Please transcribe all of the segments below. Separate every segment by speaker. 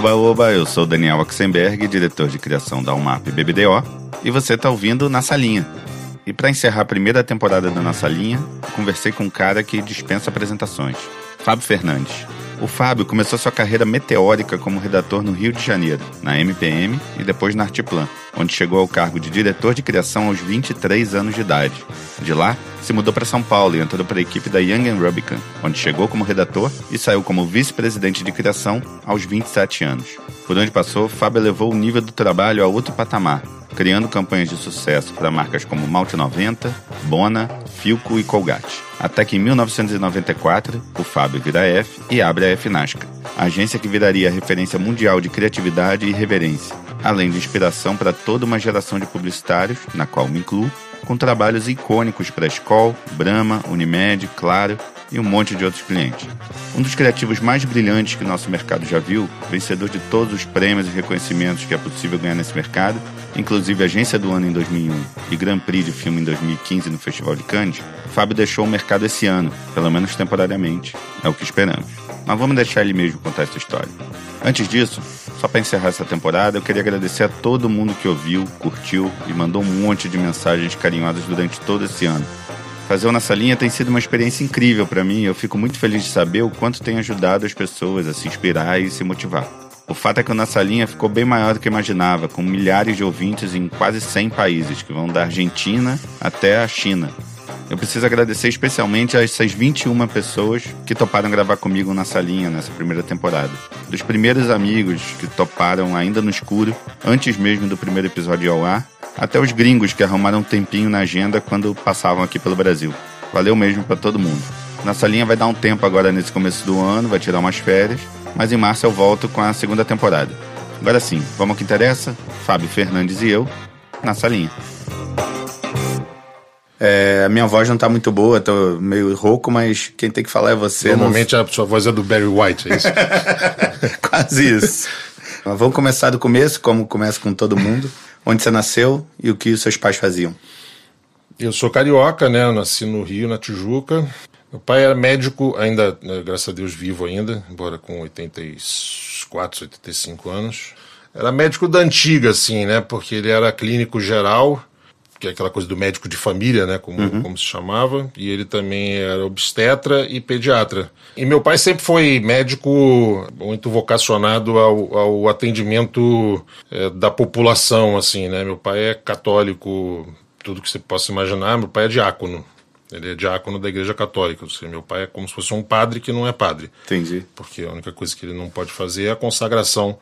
Speaker 1: Oba, oba, eu sou Daniel Oxenberg, diretor de criação da UMAP BBDO, e você está ouvindo Na Salinha. E para encerrar a primeira temporada da Nossa Linha, conversei com um cara que dispensa apresentações, Fábio Fernandes. O Fábio começou sua carreira meteórica como redator no Rio de Janeiro, na MPM e depois na Arteplan, onde chegou ao cargo de diretor de criação aos 23 anos de idade. De lá, se mudou para São Paulo e entrou para a equipe da Young Rubicon, onde chegou como redator e saiu como vice-presidente de criação aos 27 anos. Por onde passou, Fábio elevou o nível do trabalho a outro patamar, criando campanhas de sucesso para marcas como Malte 90, Bona, Filco e Colgate. Até que em 1994, o Fábio vira F e abre a F Nasca, a agência que viraria a referência mundial de criatividade e reverência, além de inspiração para toda uma geração de publicitários, na qual me incluo, com trabalhos icônicos para a Skol, Brahma, Unimed, Claro e um monte de outros clientes. Um dos criativos mais brilhantes que nosso mercado já viu, vencedor de todos os prêmios e reconhecimentos que é possível ganhar nesse mercado, inclusive Agência do Ano em 2001 e Grand Prix de Filme em 2015 no Festival de Cannes, Fábio deixou o mercado esse ano, pelo menos temporariamente. É o que esperamos. Mas vamos deixar ele mesmo contar essa história. Antes disso, só para encerrar essa temporada, eu queria agradecer a todo mundo que ouviu, curtiu e mandou um monte de mensagens carinhosas durante todo esse ano. Fazer o Nessa Linha tem sido uma experiência incrível para mim eu fico muito feliz de saber o quanto tem ajudado as pessoas a se inspirar e se motivar. O fato é que o Nossa Linha ficou bem maior do que imaginava, com milhares de ouvintes em quase 100 países, que vão da Argentina até a China. Eu preciso agradecer especialmente a essas 21 pessoas que toparam gravar comigo na salinha nessa primeira temporada. Dos primeiros amigos que toparam ainda no escuro, antes mesmo do primeiro episódio ao ar, até os gringos que arrumaram um tempinho na agenda quando passavam aqui pelo Brasil. Valeu mesmo para todo mundo. Nossa linha vai dar um tempo agora nesse começo do ano, vai tirar umas férias, mas em março eu volto com a segunda temporada. Agora sim, vamos ao que interessa? Fábio Fernandes e eu, na salinha. É, a minha voz não tá muito boa, tô meio rouco, mas quem tem que falar é você.
Speaker 2: Normalmente não... a sua voz é do Barry White, é isso?
Speaker 1: Quase isso. mas vamos começar do começo, como começa com todo mundo onde você nasceu e o que os seus pais faziam.
Speaker 2: Eu sou carioca, né? Nasci no Rio, na Tijuca. Meu pai era médico, ainda, né, graças a Deus, vivo ainda, embora com 84, 85 anos. Era médico da antiga, assim, né? Porque ele era clínico geral que é aquela coisa do médico de família, né, como, uhum. como se chamava, e ele também era obstetra e pediatra. E meu pai sempre foi médico muito vocacionado ao, ao atendimento é, da população, assim, né. Meu pai é católico, tudo que você possa imaginar. Meu pai é diácono. Ele é diácono da Igreja Católica. Ou seja, meu pai é como se fosse um padre que não é padre.
Speaker 1: Entendi.
Speaker 2: Porque a única coisa que ele não pode fazer é a consagração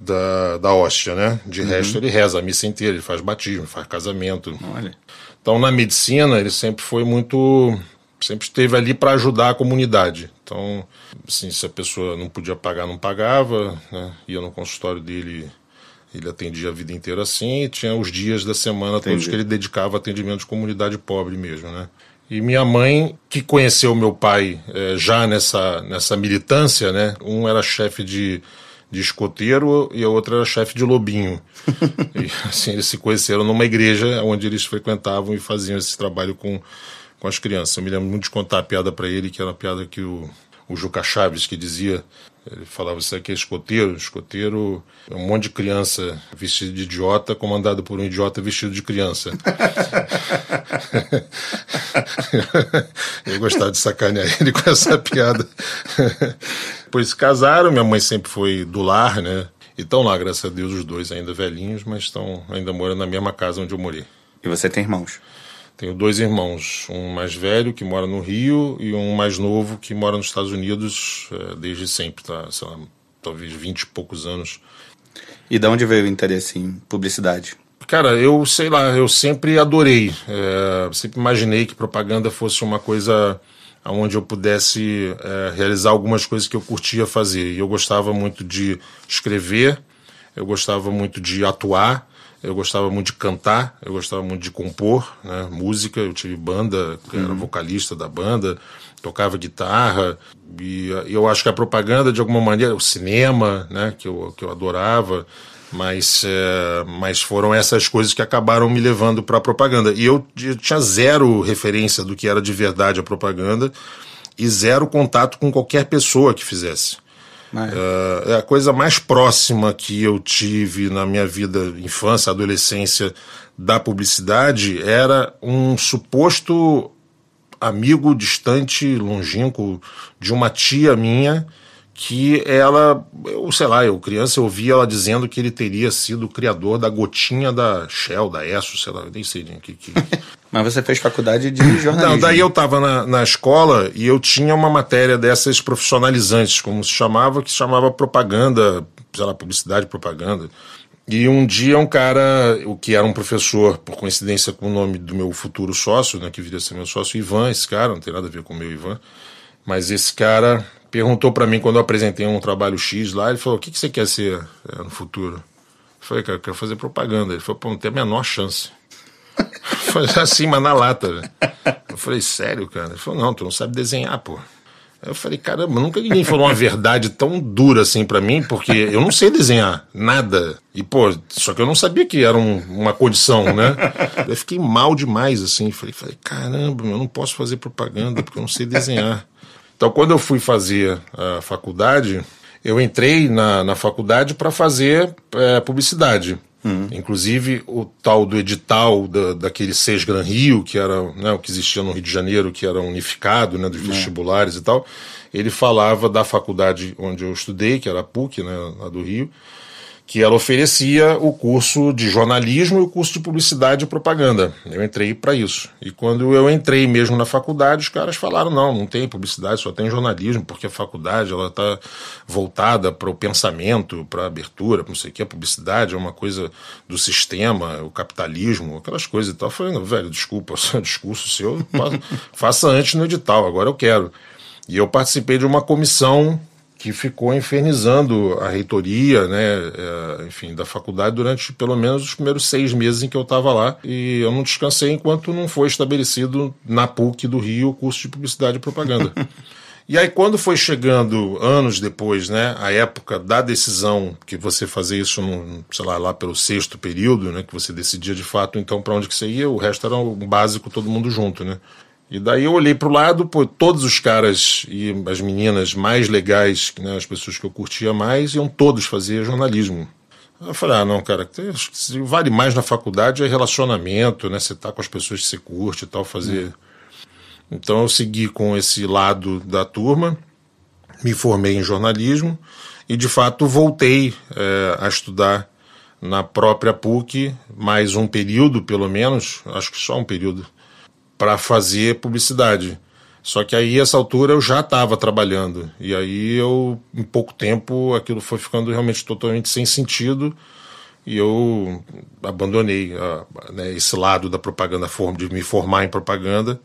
Speaker 2: da, da hóstia, né? De uhum. resto, ele reza a missa inteira, ele faz batismo, faz casamento.
Speaker 1: Olha.
Speaker 2: Então, na medicina, ele sempre foi muito. Sempre esteve ali para ajudar a comunidade. Então, assim, se a pessoa não podia pagar, não pagava, né? ia no consultório dele, ele atendia a vida inteira assim, e tinha os dias da semana Entendi. todos que ele dedicava a atendimento de comunidade pobre mesmo, né? E minha mãe, que conheceu meu pai é, já nessa, nessa militância, né? Um era chefe de de escoteiro e a outra era chefe de lobinho. e assim, eles se conheceram numa igreja onde eles frequentavam e faziam esse trabalho com, com as crianças. Eu me lembro muito de contar a piada para ele, que era uma piada que o, o Juca Chaves que dizia, ele falava isso aqui é escoteiro, escoteiro é um monte de criança vestida de idiota, comandado por um idiota vestido de criança. Eu gostava de sacanear ele com essa piada. Depois se casaram, minha mãe sempre foi do lar, né? E estão lá, graças a Deus, os dois ainda velhinhos, mas estão ainda morando na mesma casa onde eu morei.
Speaker 1: E você tem irmãos?
Speaker 2: Tenho dois irmãos, um mais velho que mora no Rio e um mais novo que mora nos Estados Unidos é, desde sempre, tá? Sei lá, talvez vinte e poucos anos.
Speaker 1: E de onde veio o interesse em publicidade?
Speaker 2: Cara, eu sei lá, eu sempre adorei, é, sempre imaginei que propaganda fosse uma coisa onde eu pudesse é, realizar algumas coisas que eu curtia fazer. E eu gostava muito de escrever, eu gostava muito de atuar, eu gostava muito de cantar, eu gostava muito de compor né, música. Eu tive banda, uhum. era vocalista da banda, tocava guitarra. E eu acho que a propaganda, de alguma maneira, o cinema, né, que eu, que eu adorava. Mas, é, mas foram essas coisas que acabaram me levando para a propaganda. E eu, eu tinha zero referência do que era de verdade a propaganda e zero contato com qualquer pessoa que fizesse. Uh, a coisa mais próxima que eu tive na minha vida, infância, adolescência, da publicidade era um suposto amigo distante, longínquo, de uma tia minha que ela, eu sei lá, eu criança eu ouvia ela dizendo que ele teria sido o criador da gotinha da Shell, da ESSO, sei lá, nem sei que, que...
Speaker 1: Mas você fez faculdade de jornalismo.
Speaker 2: Não, daí eu estava na, na escola e eu tinha uma matéria dessas profissionalizantes, como se chamava, que se chamava propaganda, sei lá, publicidade propaganda. E um dia um cara, o que era um professor, por coincidência com o nome do meu futuro sócio, né, que viria a ser meu sócio, Ivan, esse cara, não tem nada a ver com o meu Ivan, mas esse cara perguntou para mim quando eu apresentei um trabalho X lá, ele falou, o que, que você quer ser é, no futuro? Eu falei, cara, eu quero fazer propaganda. Ele falou, pô, não tem a menor chance. Falei, assim, mas na lata. Eu falei, sério, cara? Ele falou, não, tu não sabe desenhar, pô. Eu falei, caramba, nunca ninguém falou uma verdade tão dura assim para mim, porque eu não sei desenhar nada. E, pô, só que eu não sabia que era um, uma condição, né? Eu fiquei mal demais, assim. Falei, falei, caramba, eu não posso fazer propaganda porque eu não sei desenhar. Então, quando eu fui fazer a faculdade, eu entrei na, na faculdade para fazer é, publicidade. Uhum. Inclusive o tal do edital da, daquele SES Gran Rio, que era né, o que existia no Rio de Janeiro, que era unificado, né, dos é. vestibulares e tal, ele falava da faculdade onde eu estudei, que era a PUC, né, lá do Rio, que ela oferecia o curso de jornalismo e o curso de publicidade e propaganda. Eu entrei para isso. E quando eu entrei mesmo na faculdade, os caras falaram: não, não tem publicidade, só tem jornalismo, porque a faculdade ela está voltada para o pensamento, para a abertura, não sei o que. A publicidade é uma coisa do sistema, o capitalismo, aquelas coisas e tal. Eu falei: velho, desculpa, o discurso seu, faça antes no edital, agora eu quero. E eu participei de uma comissão que ficou infernizando a reitoria, né, é, enfim, da faculdade durante pelo menos os primeiros seis meses em que eu estava lá. E eu não descansei enquanto não foi estabelecido na PUC do Rio o curso de Publicidade e Propaganda. e aí, quando foi chegando anos depois, né, a época da decisão que você fazia isso, no, sei lá, lá pelo sexto período, né, que você decidia de fato então para onde que você ia, o resto era o básico, todo mundo junto, né. E daí eu olhei para o lado, pô, todos os caras e as meninas mais legais, né, as pessoas que eu curtia mais, iam todos fazer jornalismo. Eu falei, ah, não, cara, vale mais na faculdade é relacionamento, né? Você tá com as pessoas que você curte e tal, fazer. Então eu segui com esse lado da turma, me formei em jornalismo e de fato voltei é, a estudar na própria PUC, mais um período pelo menos, acho que só um período para fazer publicidade. Só que aí, essa altura, eu já estava trabalhando. E aí, eu, em pouco tempo, aquilo foi ficando realmente totalmente sem sentido. E eu abandonei a, né, esse lado da propaganda, de me formar em propaganda.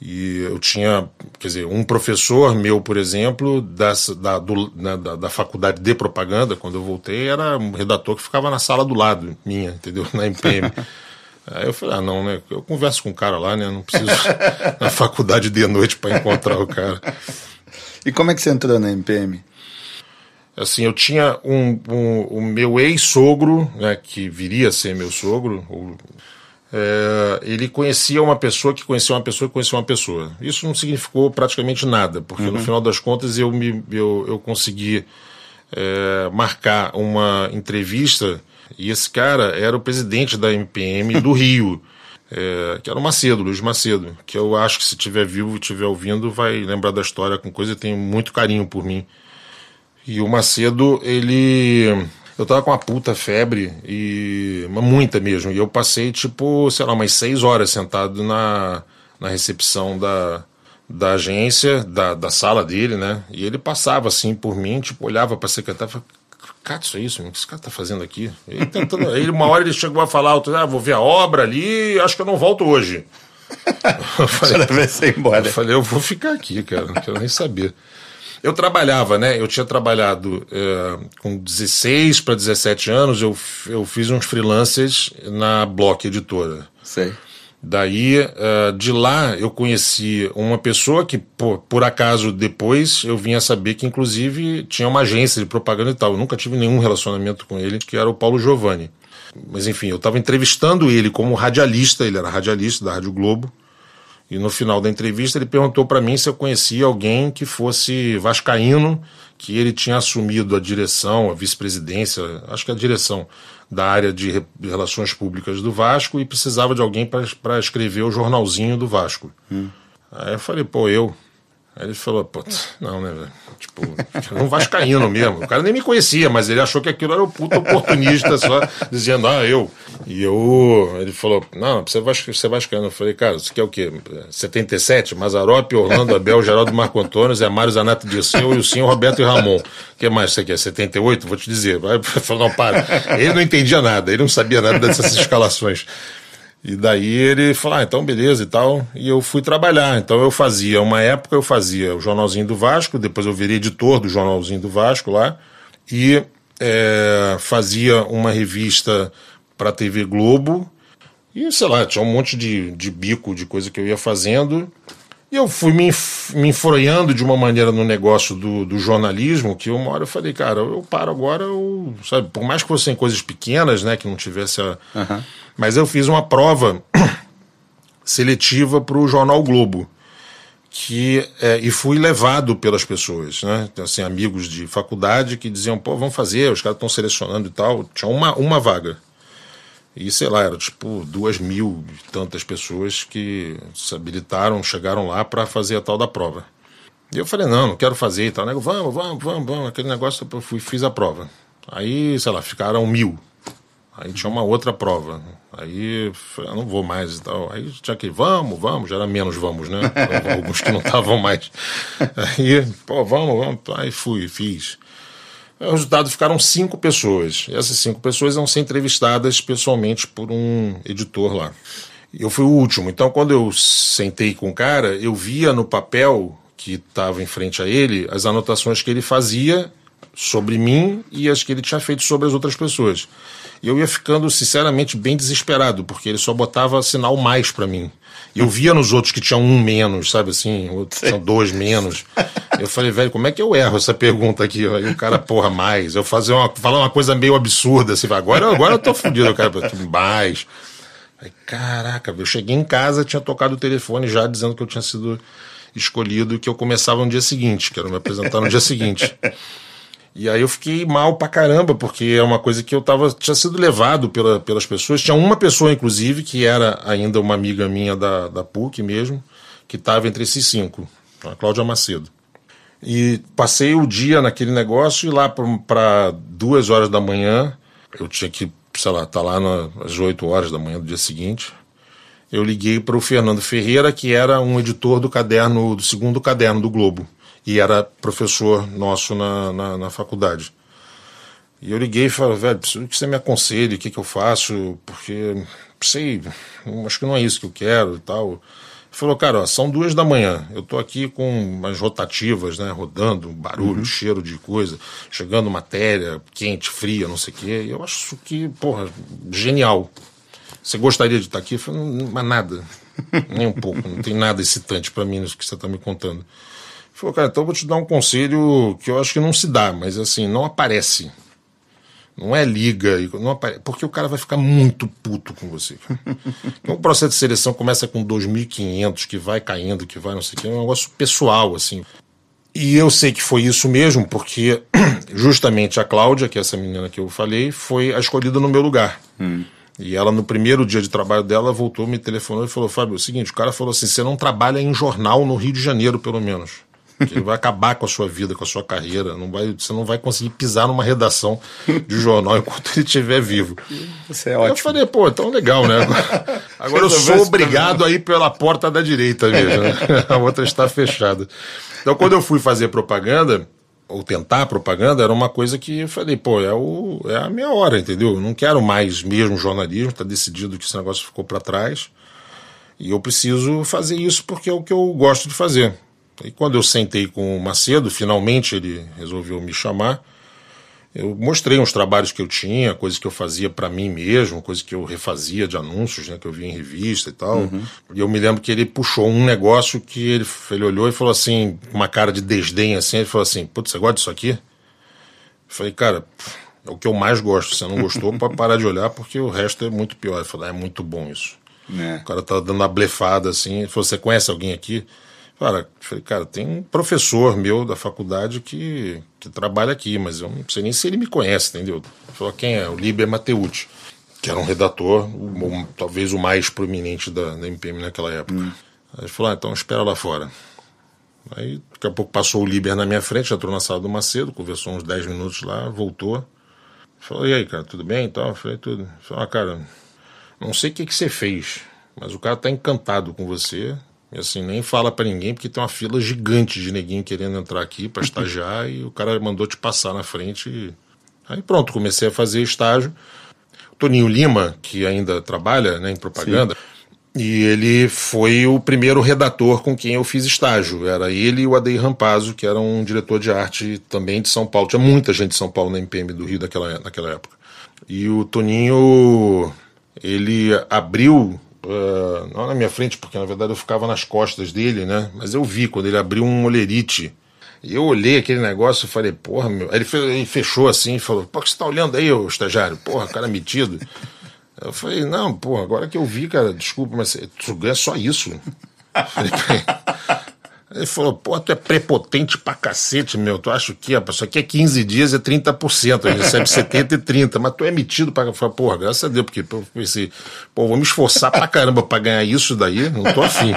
Speaker 2: E eu tinha, quer dizer, um professor meu, por exemplo, da, do, né, da, da, faculdade de propaganda, quando eu voltei, era um redator que ficava na sala do lado minha, entendeu? Na MPM. Aí eu falei, ah, não, né? Eu converso com o cara lá, né? Não preciso na faculdade de noite para encontrar o cara.
Speaker 1: E como é que você entrou na MPM?
Speaker 2: Assim, eu tinha um, um o meu ex-sogro, né, que viria a ser meu sogro, ou, é, ele conhecia uma pessoa que conhecia uma pessoa que conhecia uma pessoa. Isso não significou praticamente nada, porque uhum. no final das contas eu, me, eu, eu consegui é, marcar uma entrevista e esse cara era o presidente da MPM do Rio, é, que era o Macedo, Luiz Macedo, que eu acho que se tiver vivo estiver ouvindo vai lembrar da história com coisa e tem muito carinho por mim. E o Macedo, ele. Eu tava com uma puta febre, e muita mesmo. E eu passei, tipo, sei lá, umas seis horas sentado na, na recepção da, da agência, da, da sala dele, né? E ele passava assim por mim, tipo, olhava pra secretária e falava, cara, isso é isso, o que esse cara tá fazendo aqui? Ele tentando, aí uma hora ele chegou a falar, ah, vou ver a obra ali, acho que eu não volto hoje.
Speaker 1: Eu falei, você embora.
Speaker 2: Eu falei, eu vou ficar aqui, cara, não quero nem saber. Eu trabalhava, né? Eu tinha trabalhado é, com 16 para 17 anos, eu, eu fiz uns freelancers na Block Editora.
Speaker 1: Sei.
Speaker 2: Daí, uh, de lá, eu conheci uma pessoa que, por, por acaso, depois eu vim a saber que, inclusive, tinha uma agência de propaganda e tal. Eu nunca tive nenhum relacionamento com ele, que era o Paulo Giovanni. Mas, enfim, eu estava entrevistando ele como radialista, ele era radialista da Rádio Globo. E no final da entrevista ele perguntou para mim se eu conhecia alguém que fosse vascaíno, que ele tinha assumido a direção, a vice-presidência, acho que a direção da área de relações públicas do Vasco e precisava de alguém para escrever o jornalzinho do Vasco. Hum. Aí eu falei, pô, eu. Aí ele falou, pô, não, né, velho? Tipo, um vascaíno mesmo. O cara nem me conhecia, mas ele achou que aquilo era o puto oportunista só, dizendo, ah, eu. E eu, ele falou, não, você você vascaíno. Eu falei, cara, você quer o quê? 77? Mazarop, Orlando, Abel, Geraldo Marco Antônio, Zé Mário, Zanato Dirceu senhor Roberto e Ramon. O que mais você quer? 78? Vou te dizer. Vai, falou, não, para. Ele não entendia nada, ele não sabia nada dessas escalações. E daí ele falou, ah, então beleza e tal. E eu fui trabalhar. Então eu fazia, uma época eu fazia o Jornalzinho do Vasco, depois eu virei editor do Jornalzinho do Vasco lá. E é, fazia uma revista para a TV Globo. E sei lá, tinha um monte de, de bico de coisa que eu ia fazendo. E eu fui me, me enfronhando de uma maneira no negócio do, do jornalismo que uma hora eu falei, cara, eu paro agora, eu, sabe, por mais que fossem coisas pequenas, né, que não tivesse a. Uhum. Mas eu fiz uma prova seletiva para o Jornal Globo. Que, é, e fui levado pelas pessoas, né? Então, assim, amigos de faculdade que diziam, pô, vamos fazer, os caras estão selecionando e tal. Tinha uma, uma vaga. E sei lá, era tipo duas mil e tantas pessoas que se habilitaram, chegaram lá para fazer a tal da prova. E eu falei, não, não quero fazer e tal. Nego, vamos, vamos, vamos, vamos. Aquele negócio, eu fui, fiz a prova. Aí, sei lá, ficaram mil. Aí tinha uma outra prova. Aí eu não vou mais e tal. Aí tinha que, vamos, vamos, já era menos vamos, né? Alguns que não estavam mais. Aí, pô, vamos, vamos. Aí fui, fiz. O resultado ficaram cinco pessoas. Essas cinco pessoas vão ser entrevistadas pessoalmente por um editor lá. Eu fui o último. Então, quando eu sentei com o cara, eu via no papel que estava em frente a ele as anotações que ele fazia sobre mim e as que ele tinha feito sobre as outras pessoas. E eu ia ficando, sinceramente, bem desesperado, porque ele só botava sinal mais para mim. E eu via nos outros que tinham um menos, sabe assim, outros tinham dois menos. Eu falei, velho, como é que eu erro essa pergunta aqui? Aí o cara, porra, mais. Eu fazer uma, falar uma coisa meio absurda, assim, agora, agora eu tô fudido, o cara, mais. Aí, caraca, eu cheguei em casa, tinha tocado o telefone já dizendo que eu tinha sido escolhido e que eu começava no dia seguinte, quero me apresentar no dia seguinte. E aí eu fiquei mal pra caramba, porque é uma coisa que eu tava, tinha sido levado pela, pelas pessoas. Tinha uma pessoa, inclusive, que era ainda uma amiga minha da, da PUC mesmo, que estava entre esses cinco, a Cláudia Macedo. E passei o dia naquele negócio e lá para duas horas da manhã, eu tinha que, sei lá, tá lá às oito horas da manhã do dia seguinte. Eu liguei para o Fernando Ferreira, que era um editor do caderno, do segundo caderno do Globo e era professor nosso na, na, na faculdade. E eu liguei e falei, velho, preciso que você me aconselhe, o que, que eu faço, porque, sei, acho que não é isso que eu quero e tal. Ele falou, cara, ó, são duas da manhã, eu tô aqui com umas rotativas, né, rodando, barulho, uhum. cheiro de coisa, chegando matéria, quente, fria, não sei o quê, e eu acho que, porra, genial. Você gostaria de estar aqui? Eu falei, mas nada, nem um pouco, não tem nada excitante para mim nisso que você está me contando. Falou, cara, então eu vou te dar um conselho que eu acho que não se dá, mas assim, não aparece. Não é liga, não apare... porque o cara vai ficar muito puto com você. então, o processo de seleção começa com 2.500, que vai caindo, que vai não sei o que, é um negócio pessoal, assim. E eu sei que foi isso mesmo, porque justamente a Cláudia, que é essa menina que eu falei, foi a escolhida no meu lugar. Hum. E ela, no primeiro dia de trabalho dela, voltou, me telefonou e falou: Fábio, é o seguinte, o cara falou assim: você não trabalha em jornal no Rio de Janeiro, pelo menos. Que vai acabar com a sua vida, com a sua carreira. Não vai, você não vai conseguir pisar numa redação de jornal enquanto ele estiver vivo.
Speaker 1: Isso é ótimo.
Speaker 2: Eu falei, pô, então legal, né? Agora eu sou obrigado a ir pela porta da direita mesmo. Né? A outra está fechada. Então, quando eu fui fazer propaganda, ou tentar propaganda, era uma coisa que eu falei, pô, é, o, é a minha hora, entendeu? Eu não quero mais mesmo jornalismo, está decidido que esse negócio ficou para trás. E eu preciso fazer isso porque é o que eu gosto de fazer. E quando eu sentei com o Macedo, finalmente ele resolveu me chamar. Eu mostrei uns trabalhos que eu tinha, coisas que eu fazia para mim mesmo, coisas que eu refazia de anúncios, né, que eu via em revista e tal. Uhum. E eu me lembro que ele puxou um negócio que ele, ele olhou e falou assim, com uma cara de desdém assim, ele falou assim: Putz, você gosta disso aqui? Eu falei, cara, é o que eu mais gosto. Se você não gostou, pode parar de olhar, porque o resto é muito pior. Ele falou, é muito bom isso. É. O cara tava dando uma blefada assim. Ele falou: Você conhece alguém aqui? Cara, falei, cara, tem um professor meu da faculdade que, que trabalha aqui, mas eu não sei nem se ele me conhece, entendeu? Ele falou, quem é? O Liber Mateucci, que era um redator, um, talvez o mais proeminente da, da MPM naquela época. Hum. Aí ele falou, ah, então espera lá fora. Aí daqui a pouco passou o Liber na minha frente, entrou na sala do Macedo, conversou uns 10 minutos lá, voltou. Falou, e aí, cara, tudo bem e tal? Falei, tudo. Falou, ah, cara, não sei o que, que você fez, mas o cara tá encantado com você. E assim, nem fala para ninguém, porque tem uma fila gigante de neguinho querendo entrar aqui para estagiar e o cara mandou te passar na frente. E... Aí pronto, comecei a fazer estágio. O Toninho Lima, que ainda trabalha né, em propaganda, Sim e ele foi o primeiro redator com quem eu fiz estágio. Era ele e o Adair Rampazzo, que era um diretor de arte também de São Paulo. Tinha muita gente de São Paulo na MPM do Rio naquela, naquela época. E o Toninho, ele abriu, uh, não na minha frente, porque na verdade eu ficava nas costas dele, né? Mas eu vi quando ele abriu um olerite. E eu olhei aquele negócio e falei, porra, meu. Aí ele fechou assim e falou: Pô, que você tá olhando aí, ô estagiário? Porra, cara metido. Eu falei, não, pô, agora que eu vi, cara, desculpa, mas tu ganha só isso. falei ele. falou, pô, tu é prepotente pra cacete, meu. Tu acha o quê? Isso aqui é 15 dias, é 30%. A gente recebe 70 e 30, mas tu é metido pra. Eu falei, porra, graças a Deus, porque eu pensei, pô, vou me esforçar pra caramba pra ganhar isso daí, não tô afim.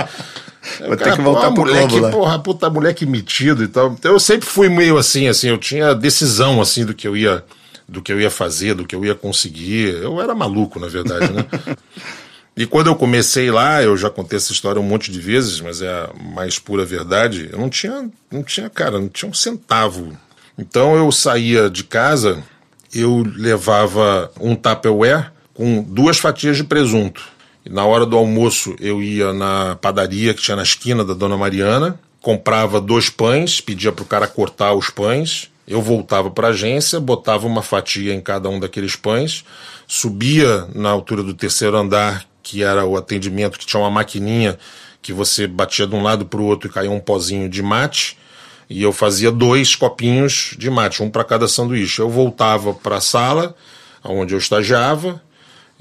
Speaker 1: Vou ter que voltar pro
Speaker 2: moleque,
Speaker 1: Globo,
Speaker 2: porra, puta moleque metido e tal. Então eu sempre fui meio assim, assim, eu tinha decisão, assim, do que eu ia do que eu ia fazer, do que eu ia conseguir. Eu era maluco, na verdade, né? e quando eu comecei lá, eu já contei essa história um monte de vezes, mas é a mais pura verdade. Eu não tinha, não tinha, cara, não tinha um centavo. Então eu saía de casa, eu levava um Tupperware com duas fatias de presunto. E na hora do almoço eu ia na padaria que tinha na esquina da Dona Mariana, comprava dois pães, pedia para o cara cortar os pães, eu voltava para a agência, botava uma fatia em cada um daqueles pães, subia na altura do terceiro andar, que era o atendimento, que tinha uma maquininha que você batia de um lado para o outro e caía um pozinho de mate, e eu fazia dois copinhos de mate, um para cada sanduíche. Eu voltava para a sala, onde eu estagiava,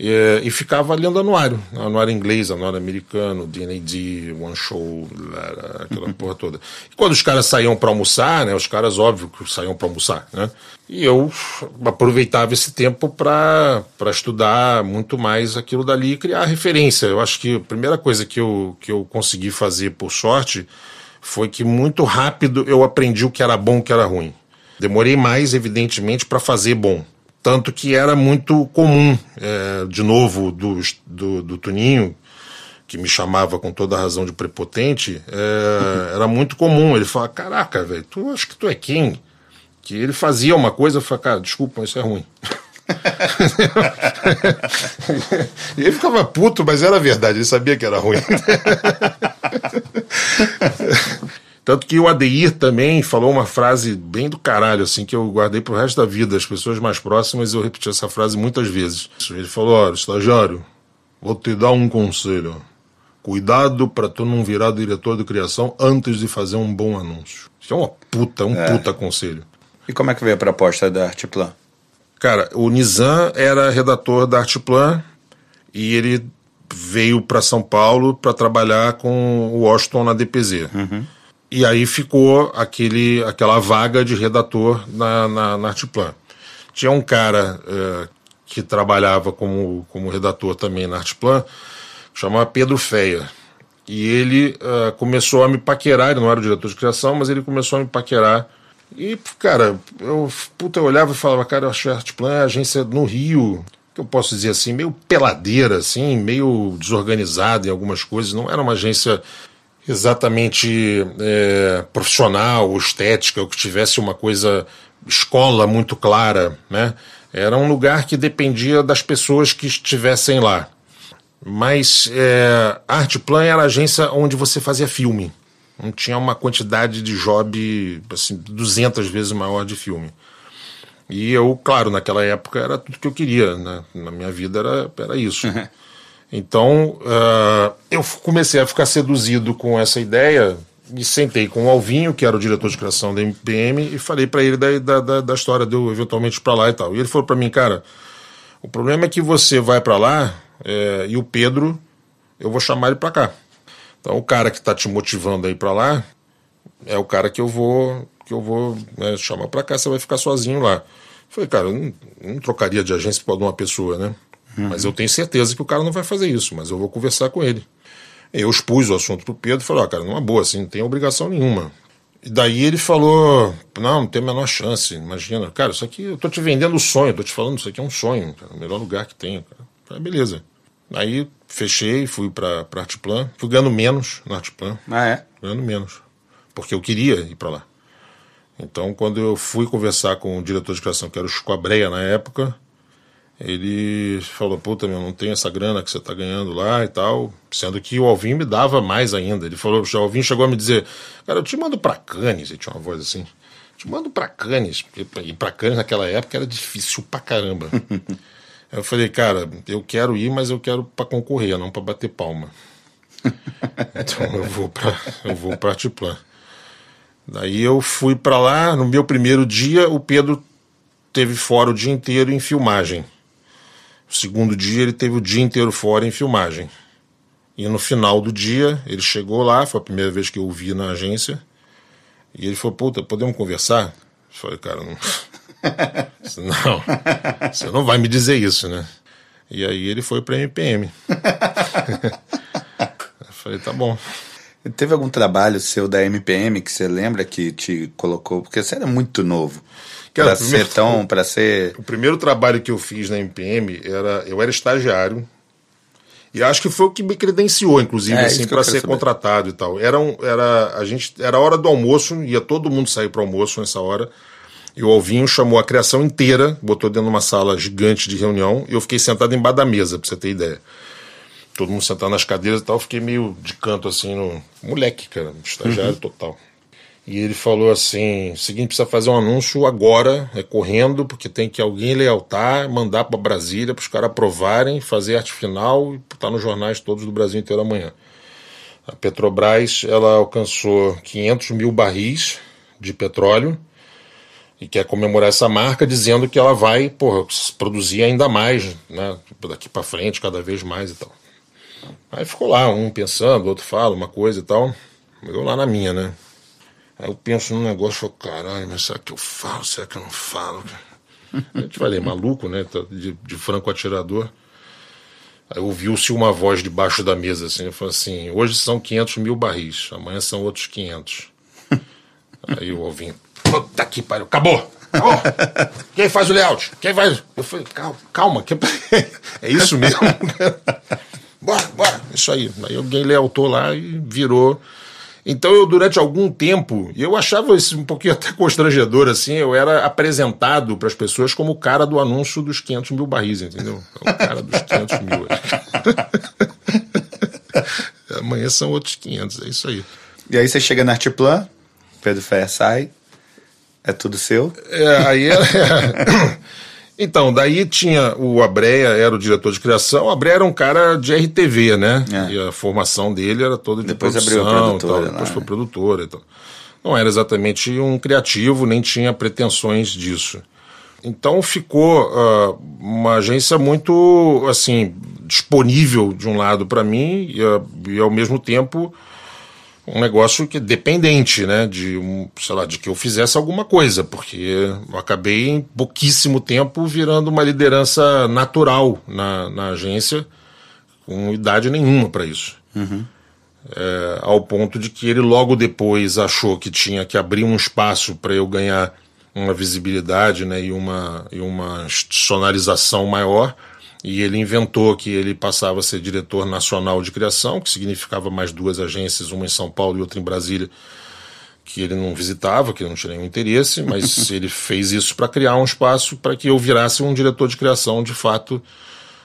Speaker 2: e, e, ficava lendo anuário, anuário inglês, anuário americano, D&D, One Show, aquela porra toda. E quando os caras saíam para almoçar, né, os caras, óbvio, que saíam para almoçar, né, e eu aproveitava esse tempo para estudar muito mais aquilo dali e criar referência. Eu acho que a primeira coisa que eu, que eu consegui fazer, por sorte, foi que muito rápido eu aprendi o que era bom e o que era ruim. Demorei mais, evidentemente, para fazer bom. Tanto que era muito comum, é, de novo, do, do, do Tuninho, que me chamava com toda a razão de prepotente, é, era muito comum. Ele falava: Caraca, velho, tu acha que tu é quem? Que ele fazia uma coisa, eu falava: Cara, desculpa, isso é ruim. e ele ficava puto, mas era verdade, ele sabia que era ruim. Tanto que o Adeir também falou uma frase bem do caralho, assim, que eu guardei pro resto da vida. As pessoas mais próximas, eu repeti essa frase muitas vezes. Ele falou: olha, estagiário, vou te dar um conselho. Cuidado para tu não virar diretor de criação antes de fazer um bom anúncio. Isso é uma puta, um é. puta conselho.
Speaker 1: E como é que veio a proposta da Artplan?
Speaker 2: Cara, o Nizam era redator da Artplan e ele veio para São Paulo para trabalhar com o Washington na DPZ. Uhum. E aí ficou aquele, aquela vaga de redator na, na, na Artplan. Tinha um cara uh, que trabalhava como, como redator também na Artplan, chamava Pedro Feia. E ele uh, começou a me paquerar, ele não era o diretor de criação, mas ele começou a me paquerar. E, cara, eu, puta, eu olhava e falava, cara, eu acho a Artplan é agência no Rio, que eu posso dizer assim, meio peladeira, assim, meio desorganizada em algumas coisas. Não era uma agência exatamente é, profissional, estética, ou que tivesse uma coisa, escola muito clara, né? Era um lugar que dependia das pessoas que estivessem lá. Mas é, Artplan era a agência onde você fazia filme. Não tinha uma quantidade de job, assim, 200 vezes maior de filme. E eu, claro, naquela época era tudo que eu queria, né? Na minha vida era, era isso. Então, uh, eu comecei a ficar seduzido com essa ideia, me sentei com o Alvinho, que era o diretor de criação da MPM, e falei para ele da, da, da, história de eu eventualmente para lá e tal. E ele falou para mim, cara, o problema é que você vai para lá é, e o Pedro eu vou chamar ele para cá. Então o cara que está te motivando aí para lá é o cara que eu vou que eu vou né, chamar para cá, você vai ficar sozinho lá. Eu falei, cara, eu não, não trocaria de agência por uma pessoa, né? Uhum. Mas eu tenho certeza que o cara não vai fazer isso, mas eu vou conversar com ele. Eu expus o assunto pro Pedro e falei, ó, oh, cara, numa boa, assim, não tem obrigação nenhuma. E daí ele falou, não, não tem a menor chance, imagina. Cara, isso aqui, eu tô te vendendo o sonho, tô te falando, isso aqui é um sonho, cara, o melhor lugar que tem. Cara. Falei, beleza. Aí fechei, fui pra, pra Artplan, fui ganhando menos na Artplan.
Speaker 1: Ah, é?
Speaker 2: Ganhando menos. Porque eu queria ir para lá. Então, quando eu fui conversar com o diretor de criação, que era o Chico Abreia na época, ele falou: Puta, meu, não tem essa grana que você está ganhando lá e tal. Sendo que o Alvin me dava mais ainda. Ele falou: O Alvin chegou a me dizer: Cara, eu te mando para Cannes. Ele tinha uma voz assim: Te mando para Cannes. Ir para Cannes naquela época era difícil pra caramba. eu falei: Cara, eu quero ir, mas eu quero para concorrer, não para bater palma. então eu vou para eu vou para Tiplan. Daí eu fui para lá, no meu primeiro dia, o Pedro teve fora o dia inteiro em filmagem. O segundo dia ele teve o dia inteiro fora em filmagem. E no final do dia, ele chegou lá, foi a primeira vez que eu o vi na agência. E ele falou: Puta, podemos conversar? Eu falei: Cara, não. não, você não vai me dizer isso, né? E aí ele foi para MPM. eu falei: Tá bom.
Speaker 1: Teve algum trabalho seu da MPM que você lembra que te colocou? Porque você era muito novo. Para ser tão. para ser.
Speaker 2: O primeiro trabalho que eu fiz na MPM era. Eu era estagiário. E acho que foi o que me credenciou, inclusive, é, assim, para ser saber. contratado e tal. Era, um, era, a gente, era a hora do almoço, ia todo mundo sair para almoço nessa hora. E o Alvinho chamou a criação inteira, botou dentro de uma sala gigante de reunião, e eu fiquei sentado embaixo da mesa, para você ter ideia todo mundo sentado nas cadeiras e tal, eu fiquei meio de canto assim no. Moleque, cara, estagiário uhum. total. E ele falou assim: seguinte, precisa fazer um anúncio agora, é correndo, porque tem que alguém lealtar, mandar para Brasília para os caras aprovarem, fazer arte final e estar nos jornais todos do Brasil inteiro amanhã. A Petrobras ela alcançou 500 mil barris de petróleo e quer comemorar essa marca dizendo que ela vai porra, produzir ainda mais, né, daqui para frente, cada vez mais e tal. Aí ficou lá, um pensando, outro fala uma coisa e tal. Eu lá na minha, né? Aí eu penso num negócio e falo, caralho, mas será que eu falo? Será que eu não falo? A gente vai ler, maluco, né? Tá de, de franco atirador. Aí ouviu-se uma voz debaixo da mesa, assim, eu falei assim, hoje são 500 mil barris, amanhã são outros 500. Aí eu ouvi, puta que pariu, acabou! Acabou! Quem faz o layout? Quem faz? Eu falei, calma, calma que... é isso mesmo? bora, bora, isso aí. Aí alguém lealtou lá e virou. Então eu, durante algum tempo, eu achava isso um pouquinho até constrangedor, assim, eu era apresentado para as pessoas como o cara do anúncio dos 500 mil barris, entendeu? O cara dos 500 mil. Amanhã são outros 500, é isso aí.
Speaker 1: E aí você chega na Artplan, Pedro Ferrer sai, é tudo seu?
Speaker 2: É, aí é, é. Então, daí tinha o Abreia, era o diretor de criação. O Abreia era um cara de RTV, né? É. E a formação dele era toda de
Speaker 1: depois
Speaker 2: produção.
Speaker 1: Abriu a produtora,
Speaker 2: tal, depois foi produtora e tal. Não era exatamente um criativo, nem tinha pretensões disso. Então ficou uh, uma agência muito assim disponível de um lado para mim e, uh, e ao mesmo tempo um negócio que é dependente, né, de um, sei lá, de que eu fizesse alguma coisa, porque eu acabei em pouquíssimo tempo virando uma liderança natural na, na agência, com idade nenhuma para isso.
Speaker 1: Uhum.
Speaker 2: É, ao ponto de que ele logo depois achou que tinha que abrir um espaço para eu ganhar uma visibilidade né, e, uma, e uma institucionalização maior e ele inventou que ele passava a ser diretor nacional de criação, que significava mais duas agências, uma em São Paulo e outra em Brasília, que ele não visitava, que ele não tinha nenhum interesse, mas ele fez isso para criar um espaço para que eu virasse um diretor de criação de fato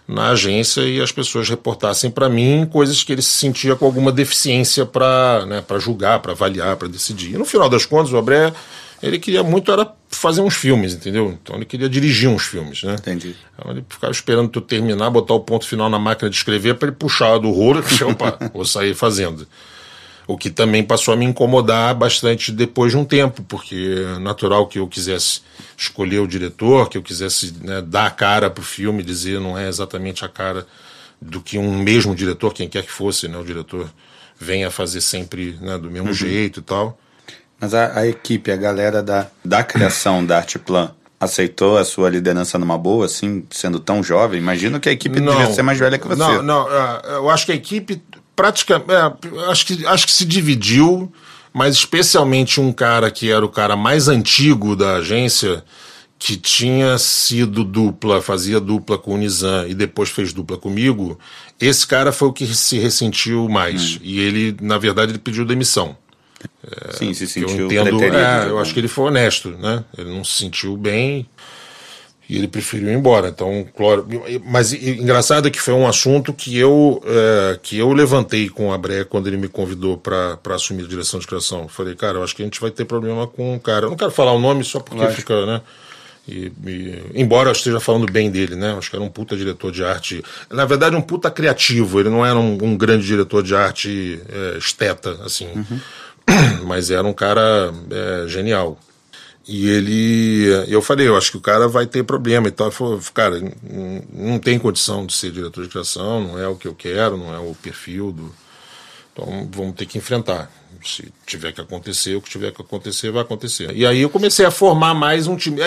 Speaker 2: na agência e as pessoas reportassem para mim coisas que ele se sentia com alguma deficiência para né, julgar, para avaliar, para decidir. E no final das contas, o Abré ele queria muito era fazer uns filmes, entendeu? Então ele queria dirigir uns filmes, né?
Speaker 1: Entendi.
Speaker 2: Então ele ficava esperando tu terminar, botar o ponto final na máquina de escrever para ele puxar do rolo e opa, vou sair fazendo. O que também passou a me incomodar bastante depois de um tempo, porque é natural que eu quisesse escolher o diretor, que eu quisesse né, dar a cara pro filme, dizer não é exatamente a cara do que um mesmo diretor, quem quer que fosse, né, o diretor venha fazer sempre né, do mesmo uhum. jeito e tal.
Speaker 1: Mas a, a, equipe, a galera da, da criação da Artplan, aceitou a sua liderança numa boa, assim, sendo tão jovem? Imagino que a equipe não, devia ser mais velha que você.
Speaker 2: Não, não, é, eu acho que a equipe praticamente. É, acho, que, acho que se dividiu, mas especialmente um cara que era o cara mais antigo da agência que tinha sido dupla, fazia dupla com o Nizam e depois fez dupla comigo, esse cara foi o que se ressentiu mais. Hum. E ele, na verdade, ele pediu demissão.
Speaker 1: Sim, se sentiu
Speaker 2: eu entendo, é, eu acho que ele foi honesto, né? Ele não se sentiu bem e ele preferiu ir embora. Então, claro, mas engraçado é que foi um assunto que eu é, que eu levantei com o Abré quando ele me convidou para assumir a direção de criação. Falei, cara, eu acho que a gente vai ter problema com o cara. Eu não quero falar o nome só porque Lógico. fica, né? E, e, embora eu esteja falando bem dele, né? Acho que era um puta diretor de arte. Na verdade, um puta criativo. Ele não era um, um grande diretor de arte é, esteta, assim. Uhum. Mas era um cara é, genial. E ele. Eu falei, eu acho que o cara vai ter problema e tal. Falou, cara, não tem condição de ser diretor de criação, não é o que eu quero, não é o perfil do. Então vamos ter que enfrentar se tiver que acontecer, o que tiver que acontecer, vai acontecer. E aí eu comecei a formar mais um time.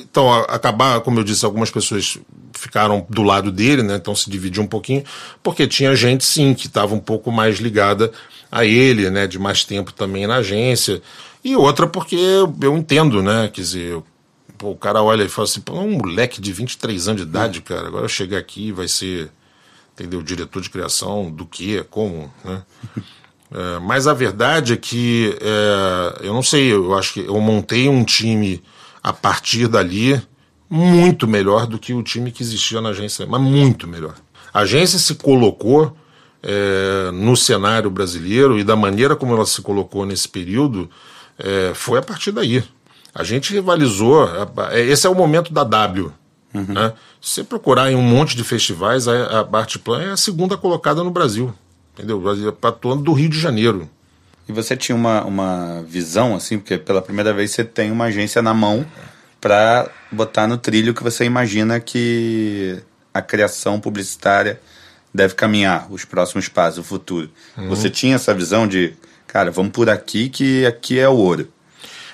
Speaker 2: Então, acabar, como eu disse, algumas pessoas ficaram do lado dele, né? Então se dividiu um pouquinho, porque tinha gente sim que estava um pouco mais ligada a ele, né? De mais tempo também na agência. E outra porque eu entendo, né? Quer dizer, pô, o cara olha e fala assim, pô, um moleque de 23 anos de idade, cara, agora chegar aqui vai ser, entendeu? Diretor de criação do quê? Como, né? É, mas a verdade é que, é, eu não sei, eu acho que eu montei um time a partir dali muito melhor do que o time que existia na agência, mas muito melhor. A agência se colocou é, no cenário brasileiro e da maneira como ela se colocou nesse período é, foi a partir daí. A gente rivalizou, é, esse é o momento da W. Uhum. Né? Se você procurar em um monte de festivais, a, a Plan é a segunda colocada no Brasil entendeu? Atuando do Rio de Janeiro.
Speaker 1: E você tinha uma, uma visão, assim, porque pela primeira vez você tem uma agência na mão para botar no trilho que você imagina que a criação publicitária deve caminhar, os próximos passos, o futuro. Uhum. Você tinha essa visão de, cara, vamos por aqui que aqui é o ouro.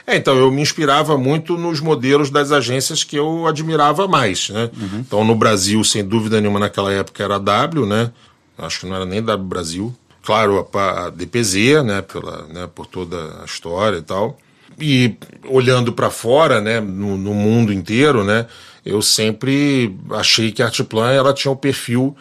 Speaker 2: É, então, eu me inspirava muito nos modelos das agências que eu admirava mais, né? Uhum. Então, no Brasil, sem dúvida nenhuma, naquela época era a W, né? acho que não era nem da Brasil. Claro, a, a DPZ, né, pela, né, por toda a história e tal. E olhando para fora, né, no, no, mundo inteiro, né, eu sempre achei que a Artplan ela tinha o um perfil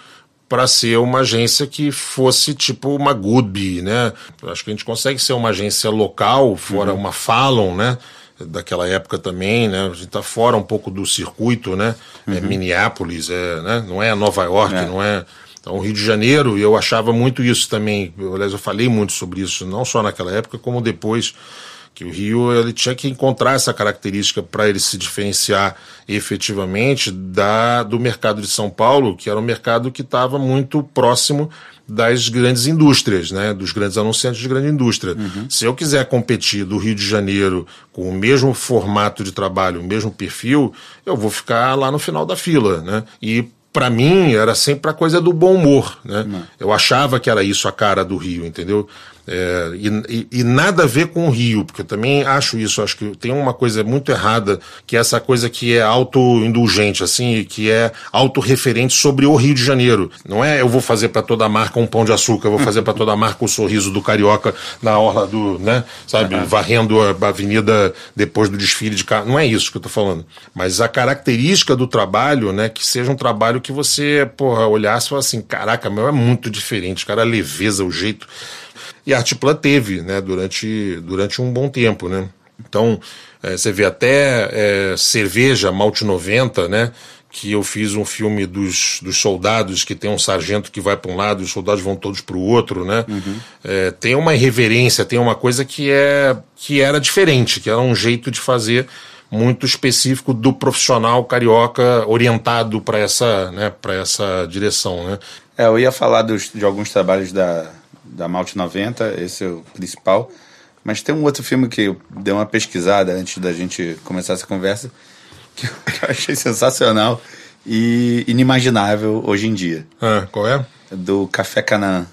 Speaker 2: para ser uma agência que fosse tipo uma Goodby, né? Acho que a gente consegue ser uma agência local, fora uhum. uma Fallon, né? Daquela época também, né? A gente tá fora um pouco do circuito, né? É uhum. É Minneapolis, é, né? Não é Nova York, é. não é então, Rio de Janeiro, eu achava muito isso também. Eu, aliás, eu falei muito sobre isso, não só naquela época, como depois, que o Rio ele tinha que encontrar essa característica para ele se diferenciar efetivamente da, do mercado de São Paulo, que era um mercado que estava muito próximo das grandes indústrias, né, dos grandes anunciantes de grande indústria. Uhum. Se eu quiser competir do Rio de Janeiro com o mesmo formato de trabalho, o mesmo perfil, eu vou ficar lá no final da fila, né? E para mim era sempre a coisa do bom humor, né? Eu achava que era isso a cara do Rio, entendeu? É, e, e, nada a ver com o Rio, porque eu também acho isso, acho que tem uma coisa muito errada, que é essa coisa que é auto-indulgente, assim, que é autorreferente sobre o Rio de Janeiro. Não é eu vou fazer para toda a marca um pão de açúcar, eu vou fazer para toda a marca o sorriso do carioca na orla do, né, sabe, uhum. varrendo a avenida depois do desfile de carro. Não é isso que eu tô falando. Mas a característica do trabalho, né, que seja um trabalho que você, porra, olhasse e falasse assim, caraca, meu, é muito diferente, cara, a leveza, o jeito e a Artplan teve, né, durante, durante um bom tempo, né. Então, é, você vê até é, Cerveja, Malte 90, né, que eu fiz um filme dos, dos soldados, que tem um sargento que vai para um lado e os soldados vão todos para o outro, né? Uhum. É, tem uma irreverência, tem uma coisa que, é, que era diferente, que era um jeito de fazer muito específico do profissional carioca orientado para essa, né, essa direção, né?
Speaker 1: É, eu ia falar dos, de alguns trabalhos da, da Malte 90, esse é o principal. Mas tem um outro filme que eu dei uma pesquisada antes da gente começar essa conversa, que eu, achei sensacional, e inimaginável hoje em dia.
Speaker 2: Ah, qual é?
Speaker 1: Do Café Canaã.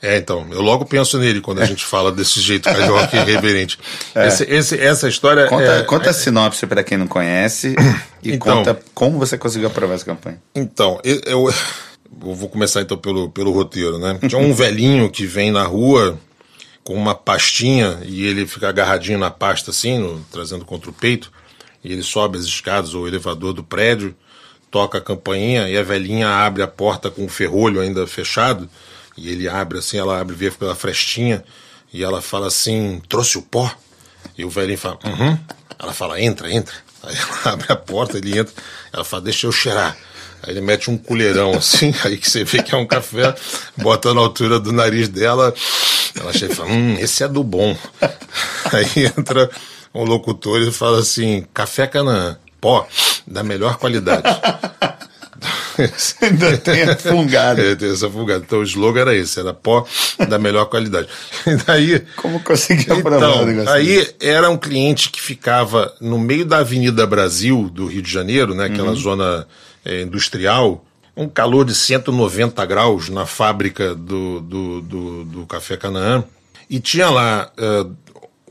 Speaker 2: É, então, eu logo penso nele quando a gente fala desse jeito carioca e irreverente. É. Esse, esse, essa história.
Speaker 1: Conta,
Speaker 2: é,
Speaker 1: conta é, a sinopse para quem não conhece e então, conta como você conseguiu aprovar essa campanha.
Speaker 2: Então, eu, eu, eu vou começar então pelo, pelo roteiro, né? Tinha um velhinho que vem na rua com uma pastinha e ele fica agarradinho na pasta assim, no, trazendo contra o peito, e ele sobe as escadas ou elevador do prédio, toca a campainha e a velhinha abre a porta com o ferrolho ainda fechado e ele abre assim, ela abre, vê pela frestinha, e ela fala assim: trouxe o pó? E o velhinho fala: uhum. Ela fala: entra, entra. Aí ela abre a porta, ele entra, ela fala: deixa eu cheirar. Aí ele mete um colherão assim, aí que você vê que é um café, bota na altura do nariz dela, ela chega e fala: hum, esse é do bom. Aí entra um locutor e fala assim: café Canaã, pó, da melhor qualidade.
Speaker 1: Ainda tem a fungada.
Speaker 2: É, tem essa fungada. Então o slogan era esse, era pó da melhor qualidade. E daí,
Speaker 1: Como conseguia então,
Speaker 2: o Aí era um cliente que ficava no meio da Avenida Brasil do Rio de Janeiro, né, aquela uhum. zona é, industrial, um calor de 190 graus na fábrica do, do, do, do Café Canaã. E tinha lá uh,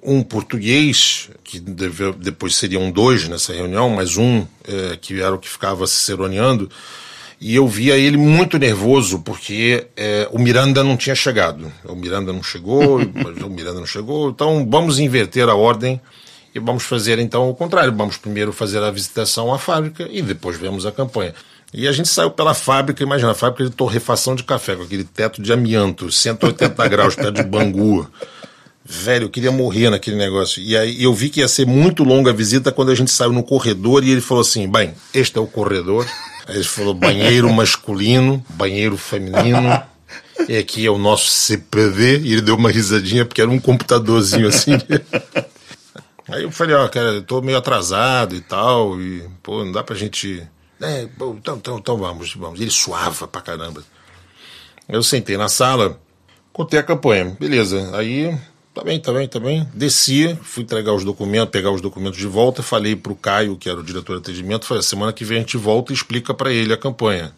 Speaker 2: um português, que deve, depois seriam dois nessa reunião, mas um uh, que era o que ficava se ceroneando, e eu via ele muito nervoso porque é, o Miranda não tinha chegado. O Miranda não chegou, o Miranda não chegou. Então vamos inverter a ordem e vamos fazer então o contrário. Vamos primeiro fazer a visitação à fábrica e depois vemos a campanha. E a gente saiu pela fábrica, imagina, a fábrica de torrefação de café, com aquele teto de amianto, 180 graus, perto de Bangu. Velho, eu queria morrer naquele negócio. E aí eu vi que ia ser muito longa a visita quando a gente saiu no corredor e ele falou assim: bem, este é o corredor. Aí ele falou banheiro masculino, banheiro feminino. E aqui é o nosso CPD. E ele deu uma risadinha porque era um computadorzinho assim. Aí eu falei, ó, cara, eu tô meio atrasado e tal. E, pô, não dá pra gente. É, bom, então, então, então vamos, vamos. Ele suava pra caramba. Eu sentei na sala, contei a campanha. Beleza. Aí Tá bem, tá bem, tá bem. Desci, fui entregar os documentos, pegar os documentos de volta, falei pro Caio, que era o diretor de atendimento, falei, semana que vem a gente volta e explica para ele a campanha.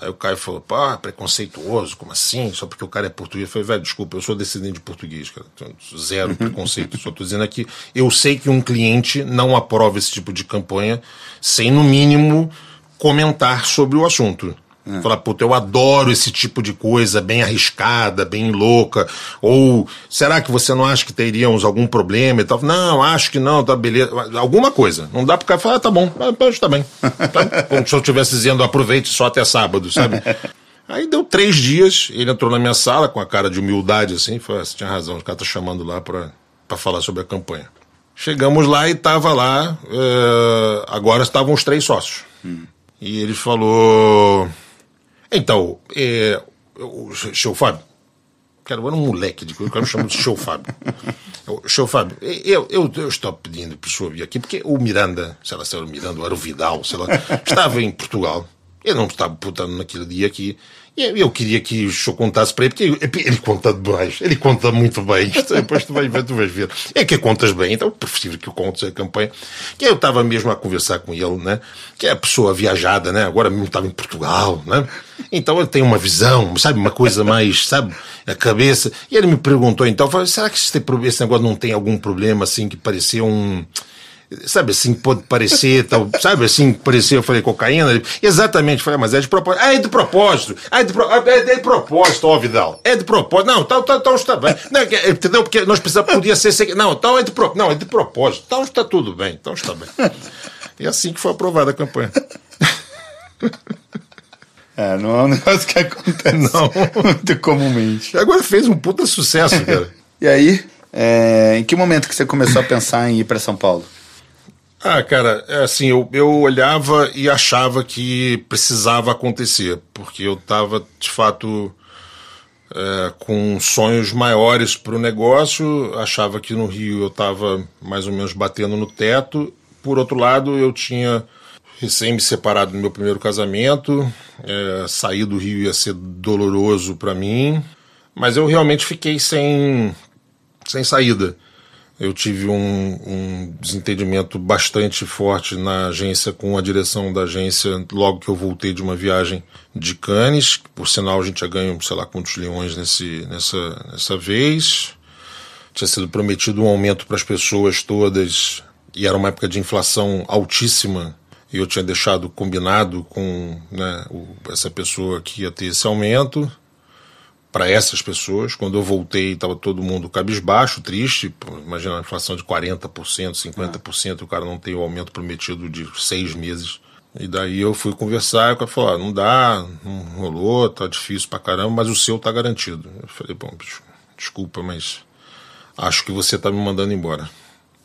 Speaker 2: Aí o Caio falou, pá, preconceituoso, como assim? Só porque o cara é português. Eu falei, velho, desculpa, eu sou descendente de português, cara. Zero preconceito. Só tô dizendo aqui, eu sei que um cliente não aprova esse tipo de campanha sem, no mínimo, comentar sobre o assunto. É. Falar, puta, eu adoro esse tipo de coisa bem arriscada, bem louca. Ou será que você não acha que teríamos algum problema e tal? Não, acho que não, tá beleza. Alguma coisa. Não dá pro cara falar, ah, tá bom, tá bem. Tá? Como se eu estivesse dizendo, aproveite só até sábado, sabe? Aí deu três dias, ele entrou na minha sala com a cara de humildade assim, falou, ah, você tinha razão, o cara tá chamando lá pra, pra falar sobre a campanha. Chegamos lá e tava lá, uh, agora estavam os três sócios. Hum. E ele falou então, é, o seu Fábio, cara, eu era um moleque de coisa, eu chamo de seu Fábio. Seu Fábio, eu, eu, eu estou pedindo para o senhor vir aqui, porque o Miranda, sei lá se era o Miranda, ou era o Vidal, sei lá, estava em Portugal. Eu não estava putando naquele dia aqui. Eu queria que o senhor contasse para ele, porque ele conta demais, ele conta muito bem. Depois tu vais ver, tu vais ver. É que contas bem, então prefiro que o contes a campanha. Que eu estava mesmo a conversar com ele, né? Que é a pessoa viajada, né? Agora mesmo estava em Portugal, né? Então ele tem uma visão, sabe? Uma coisa mais, sabe? A cabeça. E ele me perguntou então, será que esse, esse negócio não tem algum problema assim que parecia um sabe assim, pode parecer, tal, sabe assim, parecer, eu falei, cocaína, exatamente, falei, mas é de propósito, ah, é de propósito, ah, é de, pro, é, é de propósito, ó, Vidal, é de propósito, não, então, então, então está bem, não, entendeu, porque nós precisamos, podia ser, não, então é de, pro, não, é de propósito, então está tudo bem, então está bem. E é assim que foi aprovada a campanha.
Speaker 1: É, não é um negócio que acontece não. muito comumente.
Speaker 2: Agora fez um puta sucesso, cara.
Speaker 1: e aí, é, em que momento que você começou a pensar em ir para São Paulo?
Speaker 2: Ah, cara, é assim, eu, eu olhava e achava que precisava acontecer, porque eu estava, de fato, é, com sonhos maiores para o negócio, achava que no Rio eu estava mais ou menos batendo no teto. Por outro lado, eu tinha recém me separado do meu primeiro casamento, é, sair do Rio ia ser doloroso para mim, mas eu realmente fiquei sem, sem saída. Eu tive um, um, desentendimento bastante forte na agência com a direção da agência logo que eu voltei de uma viagem de Cannes. Por sinal, a gente já ganhou, sei lá, quantos leões nesse, nessa, nessa vez. Tinha sido prometido um aumento para as pessoas todas e era uma época de inflação altíssima. E eu tinha deixado combinado com né, essa pessoa que ia ter esse aumento para essas pessoas. Quando eu voltei, estava todo mundo cabisbaixo, triste. Imagina uma inflação de 40%, 50%, ah. o cara não tem o aumento prometido de seis meses. E daí eu fui conversar e o cara falou: ah, não dá, não rolou, tá difícil pra caramba, mas o seu tá garantido. Eu falei: bom, bicho, desculpa, mas acho que você tá me mandando embora.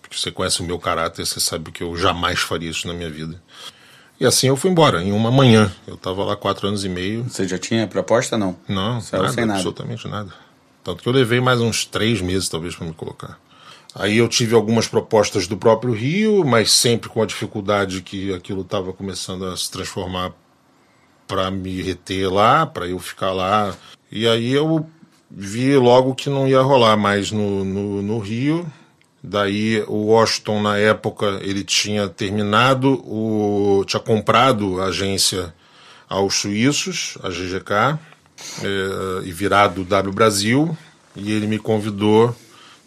Speaker 2: Porque você conhece o meu caráter, você sabe que eu jamais faria isso na minha vida. E assim eu fui embora, em uma manhã. Eu estava lá quatro anos e meio.
Speaker 1: Você já tinha proposta, não?
Speaker 2: Não, nada, sem nada, absolutamente nada. Tanto que eu levei mais uns três meses, talvez, para me colocar. Aí eu tive algumas propostas do próprio Rio, mas sempre com a dificuldade que aquilo estava começando a se transformar para me reter lá, para eu ficar lá. E aí eu vi logo que não ia rolar mais no, no, no Rio. Daí o Washington na época ele tinha terminado o tinha comprado a agência aos suíços, a GGK, é, e virado o W Brasil, e ele me convidou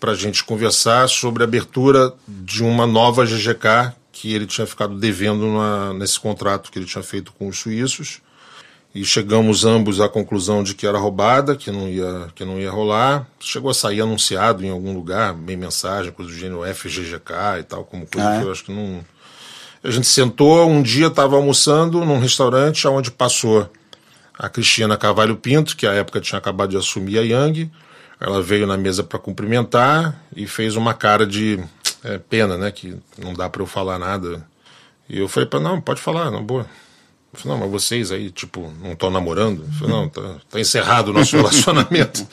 Speaker 2: para a gente conversar sobre a abertura de uma nova GGK que ele tinha ficado devendo na, nesse contrato que ele tinha feito com os suíços e chegamos ambos à conclusão de que era roubada, que não ia, que não ia rolar. Chegou a sair anunciado em algum lugar, bem mensagem, coisa do gênero FGGK e tal, como coisa ah, é? que eu acho que não. A gente sentou, um dia estava almoçando num restaurante onde passou a Cristina Carvalho Pinto, que à época tinha acabado de assumir a Yang. Ela veio na mesa para cumprimentar e fez uma cara de é, pena, né? Que não dá para eu falar nada. E eu falei para não, pode falar, na boa. Eu falei, não, mas vocês aí, tipo, não estão namorando? Eu falei, não, tá, tá encerrado o nosso relacionamento.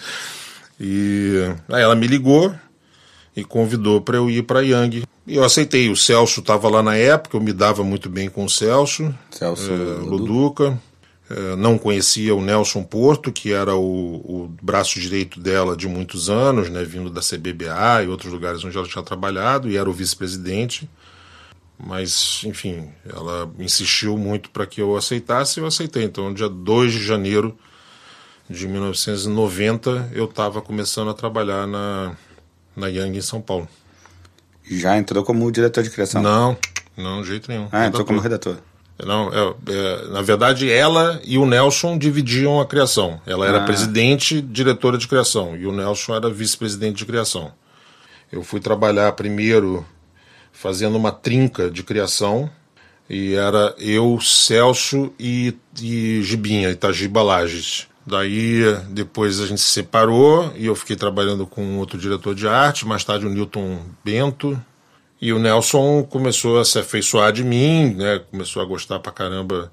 Speaker 2: e aí ela me ligou e convidou para eu ir para Yang. E eu aceitei. O Celso estava lá na época, eu me dava muito bem com o Celso.
Speaker 1: Celso
Speaker 2: é, Luduca. É, não conhecia o Nelson Porto, que era o, o, braço direito dela de muitos anos, né, vindo da CBBA e outros lugares onde ela tinha trabalhado, e era o vice-presidente. Mas, enfim, ela insistiu muito para que eu aceitasse e eu aceitei. Então, no dia 2 de janeiro de 1990, eu estava começando a trabalhar na, na Yang em São Paulo.
Speaker 1: Já entrou como diretor de criação?
Speaker 2: Não, não, de jeito nenhum.
Speaker 1: Ah, entrou como redator.
Speaker 2: Não, é, é, na verdade, ela e o Nelson dividiam a criação. Ela era ah. presidente, diretora de criação, e o Nelson era vice-presidente de criação. Eu fui trabalhar primeiro fazendo uma trinca de criação. E era eu, Celso e, e Gibinha, Itagiba Lages. Daí depois a gente se separou e eu fiquei trabalhando com outro diretor de arte, mais tarde o Newton Bento. E o Nelson começou a se afeiçoar de mim, né? começou a gostar pra caramba.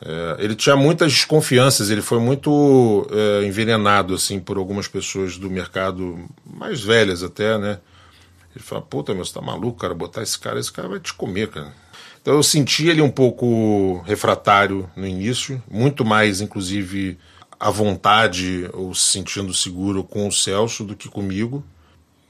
Speaker 2: É, ele tinha muitas desconfianças, ele foi muito é, envenenado assim por algumas pessoas do mercado mais velhas até, né? Ele fala, puta, meu, você tá maluco, cara, botar esse cara, esse cara vai te comer, cara. Então eu senti ele um pouco refratário no início, muito mais, inclusive, à vontade ou se sentindo seguro com o Celso do que comigo.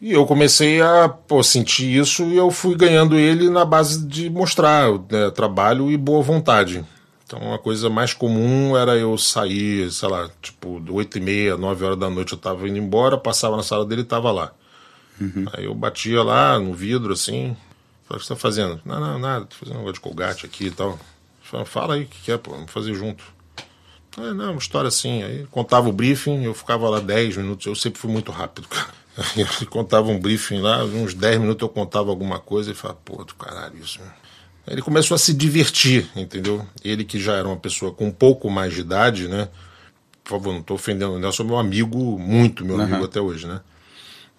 Speaker 2: E eu comecei a pô, sentir isso e eu fui ganhando ele na base de mostrar né, trabalho e boa vontade. Então a coisa mais comum era eu sair, sei lá, tipo, oito e meia, nove horas da noite eu tava indo embora, passava na sala dele e tava lá. Uhum. Aí eu batia lá no vidro assim. Falei, o que você tá fazendo? Não, não, nada, tô fazendo um negócio de colgate aqui e tal. Falei, fala aí o que, que é, pô, vamos fazer junto. Ah, não, uma história assim. Aí contava o briefing, eu ficava lá 10 minutos, eu sempre fui muito rápido, cara. Aí contava um briefing lá, uns 10 minutos eu contava alguma coisa e falava, pô, do caralho isso. Aí ele começou a se divertir, entendeu? Ele que já era uma pessoa com um pouco mais de idade, né? Por favor, não estou ofendendo o Nelson, meu amigo, muito meu amigo uhum. até hoje, né?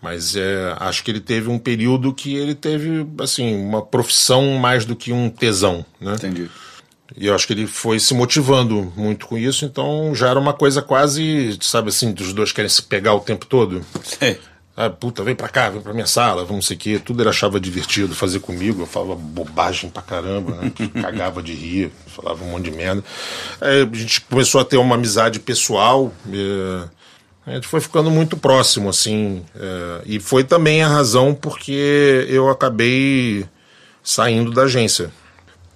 Speaker 2: Mas é, acho que ele teve um período que ele teve, assim, uma profissão mais do que um tesão, né?
Speaker 1: Entendi.
Speaker 2: E eu acho que ele foi se motivando muito com isso, então já era uma coisa quase, sabe assim, dos dois querem se pegar o tempo todo.
Speaker 1: Sim.
Speaker 2: Ah, puta, vem pra cá, vem pra minha sala, vamos não sei o quê. Tudo ele achava divertido fazer comigo. Eu falava bobagem pra caramba, né? Cagava de rir, falava um monte de merda. Aí a gente começou a ter uma amizade pessoal. É A gente foi ficando muito próximo, assim. É, e foi também a razão porque eu acabei saindo da agência.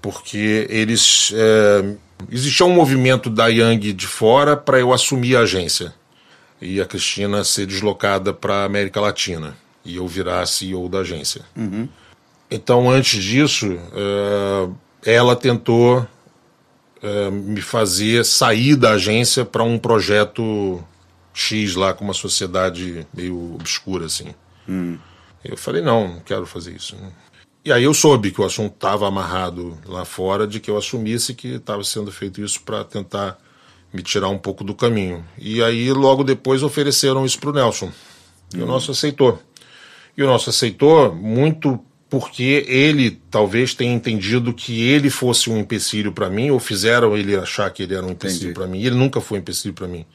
Speaker 2: Porque eles. É, existia um movimento da Yang de fora para eu assumir a agência. E a Cristina ser deslocada para a América Latina. E eu virar CEO da agência.
Speaker 1: Uhum.
Speaker 2: Então, antes disso, é, ela tentou é, me fazer sair da agência para um projeto X lá com uma sociedade meio obscura assim.
Speaker 1: Hum.
Speaker 2: Eu falei não, não quero fazer isso. E aí eu soube que o assunto estava amarrado lá fora, de que eu assumisse que estava sendo feito isso para tentar me tirar um pouco do caminho. E aí logo depois ofereceram isso para o Nelson. E hum. o nosso aceitou. E o nosso aceitou muito porque ele talvez tenha entendido que ele fosse um empecilho para mim, ou fizeram ele achar que ele era um empecilho para mim. E ele nunca foi um empecilho para mim.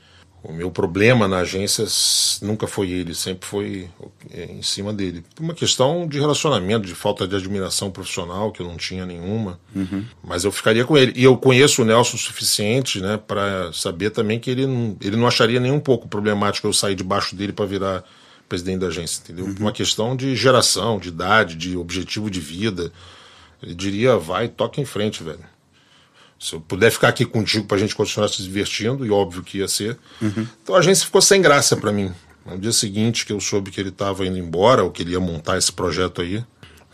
Speaker 2: O meu problema na agência nunca foi ele, sempre foi é, em cima dele. Uma questão de relacionamento, de falta de admiração profissional, que eu não tinha nenhuma.
Speaker 1: Uhum.
Speaker 2: Mas eu ficaria com ele. E eu conheço o Nelson o suficiente né, para saber também que ele não, ele não acharia nem um pouco problemático eu sair debaixo dele para virar presidente da agência, entendeu? Uhum. Uma questão de geração, de idade, de objetivo de vida. Ele diria, vai, toca em frente, velho. Se eu puder ficar aqui contigo para a gente continuar se divertindo, e óbvio que ia ser.
Speaker 1: Uhum.
Speaker 2: Então a agência ficou sem graça para mim. No dia seguinte que eu soube que ele estava indo embora, ou que ele ia montar esse projeto aí,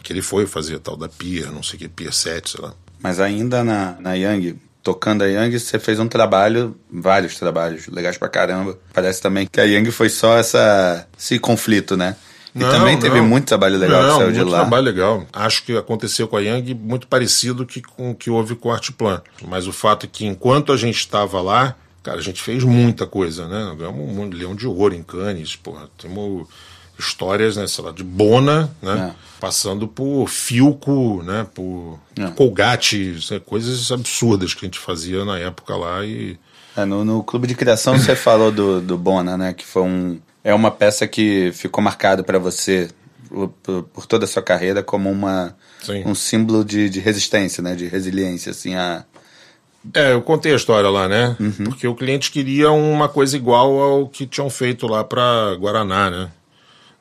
Speaker 2: que ele foi fazer tal da Pier, não sei o que, Pier 7, sei lá.
Speaker 1: Mas ainda na, na Yang, tocando a Yang, você fez um trabalho, vários trabalhos, legais pra caramba. Parece também que a Yang foi só essa, esse conflito, né? E não, também teve não. muito trabalho legal
Speaker 2: não,
Speaker 1: que saiu de lá.
Speaker 2: Muito trabalho legal. Acho que aconteceu com a Yang muito parecido que com o que houve com o Artplan. Mas o fato é que enquanto a gente estava lá, cara, a gente fez muita coisa, né? Ganhamos um leão de ouro em Cannes, porra. Temos histórias, né, sei lá, de Bona, né? É. Passando por Filco, né? Por é. Colgate, coisas absurdas que a gente fazia na época lá e...
Speaker 1: É, no, no Clube de Criação você falou do, do Bona, né? Que foi um é uma peça que ficou marcada para você por, por, toda a sua carreira como uma, um símbolo de, de resistência, né? De resiliência, assim, a...
Speaker 2: É, eu contei a história lá, né?
Speaker 1: Uhum.
Speaker 2: Porque o cliente queria uma coisa igual ao que tinham feito lá para Guaraná, né?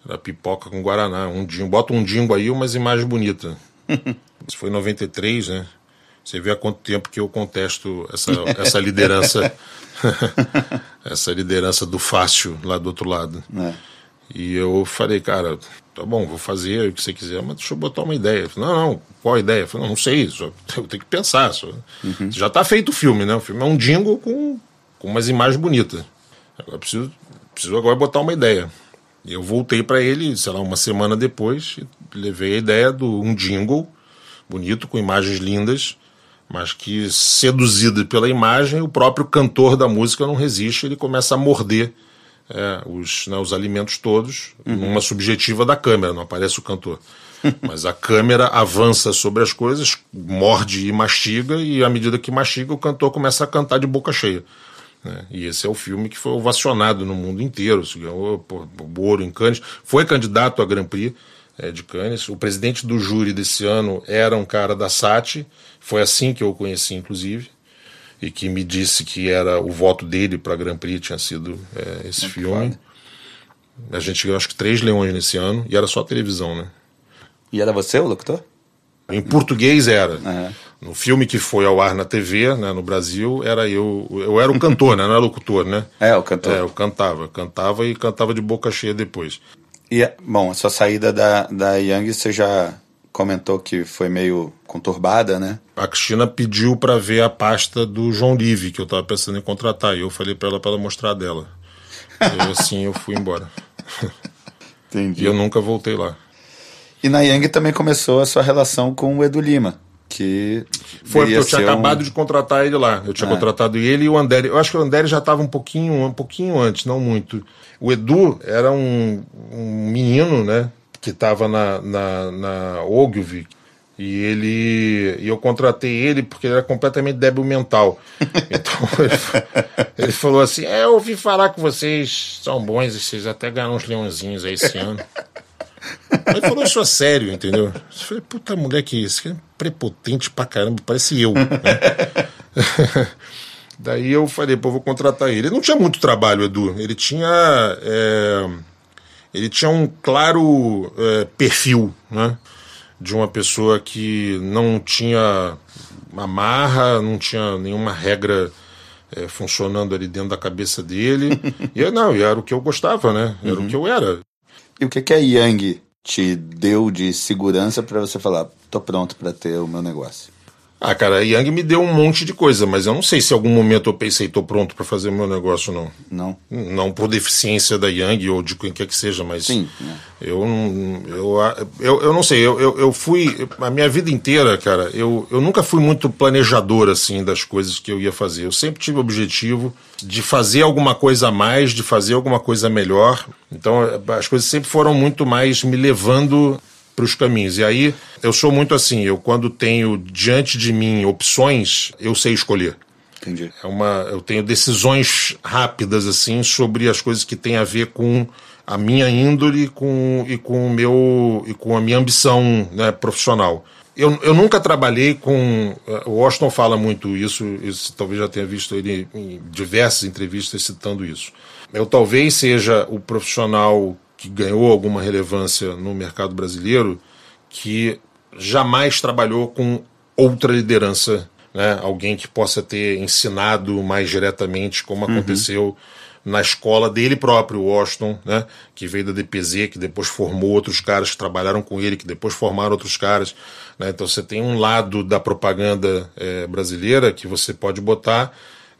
Speaker 2: Era pipoca com Guaraná, um dingo. Bota um dingo aí, umas imagens bonitas. Isso foi em 93, né? Você vê há quanto tempo que eu contesto essa, essa liderança essa liderança do fácil lá do outro lado.
Speaker 1: É.
Speaker 2: E eu falei, cara, tá bom, vou fazer o que você quiser, mas deixa eu botar uma ideia. Falei, não, não, qual a ideia? Eu falei, não, não sei, só, eu tenho que pensar. Só.
Speaker 1: Uhum.
Speaker 2: Já está feito o filme, né? O filme é um jingle com, com umas imagens bonitas. Agora preciso, preciso agora botar uma ideia. E eu voltei para ele, sei lá, uma semana depois, levei a ideia do um jingle bonito, com imagens lindas, mas que, seduzido pela imagem, o próprio cantor da música não resiste, ele começa a morder é, os, né, os alimentos todos, uhum. numa subjetiva da câmera, não aparece o cantor. Mas a câmera avança sobre as coisas, morde e mastiga, e à medida que mastiga, o cantor começa a cantar de boca cheia. Né? E esse é o filme que foi ovacionado no mundo inteiro, ganhou ouro em Cannes, foi candidato a Grand Prix é, de Cannes. O presidente do júri desse ano era um cara da SAT, foi assim que eu o conheci, inclusive, e que me disse que era o voto dele para Grand Prix tinha sido é, esse Muito filme. A gente ganhou acho que três leões nesse ano, e era só televisão, né?
Speaker 1: E era você o locutor?
Speaker 2: Em português era.
Speaker 1: Uhum.
Speaker 2: No filme que foi ao ar na TV, né, no Brasil, era eu. Eu era o cantor, né? Não era locutor, né?
Speaker 1: É, o cantor.
Speaker 2: É, eu cantava. Cantava e cantava de boca cheia depois.
Speaker 1: E, bom, a sua saída da, da Young, você já comentou que foi meio conturbada, né?
Speaker 2: A Cristina pediu para ver a pasta do João Live, que eu estava pensando em contratar, e eu falei para ela para ela mostrar dela. e assim eu fui embora.
Speaker 1: Entendi.
Speaker 2: E eu nunca voltei lá.
Speaker 1: E na Yang também começou a sua relação com o Edu Lima, que
Speaker 2: foi porque eu tinha acabado de contratar ele lá. Eu tinha ah. contratado ele e o André. Eu acho que o André já estava um pouquinho, um pouquinho antes, não muito. O Edu era um, um menino, né? Que estava na, na, na Ogilvy. E ele. E eu contratei ele porque ele era completamente débil mental. Então ele, ele falou assim: É, eu ouvi falar que vocês são bons e vocês até ganharam uns leãozinhos aí esse ano. Ele falou isso a sério, entendeu? Eu falei, puta mulher que isso, que é prepotente pra caramba, parece eu. Né? Daí eu falei, pô, vou contratar ele. Ele não tinha muito trabalho, Edu. Ele tinha. É, ele tinha um claro é, perfil, né? De uma pessoa que não tinha amarra, não tinha nenhuma regra é, funcionando ali dentro da cabeça dele. e não, e era o que eu gostava, né? Era uhum. o que eu era.
Speaker 1: E o que, que a Yang te deu de segurança para você falar, tô pronto para ter o meu negócio?
Speaker 2: Ah, cara, a Yang me deu um monte de coisa, mas eu não sei se em algum momento eu pensei, tô pronto para fazer o meu negócio, não.
Speaker 1: Não?
Speaker 2: Não por deficiência da Yang ou de quem quer que seja, mas.
Speaker 1: Sim.
Speaker 2: É. Eu, eu, eu, eu não sei, eu, eu, eu, fui. A minha vida inteira, cara, eu, eu nunca fui muito planejador, assim, das coisas que eu ia fazer. Eu sempre tive o objetivo de fazer alguma coisa a mais, de fazer alguma coisa melhor. Então, as coisas sempre foram muito mais me levando para os caminhos. E aí eu sou muito assim, eu quando tenho diante de mim opções, eu sei escolher.
Speaker 1: Entendi.
Speaker 2: É uma, eu tenho decisões rápidas assim sobre as coisas que têm a ver com a minha índole com, e com o meu e com a minha ambição né, profissional. Eu, eu nunca trabalhei com. O Washington fala muito isso, isso, talvez já tenha visto ele em diversas entrevistas citando isso. Eu talvez seja o profissional que ganhou alguma relevância no mercado brasileiro, que jamais trabalhou com outra liderança, né? alguém que possa ter ensinado mais diretamente como uhum. aconteceu na escola dele próprio, Washington, né? que veio da DPZ, que depois formou outros caras que trabalharam com ele, que depois formaram outros caras. Né? Então você tem um lado da propaganda é, brasileira que você pode botar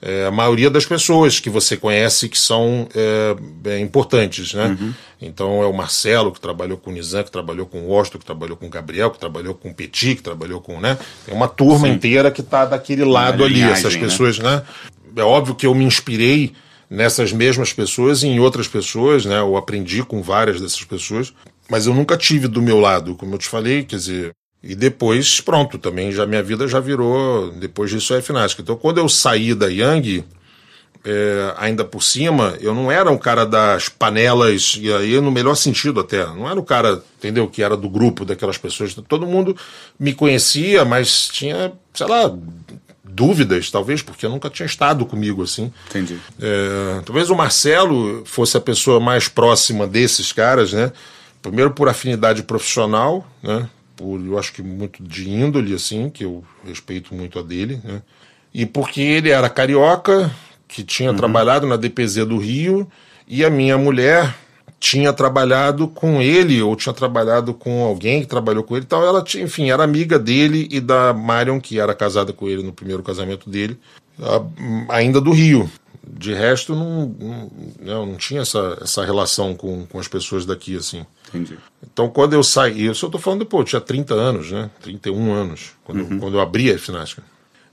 Speaker 2: é, a maioria das pessoas que você conhece que são é, é, importantes, né? Uhum. Então é o Marcelo, que trabalhou com o Nizam, que trabalhou com o Washington, que trabalhou com o Gabriel, que trabalhou com o Petit, que trabalhou com, né? Tem uma turma Sim. inteira que está daquele lado ali, linhagem, essas né? pessoas, né? né? É óbvio que eu me inspirei nessas mesmas pessoas e em outras pessoas, né? Eu aprendi com várias dessas pessoas, mas eu nunca tive do meu lado, como eu te falei, quer dizer, e depois, pronto, também já minha vida já virou, depois disso é finástica. Então, quando eu saí da Yang, é, ainda por cima, eu não era um cara das panelas, e aí no melhor sentido até, não era o cara, entendeu, que era do grupo daquelas pessoas. Todo mundo me conhecia, mas tinha, sei lá, dúvidas, talvez, porque eu nunca tinha estado comigo assim.
Speaker 1: Entendi.
Speaker 2: É, talvez o Marcelo fosse a pessoa mais próxima desses caras, né? Primeiro por afinidade profissional, né? Por, eu acho que muito de índole, assim, que eu respeito muito a dele, né? E porque ele era carioca, que tinha uhum. trabalhado na DPZ do Rio, e a minha mulher tinha trabalhado com ele, ou tinha trabalhado com alguém que trabalhou com ele e tal. Ela, tinha, enfim, era amiga dele e da Marion, que era casada com ele no primeiro casamento dele, ainda do Rio. De resto, não, não, não, não tinha essa, essa relação com, com as pessoas daqui, assim.
Speaker 1: Entendi.
Speaker 2: Então, quando eu saí, eu só estou falando, pô, eu tinha 30 anos, né? 31 anos, quando, uhum. eu, quando eu abri a ginástica.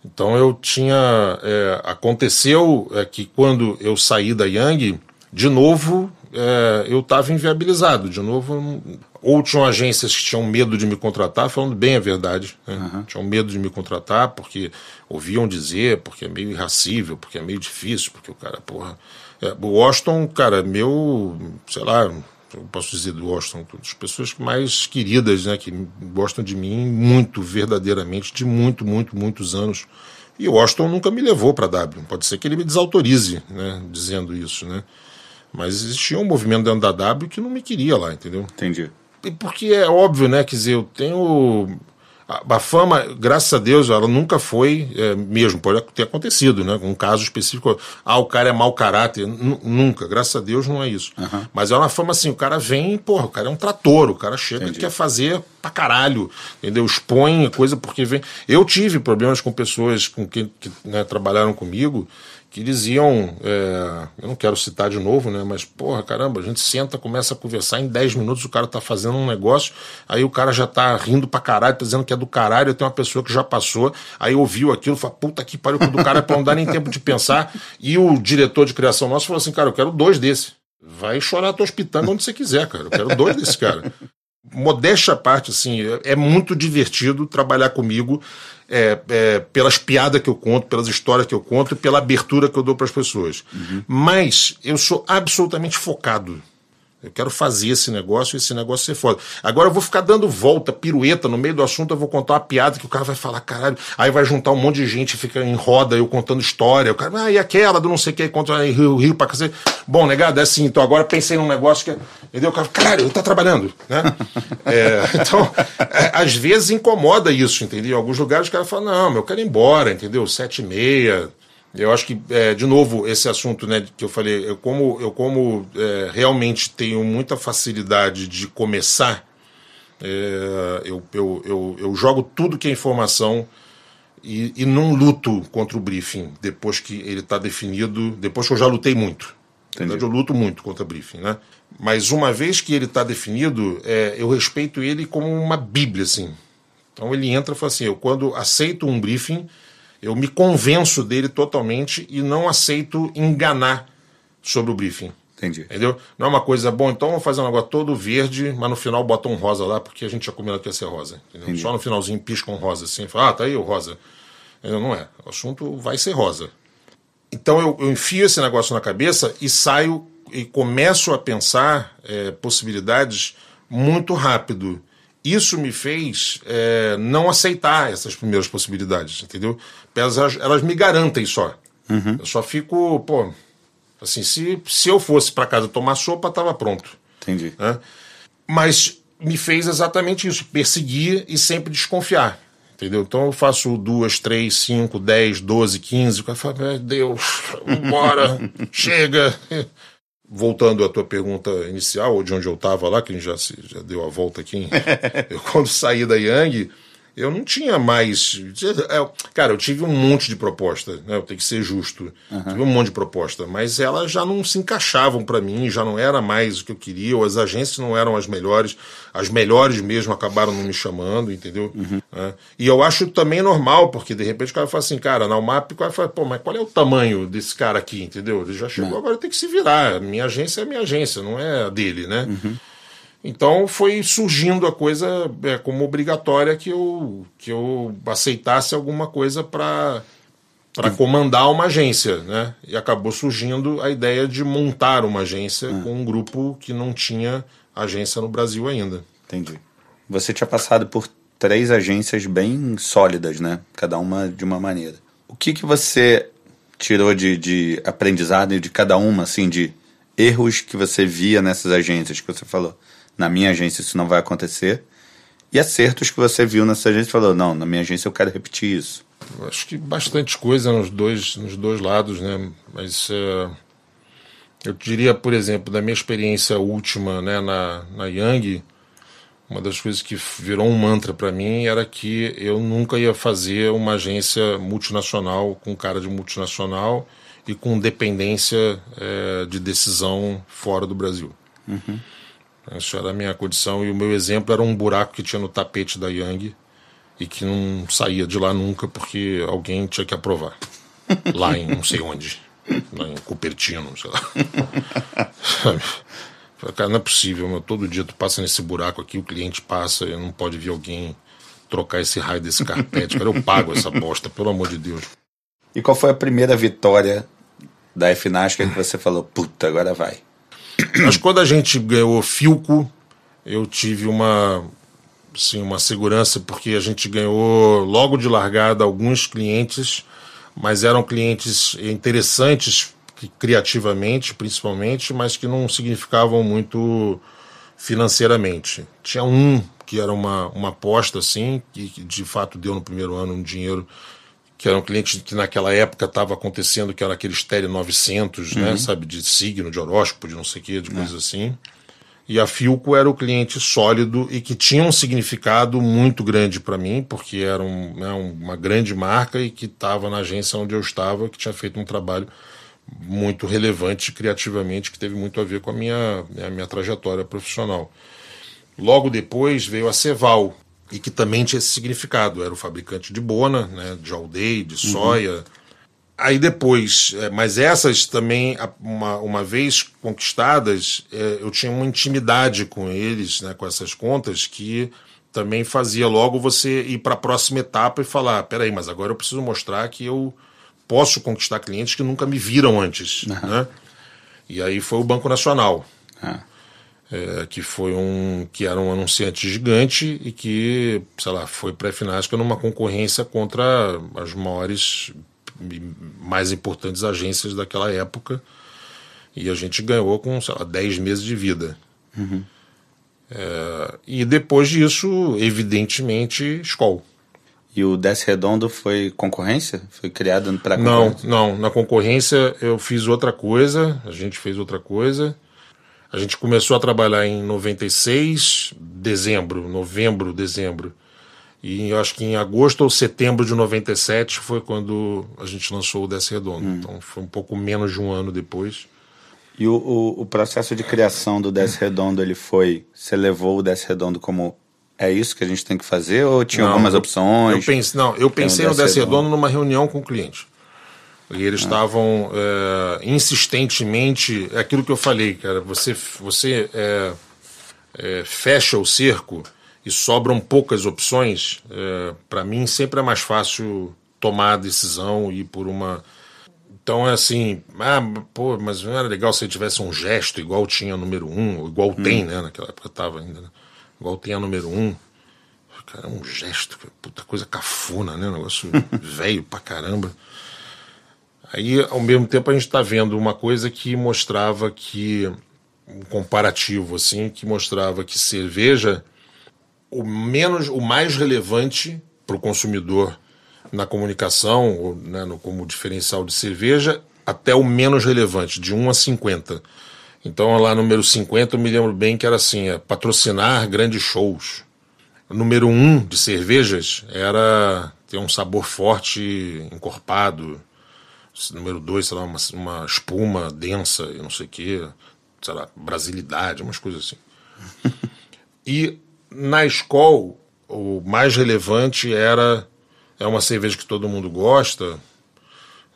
Speaker 2: Então, eu tinha. É, aconteceu é, que quando eu saí da Yang, de novo, é, eu estava inviabilizado. De novo, ou tinham agências que tinham medo de me contratar, falando bem a verdade, né? uhum. tinham medo de me contratar porque ouviam dizer, porque é meio irracível, porque é meio difícil, porque o cara, porra. É, o Washington, cara, meu, sei lá, eu posso dizer do Washington, as pessoas mais queridas, né, que gostam de mim muito, verdadeiramente, de muito, muito, muitos anos. E o Washington nunca me levou para a W. Pode ser que ele me desautorize, né, dizendo isso, né? Mas existia um movimento dentro da W que não me queria lá, entendeu?
Speaker 1: Entendi.
Speaker 2: E porque é óbvio, né? Quer dizer, eu tenho a, a, fama, graças a Deus, ela nunca foi é, mesmo, pode ter acontecido, né? Um caso específico, ah, o cara é mau caráter. N nunca, graças a Deus não é isso. Uhum. Mas é uma fama assim, o cara vem, porra, o cara é um trator, o cara chega e quer fazer pra caralho, entendeu? Expõe coisa porque vem. Eu tive problemas com pessoas com que, que né, trabalharam comigo que diziam, é, eu não quero citar de novo, né, mas porra, caramba, a gente senta, começa a conversar, em 10 minutos o cara tá fazendo um negócio, aí o cara já tá rindo pra caralho, tá dizendo que é do caralho, tem uma pessoa que já passou, aí ouviu aquilo, fala, puta que pariu, do cara pra não dar nem tempo de pensar, e o diretor de criação nosso falou assim, cara, eu quero dois desses. Vai chorar tuas pitangas onde você quiser, cara. Eu quero dois desse cara. Modéstia à parte, assim, é muito divertido trabalhar comigo é, é, pelas piadas que eu conto, pelas histórias que eu conto e pela abertura que eu dou para as pessoas. Uhum. Mas eu sou absolutamente focado. Eu quero fazer esse negócio e esse negócio ser foda. Agora eu vou ficar dando volta, pirueta, no meio do assunto eu vou contar uma piada que o cara vai falar, caralho. Aí vai juntar um monte de gente, fica em roda, eu contando história. O cara, ah, e aquela do não sei o que, contra Rio, Rio pra cacete. Bom, negado, é assim, então agora pensei num negócio que. Entendeu? O cara, caralho, ele tá trabalhando, né? é, então, é, às vezes incomoda isso, entendeu? Em alguns lugares o cara fala, não, eu quero ir embora, entendeu? Sete e meia eu acho que, é, de novo, esse assunto né, que eu falei, eu como, eu como é, realmente tenho muita facilidade de começar, é, eu, eu, eu, eu, jogo tudo que é informação e, e não luto contra o briefing depois que ele está definido, depois que eu já lutei muito. Na verdade, eu luto muito contra o briefing, né? Mas uma vez que ele está definido, é, eu respeito ele como uma bíblia, assim. Então ele entra e fala assim, eu quando aceito um briefing eu me convenço dele totalmente e não aceito enganar sobre o briefing.
Speaker 1: Entendi.
Speaker 2: Entendeu? Não é uma coisa, bom, então vamos fazer um negócio todo verde, mas no final bota um rosa lá, porque a gente já combinou que ia ser rosa. Só no finalzinho pisca um rosa assim, fala, ah, tá aí o rosa. Entendeu? Não é. O assunto vai ser rosa. Então eu, eu enfio esse negócio na cabeça e saio e começo a pensar é, possibilidades muito rápido. Isso me fez é, não aceitar essas primeiras possibilidades, entendeu? Elas, elas me garantem só. Uhum. Eu só fico, pô, assim, se, se eu fosse para casa tomar sopa, estava pronto.
Speaker 1: Entendi.
Speaker 2: Né? Mas me fez exatamente isso, perseguir e sempre desconfiar. Entendeu? Então eu faço duas, três, cinco, dez, doze, quinze. O cara fala, meu Deus, bora, chega voltando à tua pergunta inicial, ou de onde eu estava lá, que a gente já, já deu a volta aqui, eu quando saí da Yang, eu não tinha mais. É, cara, eu tive um monte de proposta, né? Eu tenho que ser justo. Uhum. Tive um monte de proposta, mas elas já não se encaixavam para mim, já não era mais o que eu queria, ou as agências não eram as melhores, as melhores mesmo acabaram não me chamando, entendeu? Uhum. É. E eu acho também normal, porque de repente o cara fala assim, cara, na UMAP, o cara fala, pô, mas qual é o tamanho desse cara aqui, entendeu? Ele já chegou, não. agora tem que se virar. Minha agência é minha agência, não é a dele, né? Uhum. Então foi surgindo a coisa é, como obrigatória que eu, que eu aceitasse alguma coisa para para comandar uma agência, né? E acabou surgindo a ideia de montar uma agência ah. com um grupo que não tinha agência no Brasil ainda.
Speaker 1: Entendi. Você tinha passado por três agências bem sólidas, né? Cada uma de uma maneira. O que que você tirou de, de aprendizado de cada uma, assim, de erros que você via nessas agências que você falou? Na minha agência isso não vai acontecer. E acertos que você viu nessa agência e falou, não, na minha agência eu quero repetir isso.
Speaker 2: Acho que bastante coisa nos dois, nos dois lados, né? Mas uh, eu diria, por exemplo, da minha experiência última né, na, na Yang, uma das coisas que virou um mantra para mim era que eu nunca ia fazer uma agência multinacional com cara de multinacional e com dependência é, de decisão fora do Brasil. Uhum. Essa era a minha condição e o meu exemplo era um buraco que tinha no tapete da Yang e que não saía de lá nunca porque alguém tinha que aprovar. Lá em não sei onde. Lá em Cupertino, sei lá. Cara, não é possível, meu. todo dia tu passa nesse buraco aqui, o cliente passa e não pode vir alguém trocar esse raio desse carpete. Cara, eu pago essa bosta, pelo amor de Deus.
Speaker 1: E qual foi a primeira vitória da FNASCA que você falou, puta, agora vai?
Speaker 2: Mas quando a gente ganhou Filco, eu tive uma, assim, uma segurança, porque a gente ganhou logo de largada alguns clientes, mas eram clientes interessantes criativamente, principalmente, mas que não significavam muito financeiramente. Tinha um que era uma, uma aposta, assim, que, que de fato deu no primeiro ano um dinheiro que era um cliente que naquela época estava acontecendo, que era aquele Stereo 900, né, uhum. né, sabe, de signo, de horóscopo, de não sei o que, de coisas é. assim. E a Filco era o cliente sólido e que tinha um significado muito grande para mim, porque era um, né, uma grande marca e que estava na agência onde eu estava, que tinha feito um trabalho muito relevante criativamente, que teve muito a ver com a minha, a minha trajetória profissional. Logo depois veio a Ceval, e que também tinha esse significado. Era o fabricante de bona, né, de aldeia, de uhum. soia. Uhum. Aí depois, é, mas essas também, uma, uma vez conquistadas, é, eu tinha uma intimidade com eles, né, com essas contas, que também fazia logo você ir para a próxima etapa e falar: peraí, mas agora eu preciso mostrar que eu posso conquistar clientes que nunca me viram antes. Uhum. Né? E aí foi o Banco Nacional. Uhum. É, que foi um que era um anunciante gigante e que, sei lá, foi pré-finástica numa concorrência contra as maiores mais importantes agências daquela época. E a gente ganhou com, sei lá, 10 meses de vida. Uhum. É, e depois disso, evidentemente, escola.
Speaker 1: E o Desce Redondo foi concorrência? Foi criado para
Speaker 2: Não, não. Na concorrência eu fiz outra coisa, a gente fez outra coisa. A gente começou a trabalhar em 96, dezembro, novembro, dezembro. E eu acho que em agosto ou setembro de 97 foi quando a gente lançou o Desce Redondo. Hum. Então foi um pouco menos de um ano depois.
Speaker 1: E o, o, o, processo de criação do Desce Redondo, ele foi. Você levou o Desce Redondo como é isso que a gente tem que fazer ou tinha não, algumas opções?
Speaker 2: Eu pense, não, eu pensei um no Desce Redondo. Redondo numa reunião com o cliente. E eles estavam é, insistentemente. É aquilo que eu falei, cara. Você, você é, é, fecha o cerco e sobram poucas opções. É, Para mim, sempre é mais fácil tomar a decisão e ir por uma então é assim, ah, pô, mas não era legal se ele tivesse um gesto igual tinha número um, igual hum. tem, né? Naquela época tava ainda, né? Igual tem a número um. Cara, um gesto, puta coisa cafona, né? Um negócio velho pra caramba. Aí, ao mesmo tempo, a gente está vendo uma coisa que mostrava que. um comparativo, assim, que mostrava que cerveja, o menos, o mais relevante para o consumidor na comunicação, ou, né, no, como diferencial de cerveja, até o menos relevante, de 1 a 50. Então, lá número 50, eu me lembro bem que era assim: é, patrocinar grandes shows. Número 1 de cervejas era ter um sabor forte, encorpado. Número 2, sei lá, uma, uma espuma densa e não sei o quê. Sei lá, brasilidade, umas coisas assim. e na escola, o mais relevante era é uma cerveja que todo mundo gosta,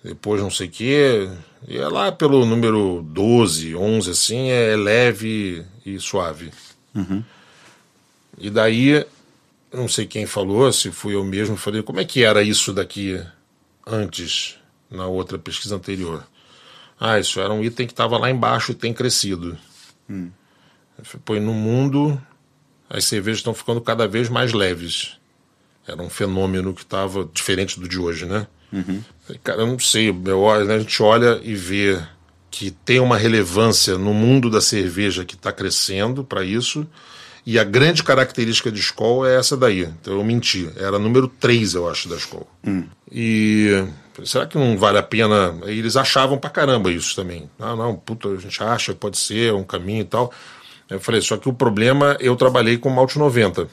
Speaker 2: depois não sei o quê, e é lá pelo número 12, 11, assim, é leve e suave. Uhum. E daí, não sei quem falou, se fui eu mesmo, falei, como é que era isso daqui antes, na outra pesquisa anterior? Ah, isso era um item que estava lá embaixo e tem crescido. Hum. Põe no mundo, as cervejas estão ficando cada vez mais leves. Era um fenômeno que estava diferente do de hoje, né? Uhum. Cara, eu não sei. Eu, a gente olha e vê que tem uma relevância no mundo da cerveja que está crescendo para isso. E a grande característica de Skol é essa daí. Então eu menti. Era número 3, eu acho, da Skol. Hum. E será que não vale a pena? Eles achavam pra caramba isso também. Ah, não, puta, a gente acha, pode ser, um caminho e tal. Eu falei, só que o problema, eu trabalhei com Malte 90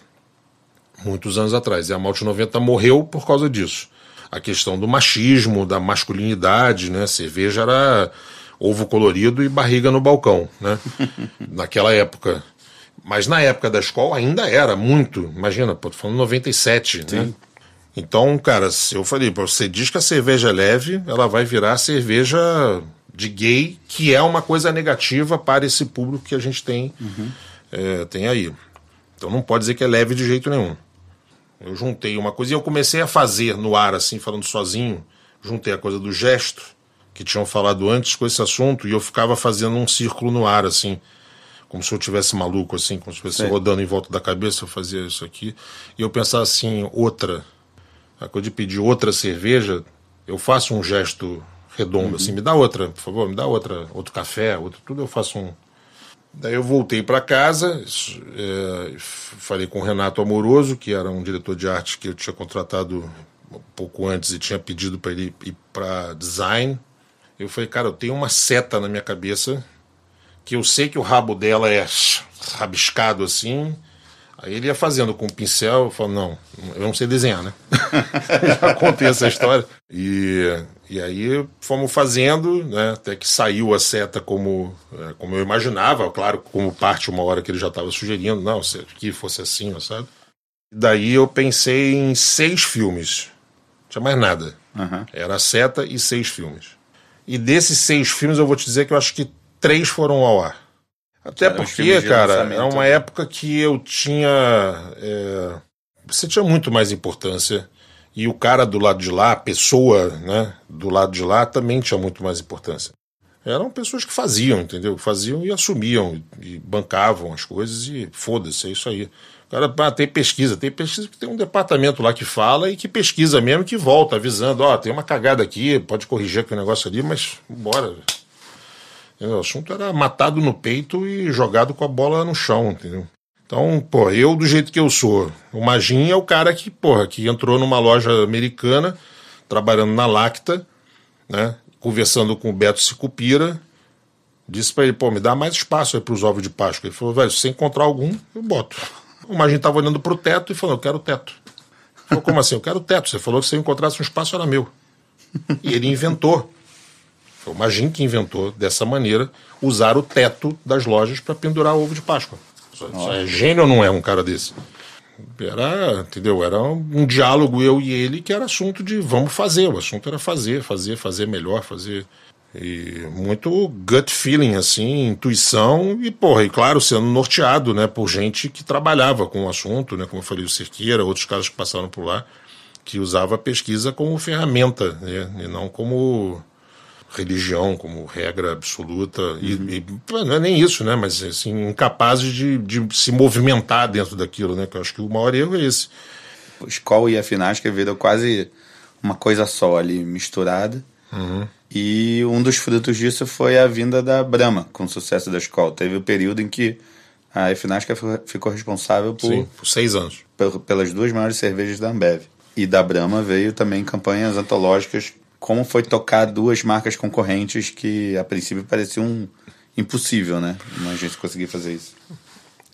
Speaker 2: muitos anos atrás. E a Malte 90 morreu por causa disso. A questão do machismo, da masculinidade, né? Cerveja era ovo colorido e barriga no balcão, né? Naquela época. Mas na época da escola ainda era muito. Imagina, pô, tô falando 97, né? Sim. né? Então, cara, eu falei, você diz que a cerveja é leve, ela vai virar cerveja de gay, que é uma coisa negativa para esse público que a gente tem, uhum. é, tem aí. Então não pode dizer que é leve de jeito nenhum. Eu juntei uma coisa e eu comecei a fazer no ar, assim, falando sozinho. Juntei a coisa do gesto, que tinham falado antes com esse assunto, e eu ficava fazendo um círculo no ar, assim, como se eu tivesse maluco, assim, como se estivesse rodando em volta da cabeça, eu fazia isso aqui. E eu pensava assim, outra. A coisa de pedir outra cerveja, eu faço um gesto redondo, uhum. assim, me dá outra, por favor, me dá outra, outro café, outro, tudo eu faço um Daí eu voltei para casa, é, falei com o Renato Amoroso, que era um diretor de arte que eu tinha contratado um pouco antes e tinha pedido para ele ir para design. Eu falei, cara, eu tenho uma seta na minha cabeça que eu sei que o rabo dela é rabiscado assim. Aí ele ia fazendo com o pincel, eu falo, não, eu não sei desenhar, né? Já contei essa história. E e aí fomos fazendo, né, até que saiu a seta como, é, como eu imaginava, claro, como parte uma hora que ele já estava sugerindo, não, se que fosse assim, sabe? Daí eu pensei em seis filmes, não tinha mais nada. Uhum. Era a seta e seis filmes. E desses seis filmes eu vou te dizer que eu acho que três foram ao ar. Até porque, cara, é uma época que eu tinha. É, você tinha muito mais importância e o cara do lado de lá, a pessoa né, do lado de lá, também tinha muito mais importância. eram pessoas que faziam, entendeu? Faziam e assumiam, e bancavam as coisas e foda-se, é isso aí. O cara ah, tem pesquisa, tem pesquisa que tem um departamento lá que fala e que pesquisa mesmo, que volta avisando, ó, oh, tem uma cagada aqui, pode corrigir aquele negócio ali, mas bora. O assunto era matado no peito e jogado com a bola no chão, entendeu? Então, pô, eu do jeito que eu sou, o Magin é o cara que, porra, que entrou numa loja americana, trabalhando na Lacta, né? conversando com o Beto Sicupira, disse para ele, pô, me dá mais espaço aí para os ovos de Páscoa. Ele falou, velho, se você encontrar algum, eu boto. O Magin estava olhando para o teto e falou, eu quero o teto. Ele falou, como assim? Eu quero o teto. Você falou que se eu encontrasse um espaço era meu. E ele inventou. Foi o Magin que inventou, dessa maneira, usar o teto das lojas para pendurar ovo de Páscoa. Isso é gênio ou não é um cara desse? Era, entendeu? Era um diálogo eu e ele que era assunto de vamos fazer. O assunto era fazer, fazer, fazer melhor, fazer. E muito gut feeling, assim, intuição e, porra, e claro, sendo norteado, né, por gente que trabalhava com o assunto, né, como eu falei, o Cerqueira, outros caras que passaram por lá, que usava a pesquisa como ferramenta, né, e não como religião como regra absoluta e, e, não é nem isso, né? Mas assim incapazes de, de se movimentar dentro daquilo, né? Que eu acho que o maior erro é esse.
Speaker 1: Escola e a Finasca viram quase uma coisa só ali misturada. Uhum. E um dos frutos disso foi a vinda da Brahma, com o sucesso da escola. Teve o um período em que a Finasca ficou responsável por,
Speaker 2: Sim, por seis anos
Speaker 1: pelas duas maiores cervejas da Ambev. E da Brahma veio também campanhas antológicas como foi tocar duas marcas concorrentes que a princípio pareciam impossível, né? Uma gente conseguir fazer isso.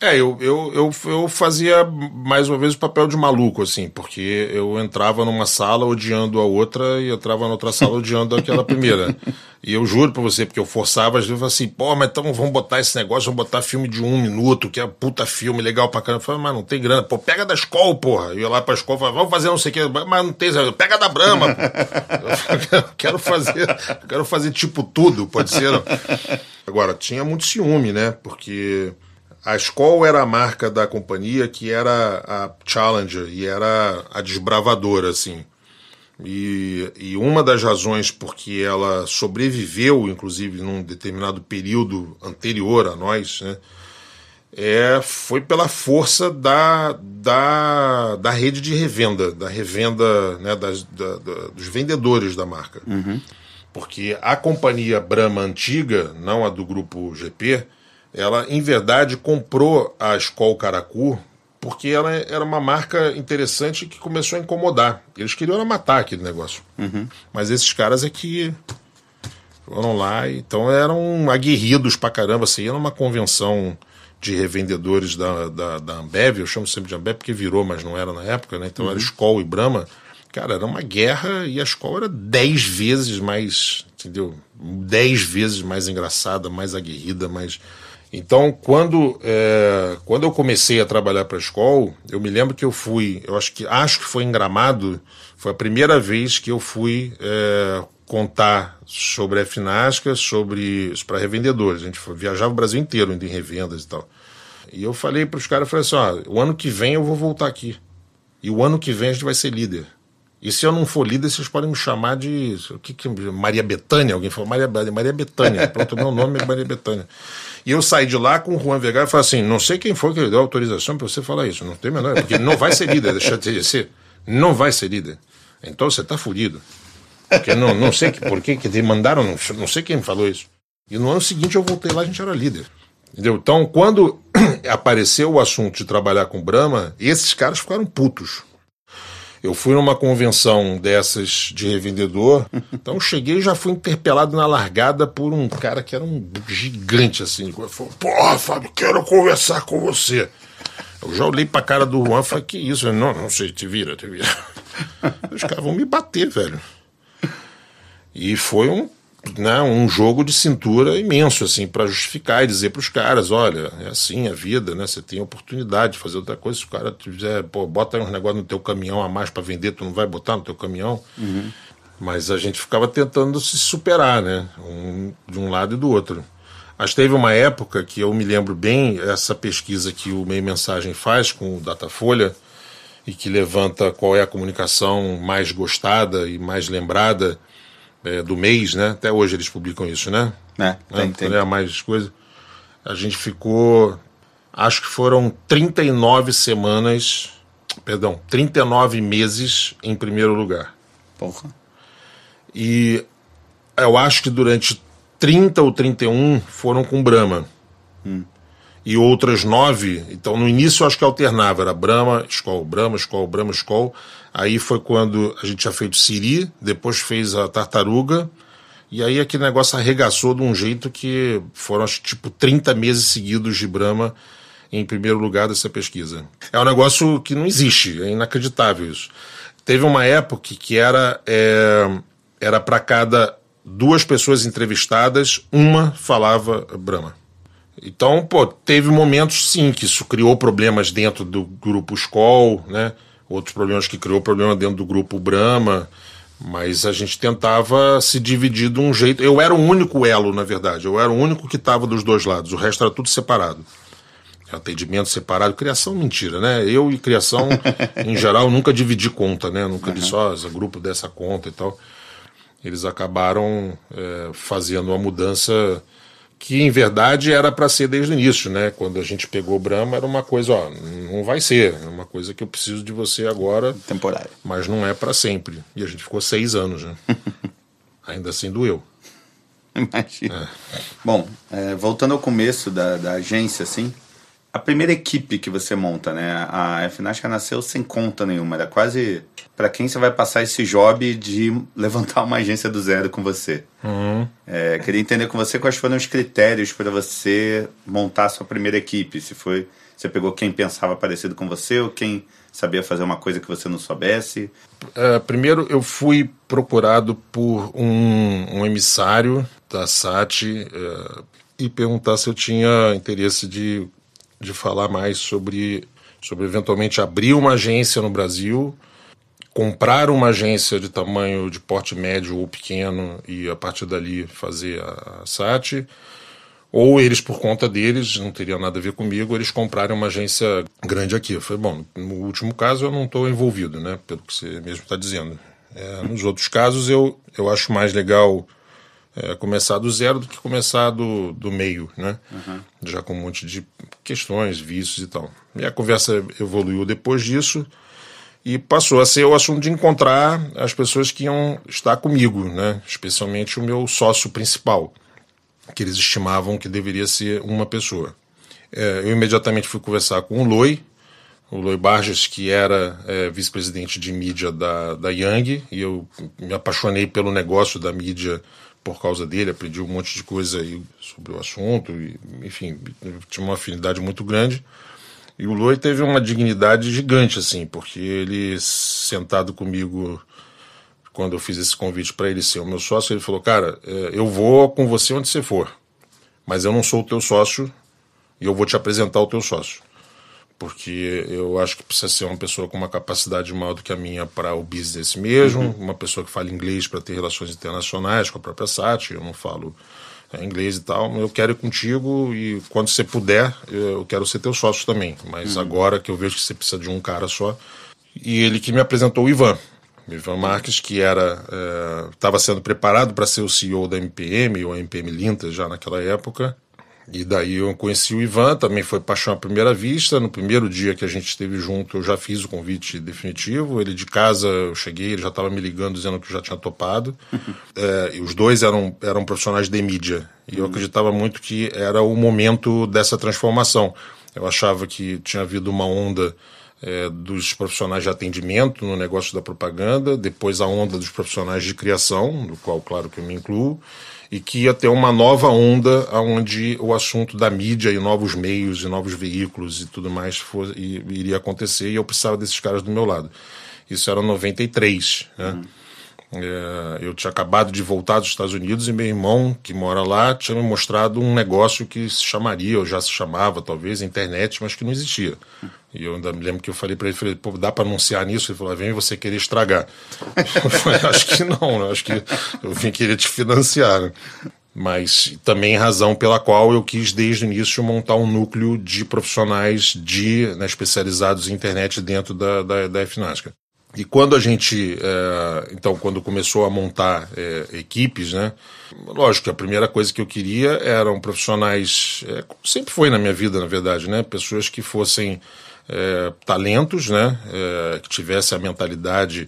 Speaker 2: É, eu, eu, eu, eu fazia mais uma vez o papel de maluco, assim, porque eu entrava numa sala odiando a outra e entrava na outra sala odiando aquela primeira. E eu juro pra você, porque eu forçava, às vezes eu assim, pô, mas então vamos botar esse negócio, vamos botar filme de um minuto, que é puta filme, legal pra caramba. Eu falei, mas não tem grana. Pô, pega da escola, porra. Eu ia lá pra escola, falava, vamos fazer não sei o que, mas não tem, pega da Brama. eu quero fazer, quero fazer tipo tudo, pode ser. Não? Agora, tinha muito ciúme, né? Porque a Skoll era a marca da companhia que era a Challenger e era a desbravadora, assim. E, e uma das razões porque ela sobreviveu, inclusive, num determinado período anterior a nós, né, é, foi pela força da, da, da rede de revenda, da revenda né, das, da, da, dos vendedores da marca. Uhum. Porque a companhia Brahma antiga, não a do grupo GP, ela, em verdade, comprou a Skol Caracu porque ela era uma marca interessante que começou a incomodar. Eles queriam matar aquele negócio. Uhum. Mas esses caras é que foram lá, então eram aguerridos pra caramba. Você ia numa convenção de revendedores da, da, da, Ambev, eu chamo sempre de Ambev porque virou, mas não era na época, né? Então uhum. era Skol e Brahma. Cara, era uma guerra e a Skol era dez vezes mais, entendeu? Dez vezes mais engraçada, mais aguerrida, mais então, quando, é, quando eu comecei a trabalhar para a escola, eu me lembro que eu fui, eu acho que acho que foi em Gramado, foi a primeira vez que eu fui é, contar sobre a Finasca, sobre para revendedores. A gente foi, viajava o Brasil inteiro indo em revendas e tal. E eu falei para os caras, falei assim, ó, o ano que vem eu vou voltar aqui. E o ano que vem a gente vai ser líder. E se eu não for líder, vocês podem me chamar de. O que, que Maria Betânia? Alguém falou Maria, Maria Betânia. Pronto, meu nome é Maria Betânia. E eu saí de lá com o Juan Vergara e falei assim: não sei quem foi que deu autorização para você falar isso. Não tem menor, porque não vai ser líder, te dizer. Não vai ser líder. Então você está furido. Porque não, não sei por que, que te mandaram, não, não sei quem falou isso. E no ano seguinte eu voltei lá, a gente era líder. Entendeu? Então, quando apareceu o assunto de trabalhar com Brahma, esses caras ficaram putos. Eu fui numa convenção dessas de revendedor, então cheguei e já fui interpelado na largada por um cara que era um gigante assim. Ele falou: Porra, Fábio, quero conversar com você. Eu já olhei pra cara do Juan e falei: Que isso? Não, não sei, te vira, te vira. Os caras vão me bater, velho. E foi um né, um jogo de cintura imenso, assim, para justificar e dizer para os caras: olha, é assim a vida, né? Você tem oportunidade de fazer outra coisa. Se o cara tiver, pô, bota uns negócios no teu caminhão a mais para vender, tu não vai botar no teu caminhão. Uhum. Mas a gente ficava tentando se superar, né? Um, de um lado e do outro. Mas teve uma época que eu me lembro bem, essa pesquisa que o Meio Mensagem faz com o Datafolha, e que levanta qual é a comunicação mais gostada e mais lembrada é, do mês, né? Até hoje eles publicam isso, né?
Speaker 1: É, tem, tem.
Speaker 2: Né? Mais coisa. A gente ficou, acho que foram 39 semanas, perdão, 39 meses em primeiro lugar.
Speaker 1: Porra.
Speaker 2: E eu acho que durante 30 ou 31 foram com Brahma. Hum. E outras nove, então no início eu acho que alternava, era Brahma, Skol, Brahma, Skol, Brahma, Skol. Aí foi quando a gente tinha feito Siri, depois fez a Tartaruga, e aí aquele negócio arregaçou de um jeito que foram acho, tipo 30 meses seguidos de Brahma em primeiro lugar dessa pesquisa. É um negócio que não existe, é inacreditável isso. Teve uma época que era é, era para cada duas pessoas entrevistadas, uma falava Brahma. Então, pô, teve momentos sim que isso criou problemas dentro do grupo Skoll, né? Outros problemas que criou problema dentro do grupo Brahma, mas a gente tentava se dividir de um jeito. Eu era o único elo, na verdade. Eu era o único que estava dos dois lados. O resto era tudo separado. Atendimento separado, criação mentira, né? Eu e criação, em geral, nunca dividi conta, né? Nunca uhum. disse, ó, oh, grupo dessa conta e tal eles acabaram é, fazendo uma mudança que em verdade era para ser desde o início, né? Quando a gente pegou o Brahma era uma coisa, ó, não vai ser, é uma coisa que eu preciso de você agora,
Speaker 1: temporário,
Speaker 2: mas não é para sempre. E a gente ficou seis anos, né? Ainda assim doeu.
Speaker 1: Imagina. É. Bom, é, voltando ao começo da, da agência, assim, a primeira equipe que você monta, né? A FNASCA nasceu sem conta nenhuma, era quase para quem você vai passar esse job de levantar uma agência do zero com você. Uhum. É, queria entender com você quais foram os critérios para você montar a sua primeira equipe. Se foi, você pegou quem pensava parecido com você ou quem sabia fazer uma coisa que você não soubesse?
Speaker 2: É, primeiro, eu fui procurado por um, um emissário da SAT é, e perguntar se eu tinha interesse de de falar mais sobre, sobre eventualmente abrir uma agência no Brasil, comprar uma agência de tamanho de porte médio ou pequeno e a partir dali fazer a, a SAT, ou eles por conta deles, não teria nada a ver comigo, eles comprarem uma agência grande aqui. Falei, bom, no último caso eu não estou envolvido, né, pelo que você mesmo está dizendo. É, nos outros casos eu, eu acho mais legal é, começar do zero do que começar do, do meio, né? Uhum. Já com um monte de questões, vícios e tal. E a conversa evoluiu depois disso e passou a ser o assunto de encontrar as pessoas que iam estar comigo, né? Especialmente o meu sócio principal, que eles estimavam que deveria ser uma pessoa. É, eu imediatamente fui conversar com o Loi, o Loi Barges, que era é, vice-presidente de mídia da, da Yang, e eu me apaixonei pelo negócio da mídia por causa dele, aprendi um monte de coisa aí sobre o assunto, e, enfim, tinha uma afinidade muito grande. E o Loi teve uma dignidade gigante, assim, porque ele, sentado comigo, quando eu fiz esse convite para ele ser o meu sócio, ele falou: Cara, é, eu vou com você onde você for, mas eu não sou o teu sócio e eu vou te apresentar o teu sócio porque eu acho que precisa ser uma pessoa com uma capacidade maior do que a minha para o business mesmo, uhum. uma pessoa que fale inglês para ter relações internacionais com a própria SAT, eu não falo é, inglês e tal, eu quero ir contigo e quando você puder, eu quero ser teu sócio também, mas uhum. agora que eu vejo que você precisa de um cara só, e ele que me apresentou o Ivan, Ivan Marques, que era estava é, sendo preparado para ser o CEO da MPM, ou MPM Lintas já naquela época, e daí eu conheci o Ivan, também foi paixão à primeira vista. No primeiro dia que a gente esteve junto, eu já fiz o convite definitivo. Ele de casa, eu cheguei, ele já estava me ligando dizendo que já tinha topado. é, e os dois eram, eram profissionais de mídia. E eu acreditava muito que era o momento dessa transformação. Eu achava que tinha havido uma onda é, dos profissionais de atendimento no negócio da propaganda, depois a onda dos profissionais de criação, do qual, claro, que eu me incluo e que ia ter uma nova onda onde o assunto da mídia e novos meios e novos veículos e tudo mais for, iria acontecer e eu precisava desses caras do meu lado. Isso era 93, né? Uhum. É, eu tinha acabado de voltar dos Estados Unidos e meu irmão, que mora lá, tinha me mostrado um negócio que se chamaria, ou já se chamava, talvez, internet, mas que não existia. E eu ainda me lembro que eu falei para ele, falei, pô, dá para anunciar nisso? Ele falou, vem você querer estragar. eu falei, acho que não, né? acho que eu vim querer te financiar. Né? Mas também razão pela qual eu quis, desde o início, montar um núcleo de profissionais de né, especializados em internet dentro da, da, da FNASCA. E quando a gente, é, então, quando começou a montar é, equipes, né? Lógico que a primeira coisa que eu queria eram profissionais, é, sempre foi na minha vida, na verdade, né? Pessoas que fossem é, talentos, né? É, que tivessem a mentalidade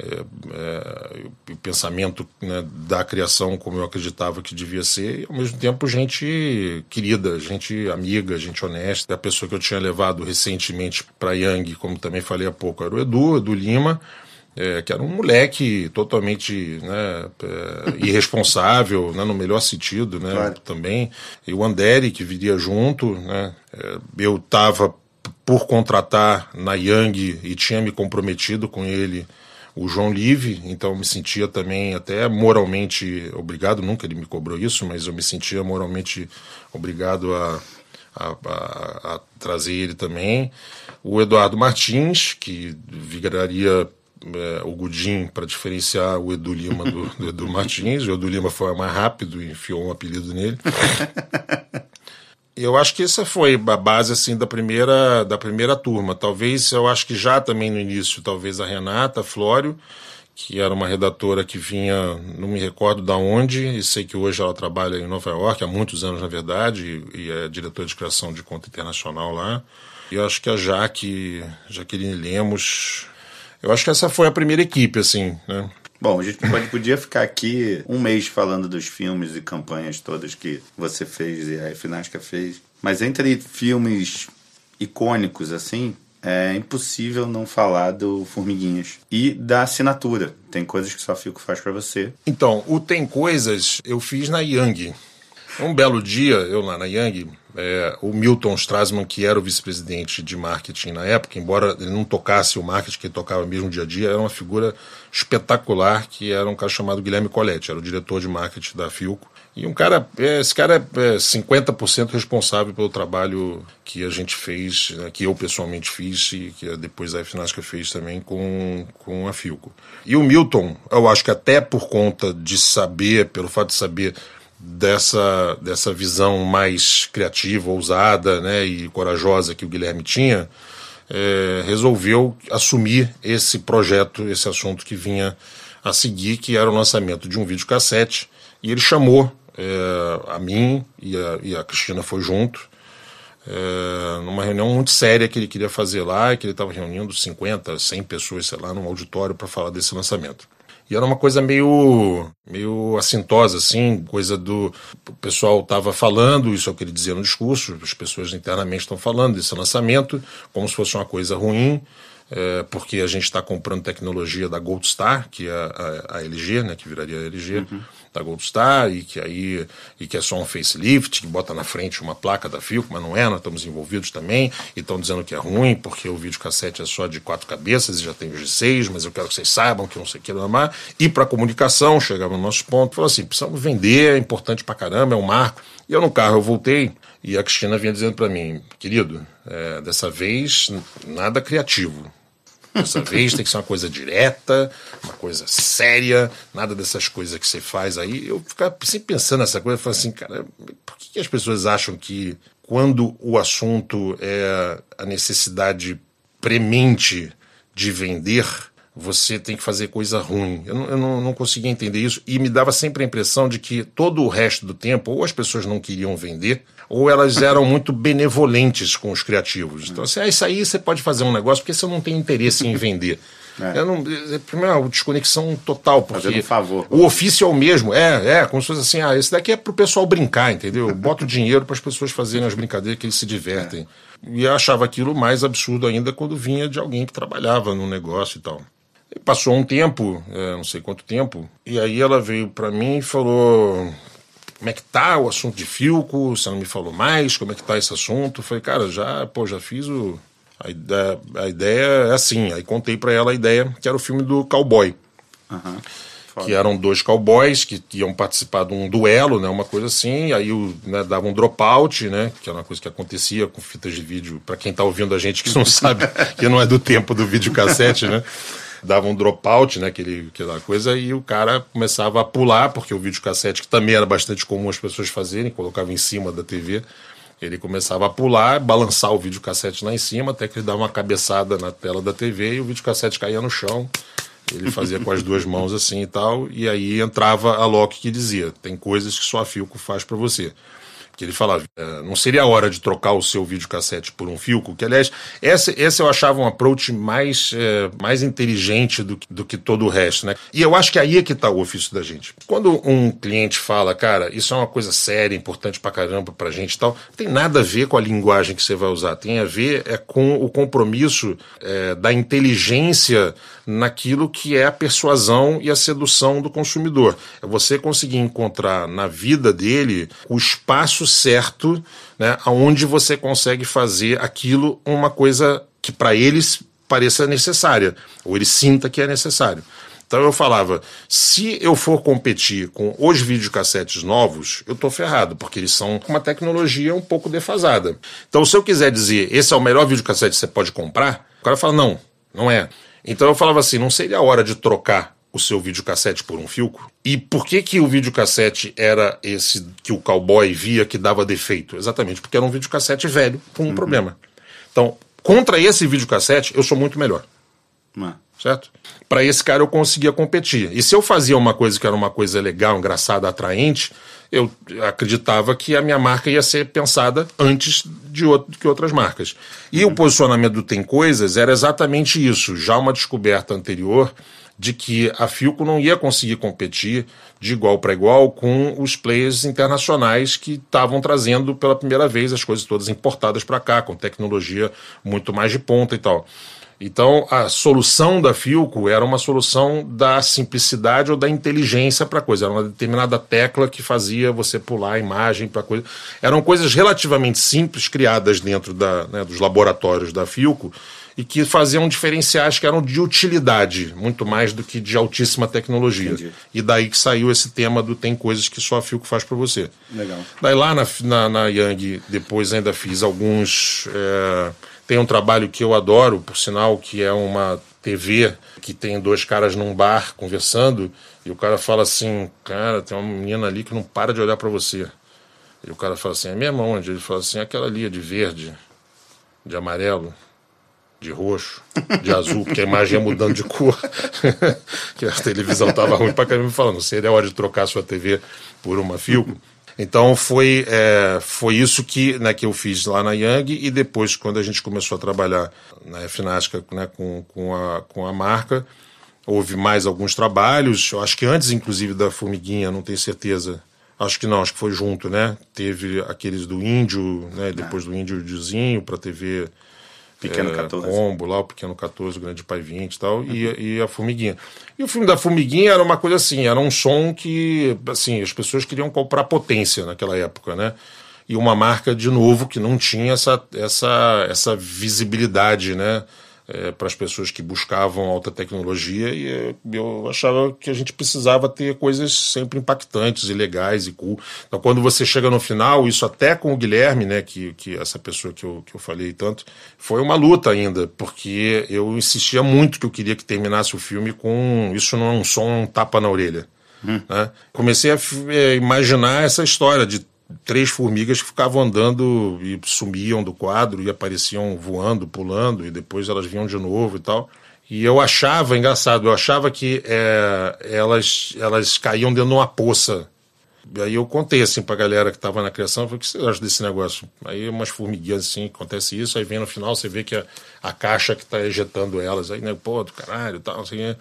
Speaker 2: é, é, o pensamento né, da criação como eu acreditava que devia ser, e ao mesmo tempo gente querida, gente amiga, gente honesta. A pessoa que eu tinha levado recentemente para Yang, como também falei há pouco, era o Edu, Edu Lima, é, que era um moleque totalmente né, é, irresponsável, né, no melhor sentido, né, claro. também. E o Andere, que viria junto, né, é, eu estava por contratar na Yang e tinha me comprometido com ele o João Live, então me sentia também até moralmente obrigado, nunca ele me cobrou isso, mas eu me sentia moralmente obrigado a, a, a, a trazer ele também. O Eduardo Martins, que viraria é, o Gudim para diferenciar o Edu Lima do, do Edu Martins. O Edu Lima foi mais rápido e enfiou um apelido nele. Eu acho que essa foi a base assim da primeira da primeira turma. Talvez eu acho que já também no início, talvez a Renata Flório, que era uma redatora que vinha, não me recordo da onde, e sei que hoje ela trabalha em Nova York há muitos anos na verdade e, é diretora de criação de conta internacional lá. E eu acho que a Jaque, Jaqueline Lemos, eu acho que essa foi a primeira equipe assim, né?
Speaker 1: Bom, a gente pode, podia ficar aqui um mês falando dos filmes e campanhas todas que você fez e a Finasca fez. Mas entre filmes icônicos, assim, é impossível não falar do Formiguinhas e da assinatura. Tem coisas que só Fico faz para você.
Speaker 2: Então, o Tem Coisas eu fiz na Yang. Um belo dia, eu lá na Yang, é, o Milton Strassman, que era o vice-presidente de marketing na época, embora ele não tocasse o marketing, que ele tocava mesmo dia a dia, era uma figura espetacular, que era um cara chamado Guilherme Coletti, era o diretor de marketing da Filco. E um cara, é, esse cara é 50% responsável pelo trabalho que a gente fez, né, que eu pessoalmente fiz e que depois a Finasca fez também com, com a Filco. E o Milton, eu acho que até por conta de saber, pelo fato de saber dessa, dessa visão mais criativa, ousada né, e corajosa que o Guilherme tinha, é, resolveu assumir esse projeto, esse assunto que vinha a seguir, que era o lançamento de um videocassete, e ele chamou é, a mim e a, e a Cristina foi junto, é, numa reunião muito séria que ele queria fazer lá, que ele estava reunindo 50, 100 pessoas, sei lá, num auditório para falar desse lançamento. E era uma coisa meio, meio assintosa, assim, coisa do. O pessoal estava falando, isso é o que ele dizia no discurso, as pessoas internamente estão falando desse lançamento, como se fosse uma coisa ruim, é, porque a gente está comprando tecnologia da Gold Star, que é a, a, LG, né, que viraria a LG. Uhum da Gold Star e que aí e que é só um facelift, que bota na frente uma placa da Filco, mas não é, nós estamos envolvidos também e estão dizendo que é ruim porque o videocassete é só de quatro cabeças e já tem os de seis, mas eu quero que vocês saibam que não sei o que lá. E para comunicação, chegava no nosso ponto, falou assim, precisamos vender, é importante pra caramba, é um marco. E eu no carro eu voltei e a Cristina vinha dizendo para mim, querido, é, dessa vez nada criativo Dessa vez tem que ser uma coisa direta, uma coisa séria, nada dessas coisas que você faz aí. Eu ficava sempre pensando nessa coisa, falava assim, cara, por que as pessoas acham que quando o assunto é a necessidade premente de vender, você tem que fazer coisa ruim. Eu, não, eu não, não, conseguia entender isso e me dava sempre a impressão de que todo o resto do tempo, ou as pessoas não queriam vender, ou elas eram muito benevolentes com os criativos. Então, assim, ah, isso aí você pode fazer um negócio porque você não tem interesse em vender. É. Eu não, é, primeiro, uma desconexão total, porque
Speaker 1: um favor.
Speaker 2: o ofício é o mesmo, é, é, como se fosse assim, ah, esse daqui é pro pessoal brincar, entendeu? Bota o dinheiro para as pessoas fazerem as brincadeiras que eles se divertem. É. E eu achava aquilo mais absurdo ainda quando vinha de alguém que trabalhava no negócio e tal. E passou um tempo, é, não sei quanto tempo, e aí ela veio para mim e falou: como é que tá o assunto de Filco? Você não me falou mais? Como é que tá esse assunto? Eu falei, cara, já, pô, já fiz o. A ideia, a ideia é assim. Aí contei para ela a ideia, que era o filme do cowboy. Uhum. Que eram dois cowboys que iam participar de um duelo, né? Uma coisa assim. Aí né, dava um dropout, né? Que era uma coisa que acontecia com fitas de vídeo. para quem tá ouvindo a gente que não sabe, que não é do tempo do videocassete, né? Dava um dropout, né, aquele, aquela coisa, e o cara começava a pular, porque o videocassete, que também era bastante comum as pessoas fazerem, colocava em cima da TV, Ele começava a pular, balançar o videocassete lá em cima, até que ele dava uma cabeçada na tela da TV e o videocassete caía no chão. Ele fazia com as duas mãos assim e tal, e aí entrava a Loki que dizia: tem coisas que só a Filco faz para você que ele falava, é, não seria a hora de trocar o seu videocassete por um Filco, que aliás, esse, esse eu achava um approach mais, é, mais inteligente do, do que todo o resto, né? E eu acho que aí é que tá o ofício da gente. Quando um cliente fala, cara, isso é uma coisa séria, importante pra caramba pra gente e tal, tem nada a ver com a linguagem que você vai usar, tem a ver é com o compromisso é, da inteligência naquilo que é a persuasão e a sedução do consumidor. É você conseguir encontrar na vida dele o espaço certo, né, onde você consegue fazer aquilo uma coisa que para eles pareça necessária, ou ele sinta que é necessário. Então eu falava, se eu for competir com os videocassetes novos, eu tô ferrado, porque eles são uma tecnologia um pouco defasada. Então se eu quiser dizer, esse é o melhor videocassete que você pode comprar, o cara fala, não, não é. Então eu falava assim, não seria a hora de trocar o seu videocassete por um filco? E por que que o videocassete era esse que o cowboy via que dava defeito? Exatamente, porque era um videocassete velho com um uhum. problema. Então, contra esse videocassete, eu sou muito melhor. Uhum. Certo? Para esse cara eu conseguia competir. E se eu fazia uma coisa que era uma coisa legal, engraçada, atraente, eu acreditava que a minha marca ia ser pensada antes de outro, que outras marcas. E uhum. o posicionamento do Tem Coisas era exatamente isso, já uma descoberta anterior de que a Filco não ia conseguir competir de igual para igual com os players internacionais que estavam trazendo pela primeira vez as coisas todas importadas para cá, com tecnologia muito mais de ponta e tal. Então, a solução da Filco era uma solução da simplicidade ou da inteligência para a coisa. Era uma determinada tecla que fazia você pular a imagem para coisa. Eram coisas relativamente simples, criadas dentro da, né, dos laboratórios da Filco, e que faziam diferenciais que eram de utilidade, muito mais do que de altíssima tecnologia. Entendi. E daí que saiu esse tema do tem coisas que só a Filco faz para você.
Speaker 1: Legal.
Speaker 2: Daí lá na, na, na Yang, depois ainda fiz alguns. É, tem um trabalho que eu adoro, por sinal, que é uma TV que tem dois caras num bar conversando e o cara fala assim: Cara, tem uma menina ali que não para de olhar para você. E o cara fala assim: É mesmo onde? Ele fala assim: Aquela ali é de verde, de amarelo, de roxo, de azul, porque a imagem ia mudando de cor. que a televisão estava ruim para caramba falando: Seria hora de trocar sua TV por uma Filco? Então foi, é, foi isso que, né, que eu fiz lá na Yang e depois quando a gente começou a trabalhar na Finasca né, com, com, a, com a marca, houve mais alguns trabalhos, eu acho que antes inclusive da Formiguinha, não tenho certeza, acho que não, acho que foi junto, né? Teve aqueles do Índio, né, depois do Índio Diozinho para TV
Speaker 1: Pequeno é, 14.
Speaker 2: Combo lá, o Pequeno 14, o Grande Pai 20 e tal, uhum. e, e a Formiguinha. E o filme da Formiguinha era uma coisa assim, era um som que, assim, as pessoas queriam comprar potência naquela época, né? E uma marca, de novo, que não tinha essa, essa, essa visibilidade, né? É, para as pessoas que buscavam alta tecnologia e é, eu achava que a gente precisava ter coisas sempre impactantes e legais e cool. Então, quando você chega no final, isso até com o Guilherme, né, que, que essa pessoa que eu, que eu falei tanto, foi uma luta ainda, porque eu insistia muito que eu queria que terminasse o filme com isso não é um som, um tapa na orelha. Hum. Né? Comecei a é, imaginar essa história de três formigas que ficavam andando e sumiam do quadro e apareciam voando, pulando, e depois elas vinham de novo e tal. E eu achava, engraçado, eu achava que é, elas, elas caíam dentro de uma poça. E aí eu contei assim pra galera que tava na criação, falei, o que você acha desse negócio? Aí umas formiguinhas assim, acontece isso, aí vem no final, você vê que a, a caixa que tá ejetando elas, aí, né, pô, do caralho, tal, assim,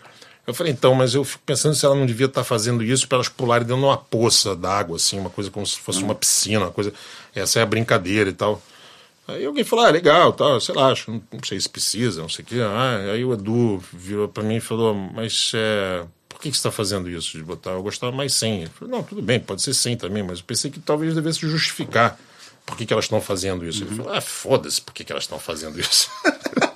Speaker 2: eu falei, então, mas eu fico pensando se ela não devia estar tá fazendo isso para elas pularem dentro de uma poça d'água, assim, uma coisa como se fosse uma piscina, uma coisa. Essa é a brincadeira e tal. Aí alguém falou, ah, legal, tal, sei lá, acho, não, não sei se precisa, não sei o quê. Ah, aí o Edu virou para mim e falou, mas é, por que, que você está fazendo isso de botar? Eu gostava mais sem. Eu falei, não, tudo bem, pode ser sem também, mas eu pensei que talvez devesse justificar por que, que elas estão fazendo isso. Uhum. Ele falou, ah, foda-se, por que, que elas estão fazendo isso?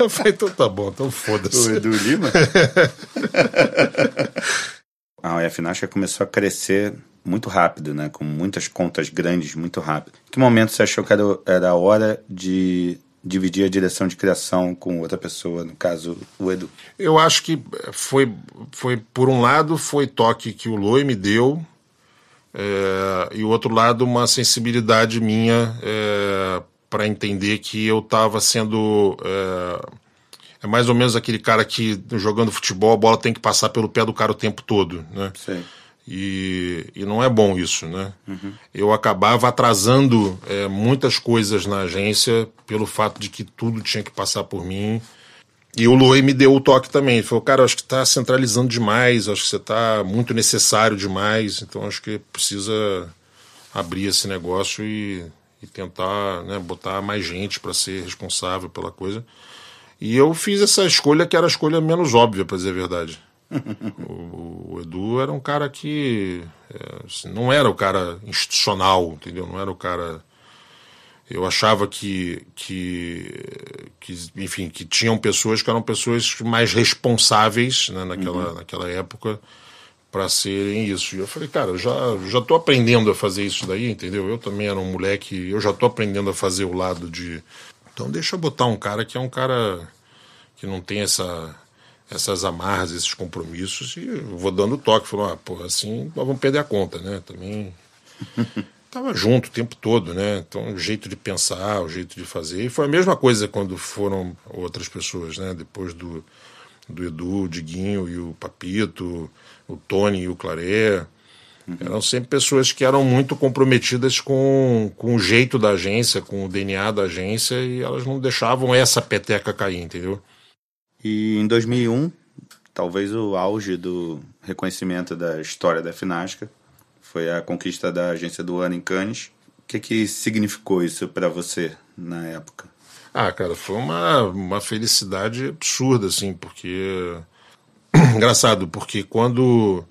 Speaker 2: Eu falei, então tá bom, então foda-se.
Speaker 1: O Edu Lima? a OF Nasca começou a crescer muito rápido, né? Com muitas contas grandes, muito rápido. Em que momento você achou que era, era a hora de dividir a direção de criação com outra pessoa, no caso, o Edu?
Speaker 2: Eu acho que foi, foi por um lado, foi toque que o Loi me deu é, e o outro lado uma sensibilidade minha é, para entender que eu estava sendo é, é, mais ou menos aquele cara que jogando futebol a bola tem que passar pelo pé do cara o tempo todo, né?
Speaker 1: Sim.
Speaker 2: E, e não é bom isso, né? Uhum. Eu acabava atrasando é, muitas coisas na agência pelo fato de que tudo tinha que passar por mim. E o Loi me deu o toque também. Ele falou, cara, acho que está centralizando demais, acho que você está muito necessário demais, então acho que precisa abrir esse negócio e, e tentar né, botar mais gente para ser responsável pela coisa. E eu fiz essa escolha que era a escolha menos óbvia, para dizer a verdade. o, o, Edu era um cara que é, assim, não era o cara institucional, entendeu? Não era o cara. Eu achava que, que, que enfim, que tinham pessoas que eram pessoas mais responsáveis né, naquela, uhum. naquela época para serem isso. E eu falei, cara, já já tô aprendendo a fazer isso daí, entendeu? Eu também era um moleque, eu já tô aprendendo a fazer o lado de então deixa eu botar um cara que é um cara que não tem essa essas amarras, esses compromissos, e vou dando toque, falou, ah, porra, assim nós vamos perder a conta, né? Também tava junto o tempo todo, né? Então, o jeito de pensar, o jeito de fazer. E foi a mesma coisa quando foram outras pessoas, né? Depois do, do Edu, o Diguinho e o Papito, o Tony e o Claré. Uhum. Eram sempre pessoas que eram muito comprometidas com, com o jeito da agência, com o DNA da agência, e elas não deixavam essa peteca cair, entendeu?
Speaker 1: E em 2001, talvez o auge do reconhecimento da história da Finasca foi a conquista da agência do ano em Cannes. O que, que significou isso para você na época?
Speaker 2: Ah, cara, foi uma, uma felicidade absurda, assim, porque. Engraçado, porque quando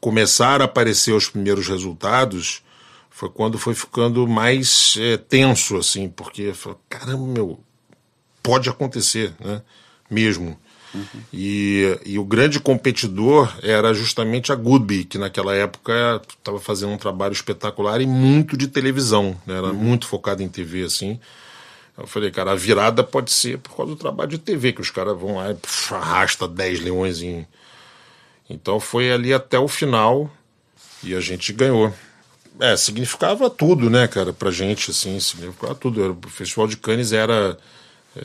Speaker 2: começaram a aparecer os primeiros resultados, foi quando foi ficando mais é, tenso, assim, porque, caramba, meu, pode acontecer, né? mesmo. Uhum. E, e o grande competidor era justamente a Goodby, que naquela época estava fazendo um trabalho espetacular e muito de televisão, né? era uhum. muito focado em TV assim. Eu falei, cara, a virada pode ser por causa do trabalho de TV, que os caras vão lá e puf, arrasta 10 leões em. Então foi ali até o final e a gente ganhou. É, significava tudo, né, cara, pra gente, assim, significava tudo. O Festival de Cannes era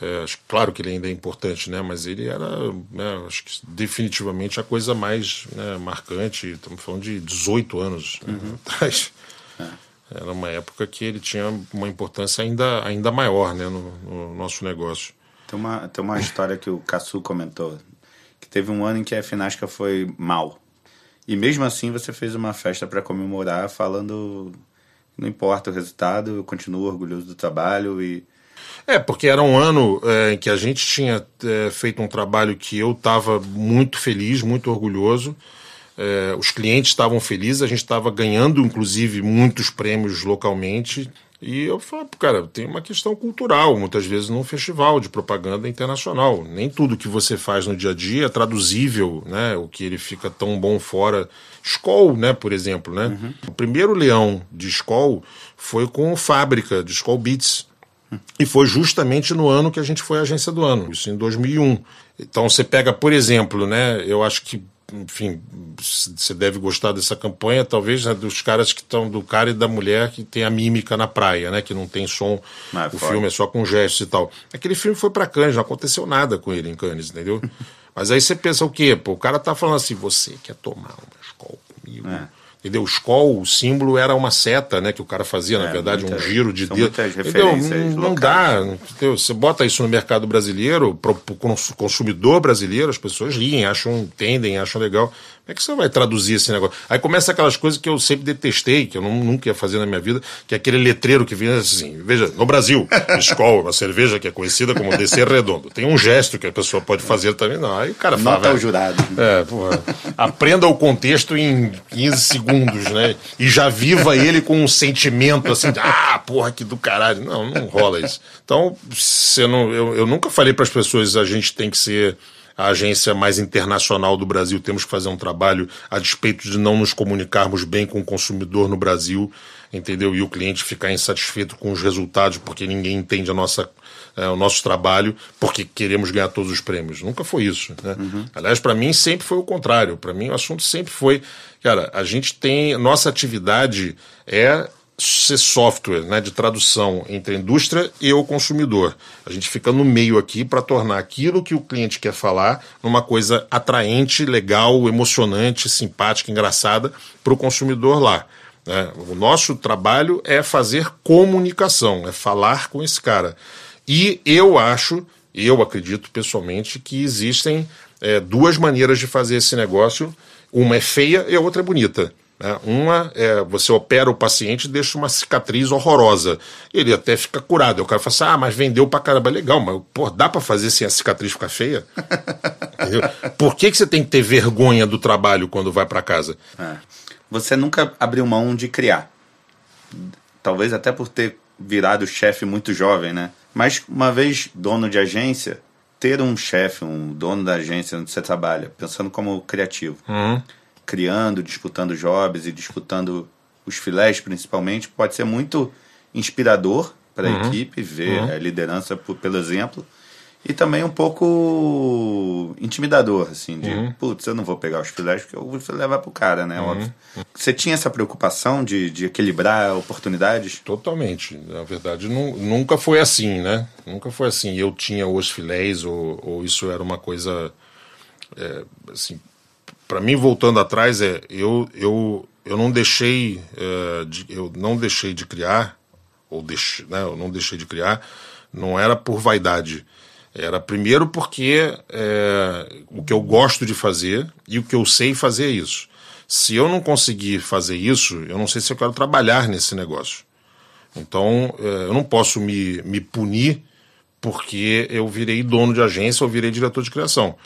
Speaker 2: é, claro que ele ainda é importante, né? Mas ele era, né, acho que definitivamente a coisa mais né, marcante. Estamos falando de 18 anos né, uhum. atrás. É. Era uma época que ele tinha uma importância ainda, ainda maior né, no, no nosso negócio.
Speaker 1: Tem uma, tem uma história que o Cassu comentou, que teve um ano em que a Finasca foi mal. E mesmo assim você fez uma festa para comemorar, falando não importa o resultado, eu continuo orgulhoso do trabalho e
Speaker 2: é, porque era um ano é, em que a gente tinha é, feito um trabalho que eu estava muito feliz, muito orgulhoso. É, os clientes estavam felizes, a gente estava ganhando, inclusive, muitos prêmios localmente. E eu falo, cara, tem uma questão cultural, muitas vezes num festival de propaganda internacional. Nem tudo que você faz no dia a dia é traduzível, né? O que ele fica tão bom fora. Skoll, né, por exemplo, né? Uhum. O primeiro leão de Skoll foi com Fábrica, de Skoll Beats. E foi justamente no ano que a gente foi agência do ano, isso em 2001. Então você pega, por exemplo, né, eu acho que, enfim, você deve gostar dessa campanha, talvez, né, dos caras que estão, do cara e da mulher que tem a mímica na praia, né, que não tem som, ah, o filme é só com gestos e tal. Aquele filme foi para Cannes, não aconteceu nada com ele em Cannes, entendeu? Mas aí você pensa o quê? Pô, o cara tá falando assim, você quer tomar uma escola comigo? É Entendeu? O Skol, o símbolo era uma seta, né? Que o cara fazia, é, na verdade, muita, um giro de dedo. Entendeu? Não, dá. Entendeu? Você bota isso no mercado brasileiro, para o consumidor brasileiro, as pessoas riem, acham, entendem, acham legal. Como é que você vai traduzir esse negócio? Aí começa aquelas coisas que eu sempre detestei, que eu não, nunca ia fazer na minha vida, que é aquele letreiro que vinha assim, veja, no Brasil, Skol, uma cerveja que é conhecida como descer redondo. Tem um gesto que a pessoa pode fazer também, não. Aí o cara fala.
Speaker 1: Nota ao jurado.
Speaker 2: É, porra, aprenda o contexto em 15 segundos, né? E já viva ele com um sentimento assim, de, ah, porra, que do caralho. Não, não rola isso. Então, você não, eu, eu nunca falei para as pessoas a gente tem que ser a agência mais internacional do Brasil, temos que fazer um trabalho a despeito de não nos comunicarmos bem com o consumidor no Brasil, entendeu? E o cliente ficar insatisfeito com os resultados porque ninguém entende a nossa, é, o nosso trabalho, porque queremos ganhar todos os prêmios. Nunca foi isso. Né? Uhum. Aliás, para mim sempre foi o contrário. Para mim o assunto sempre foi, cara, a gente tem, nossa atividade é ser software né, de tradução entre a indústria e o consumidor. A gente fica no meio aqui para tornar aquilo que o cliente quer falar numa coisa atraente, legal, emocionante, simpática, engraçada para o consumidor lá. Né? O nosso trabalho é fazer comunicação, é falar com esse cara. E eu acho, eu acredito pessoalmente, que existem é, duas maneiras de fazer esse negócio. Uma é feia e a outra é bonita. Né? Uma é você opera o paciente e deixa uma cicatriz horrorosa. Ele até fica curado. O cara fala assim: ah, mas vendeu pra caramba. Legal, mas pô, dá pra fazer sem a cicatriz ficar feia? Por que, que você tem que ter vergonha do trabalho quando vai para casa? É.
Speaker 1: Você nunca abriu mão de criar. Talvez até por ter virado chefe muito jovem, né? Mas uma vez dono de agência, ter um chefe, um dono da agência onde você trabalha, pensando como criativo. Uhum criando, disputando jobs e disputando os filés principalmente, pode ser muito inspirador para a uhum. equipe ver uhum. a liderança por, pelo exemplo e também um pouco intimidador, assim, de, uhum. putz, eu não vou pegar os filés porque eu vou levar pro cara, né, uhum. Você tinha essa preocupação de, de equilibrar oportunidades?
Speaker 2: Totalmente. Na verdade, nu, nunca foi assim, né? Nunca foi assim. Eu tinha os filés ou, ou isso era uma coisa, é, assim, para mim voltando atrás é eu eu eu não deixei é, de, eu não deixei de criar ou deixe, né, eu não deixei de criar não era por vaidade era primeiro porque é, o que eu gosto de fazer e o que eu sei fazer é isso se eu não conseguir fazer isso eu não sei se eu quero trabalhar nesse negócio então é, eu não posso me, me punir porque eu virei dono de agência ou virei diretor de criação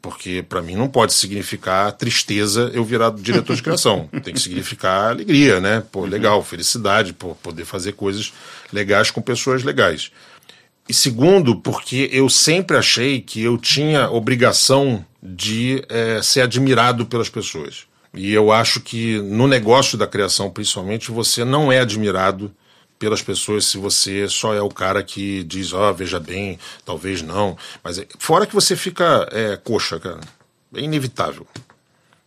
Speaker 2: porque para mim não pode significar tristeza eu virar diretor de criação. Tem que significar alegria, né? Pô, uhum. legal, felicidade, pô, poder fazer coisas legais com pessoas legais. E segundo, porque eu sempre achei que eu tinha obrigação de é, ser admirado pelas pessoas. E eu acho que no negócio da criação, principalmente, você não é admirado pelas pessoas se você só é o cara que diz, ó, oh, veja bem, talvez não. Mas é, fora que você fica é, coxa, cara. É inevitável.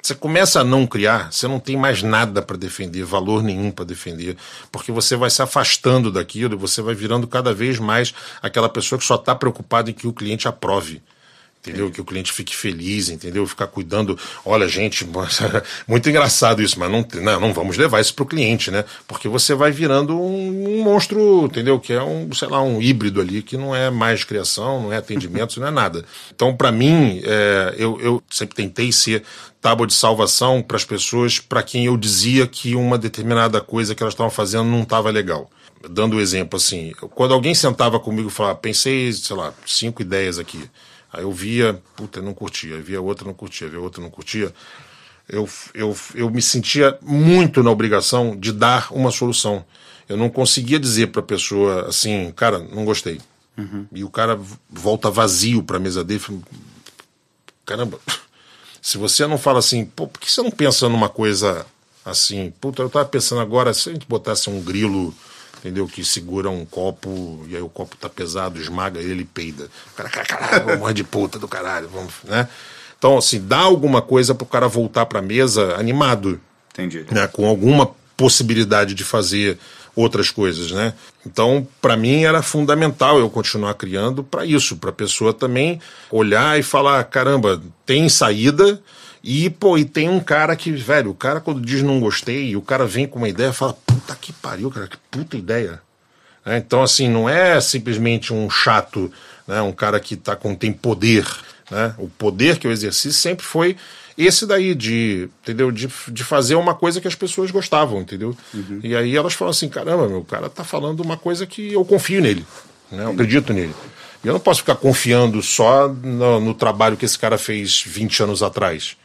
Speaker 2: Você começa a não criar, você não tem mais nada para defender, valor nenhum para defender, porque você vai se afastando daquilo e você vai virando cada vez mais aquela pessoa que só está preocupada em que o cliente aprove entendeu? Que o cliente fique feliz, entendeu? Ficar cuidando. Olha, gente, muito engraçado isso, mas não, não, não vamos levar isso para o cliente, né? Porque você vai virando um, um, monstro, entendeu? Que é um, sei lá, um híbrido ali, que não é mais criação, não é atendimento, não é nada. Então, para mim, é, eu, eu sempre tentei ser tábua de salvação para as pessoas para quem eu dizia que uma determinada coisa que elas estavam fazendo não estava legal dando o um exemplo assim, quando alguém sentava comigo e falava, pensei, sei lá, cinco ideias aqui. Aí eu via, puta, não curtia, via outra, não curtia, via outra, não curtia. Eu, eu, eu me sentia muito na obrigação de dar uma solução. Eu não conseguia dizer para a pessoa assim, cara, não gostei. Uhum. E o cara volta vazio para a mesa dele. Caramba, se você não fala assim, pô, por que você não pensa numa coisa assim? Puta, eu estava pensando agora, se a gente botasse um grilo entendeu? Que segura um copo e aí o copo tá pesado, esmaga ele e peida. O cara, caralho, vamos de puta do caralho, vamos, né? Então, assim, dá alguma coisa pro cara voltar pra mesa animado.
Speaker 1: Entendi.
Speaker 2: Né? Com alguma possibilidade de fazer outras coisas, né? Então, para mim era fundamental eu continuar criando para isso, para a pessoa também olhar e falar, caramba, tem saída, e, pô, e tem um cara que, velho, o cara quando diz não gostei, o cara vem com uma ideia fala, puta que pariu, cara, que puta ideia. É, então, assim, não é simplesmente um chato, né, um cara que tá com, tem poder. Né? O poder que eu exerci sempre foi esse daí, de, entendeu? De, de fazer uma coisa que as pessoas gostavam, entendeu? Uhum. E aí elas falam assim, caramba, meu, o cara tá falando uma coisa que eu confio nele, né? Eu acredito nele. E eu não posso ficar confiando só no, no trabalho que esse cara fez 20 anos atrás.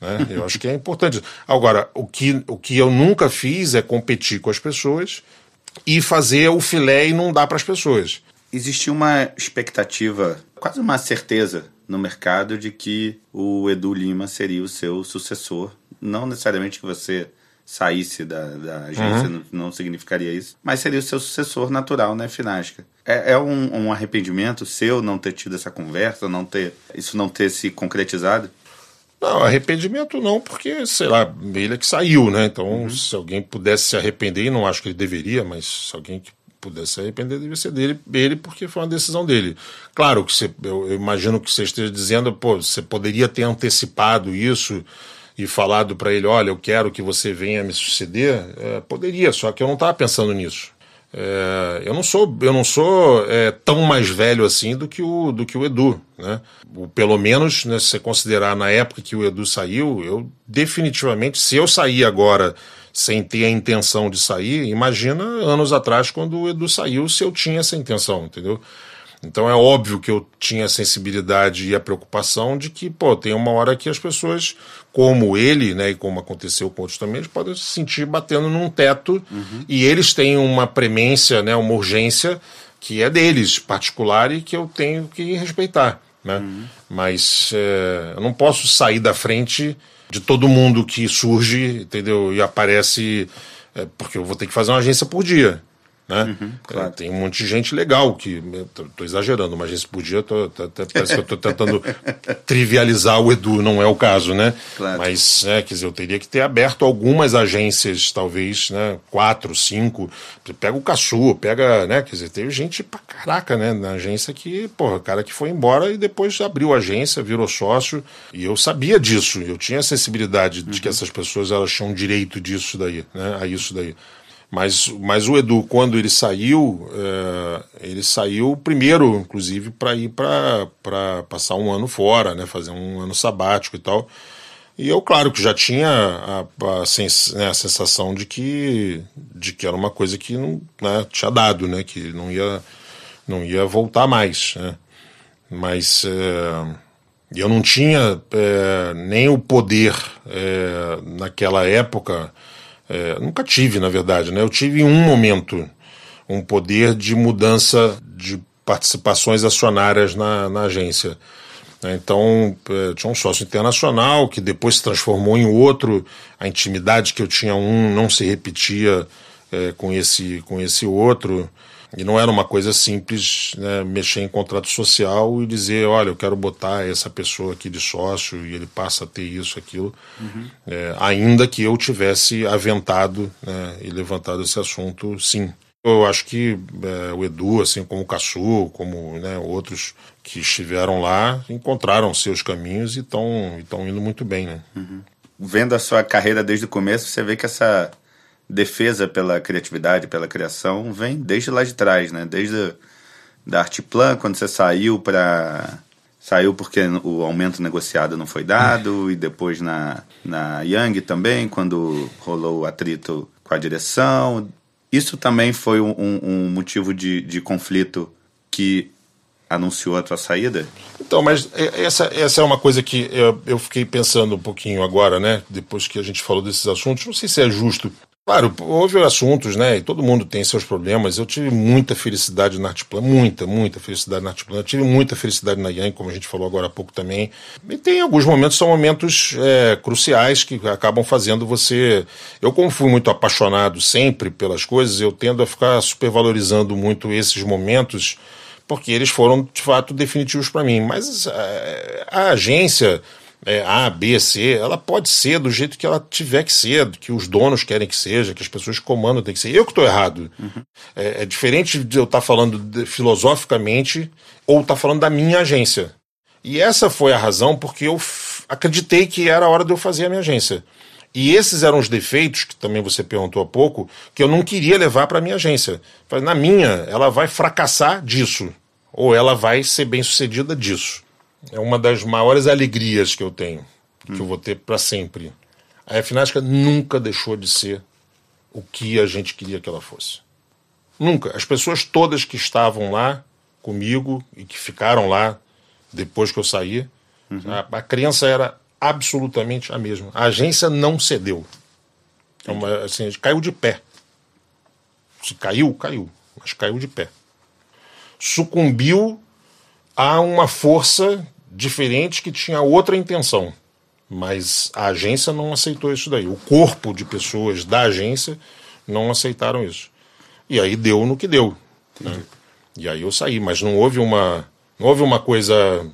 Speaker 2: Né? Eu acho que é importante. Agora, o que, o que eu nunca fiz é competir com as pessoas e fazer o filé e não dar para as pessoas.
Speaker 1: Existia uma expectativa, quase uma certeza no mercado de que o Edu Lima seria o seu sucessor. Não necessariamente que você saísse da, da agência, uhum. não, não, significaria isso, mas seria o seu sucessor natural na né, Finasca. É, é um, um, arrependimento seu não ter tido essa conversa, não ter isso não ter se concretizado?
Speaker 2: Não, arrependimento não, porque, sei lá, ele é que saiu, né? Então, uhum. se alguém pudesse se arrepender, e não acho que ele deveria, mas se alguém que pudesse se arrepender, deveria ser dele, ele, porque foi uma decisão dele. Claro que você, eu, eu imagino que você esteja dizendo, pô, você poderia ter antecipado isso e falado para ele, olha, eu quero que você venha me suceder, é, poderia, só que eu não estava pensando nisso. É, eu não sou, eu não sou é, tão mais velho assim do que o, do que o Edu, né? O, pelo menos, né, se você considerar na época que o Edu saiu, eu definitivamente, se eu sair agora sem ter a intenção de sair, imagina anos atrás quando o Edu saiu, se eu tinha essa intenção, entendeu? Então é óbvio que eu tinha a sensibilidade e a preocupação de que, pô, tem uma hora que as pessoas, como ele, né, e como aconteceu com outros também, eles podem se sentir batendo num teto uhum. e eles têm uma premência, né, uma urgência que é deles, particular e que eu tenho que respeitar, né? Uhum. Mas é, eu não posso sair da frente de todo mundo que surge, entendeu? E aparece, é, porque eu vou ter que fazer uma agência por dia. Né? Uhum, claro. é, tem um monte de gente legal que. Estou exagerando, mas esse por dia tô, tô, tô, parece que eu estou tentando trivializar o Edu, não é o caso, né? Claro. Mas, é, quer dizer, eu teria que ter aberto algumas agências, talvez, né? Quatro, cinco. Pega o Caçu, pega, né? Quer dizer, teve gente pra caraca, né? Na agência que, porra, cara que foi embora e depois abriu a agência, virou sócio. E eu sabia disso, eu tinha a sensibilidade de uhum. que essas pessoas elas tinham direito disso daí, né? A isso daí. Mas, mas o Edu, quando ele saiu, é, ele saiu primeiro, inclusive, para ir para passar um ano fora, né, fazer um ano sabático e tal. E eu, claro, que já tinha a, a, sens, né, a sensação de que, de que era uma coisa que não né, tinha dado, né, que não ia, não ia voltar mais. Né. Mas é, eu não tinha é, nem o poder naquela época é, nunca tive, na verdade, né? Eu tive em um momento um poder de mudança de participações acionárias na, na agência. Né? Então, é, tinha um sócio internacional que depois se transformou em outro. A intimidade que eu tinha um não se repetia é, com, esse, com esse outro. E não era uma coisa simples né, mexer em contrato social e dizer, olha, eu quero botar essa pessoa aqui de sócio e ele passa a ter isso, aquilo, uhum. é, ainda que eu tivesse aventado né, e levantado esse assunto, sim. Eu acho que é, o Edu, assim como o Caçu, como né, outros que estiveram lá, encontraram seus caminhos e estão indo muito bem. Né?
Speaker 1: Uhum. Vendo a sua carreira desde o começo, você vê que essa defesa pela criatividade, pela criação, vem desde lá de trás, né? Desde da Artplan, quando você saiu para saiu porque o aumento negociado não foi dado e depois na na Young também, quando rolou o atrito com a direção. Isso também foi um, um motivo de, de conflito que anunciou a tua saída?
Speaker 2: Então, mas essa, essa é uma coisa que eu, eu fiquei pensando um pouquinho agora, né? Depois que a gente falou desses assuntos. Não sei se é justo Claro, houve assuntos, né? E todo mundo tem seus problemas. Eu tive muita felicidade na Artplan, muita, muita felicidade na Artplan. Eu tive muita felicidade na Yang, como a gente falou agora há pouco também. E tem alguns momentos, são momentos é, cruciais que acabam fazendo você. Eu, como fui muito apaixonado sempre pelas coisas, eu tendo a ficar supervalorizando muito esses momentos, porque eles foram, de fato, definitivos para mim. Mas a, é, a agência é, A, B, C, ela pode ser do jeito que ela tiver que ser, que os donos querem que seja, que as pessoas que comandam tem que ser. Eu que estou errado. Uhum. É, é, diferente de eu estar tá falando de, filosoficamente ou estar tá falando da minha agência. E essa foi a razão porque eu acreditei que era a hora de eu fazer a minha agência. E esses eram os defeitos, que também você perguntou há pouco, que eu não queria levar para a minha agência. Na minha, ela vai fracassar disso, ou ela vai ser bem sucedida disso. É uma das maiores alegrias que eu tenho, que hum. eu vou ter para sempre. A Finasca nunca deixou de ser o que a gente queria que ela fosse. Nunca. As pessoas todas que estavam lá comigo e que ficaram lá depois que eu saí, uhum. a, a crença era absolutamente a mesma. A agência não cedeu. É uma, assim, caiu de pé. Se caiu, caiu, mas caiu de pé. Sucumbiu há uma força diferentes que tinha outra intenção. Mas a agência não aceitou isso daí. O corpo de pessoas da agência não aceitaram isso. E aí deu no que deu. Né? E aí eu saí, mas não houve uma, não houve uma coisa.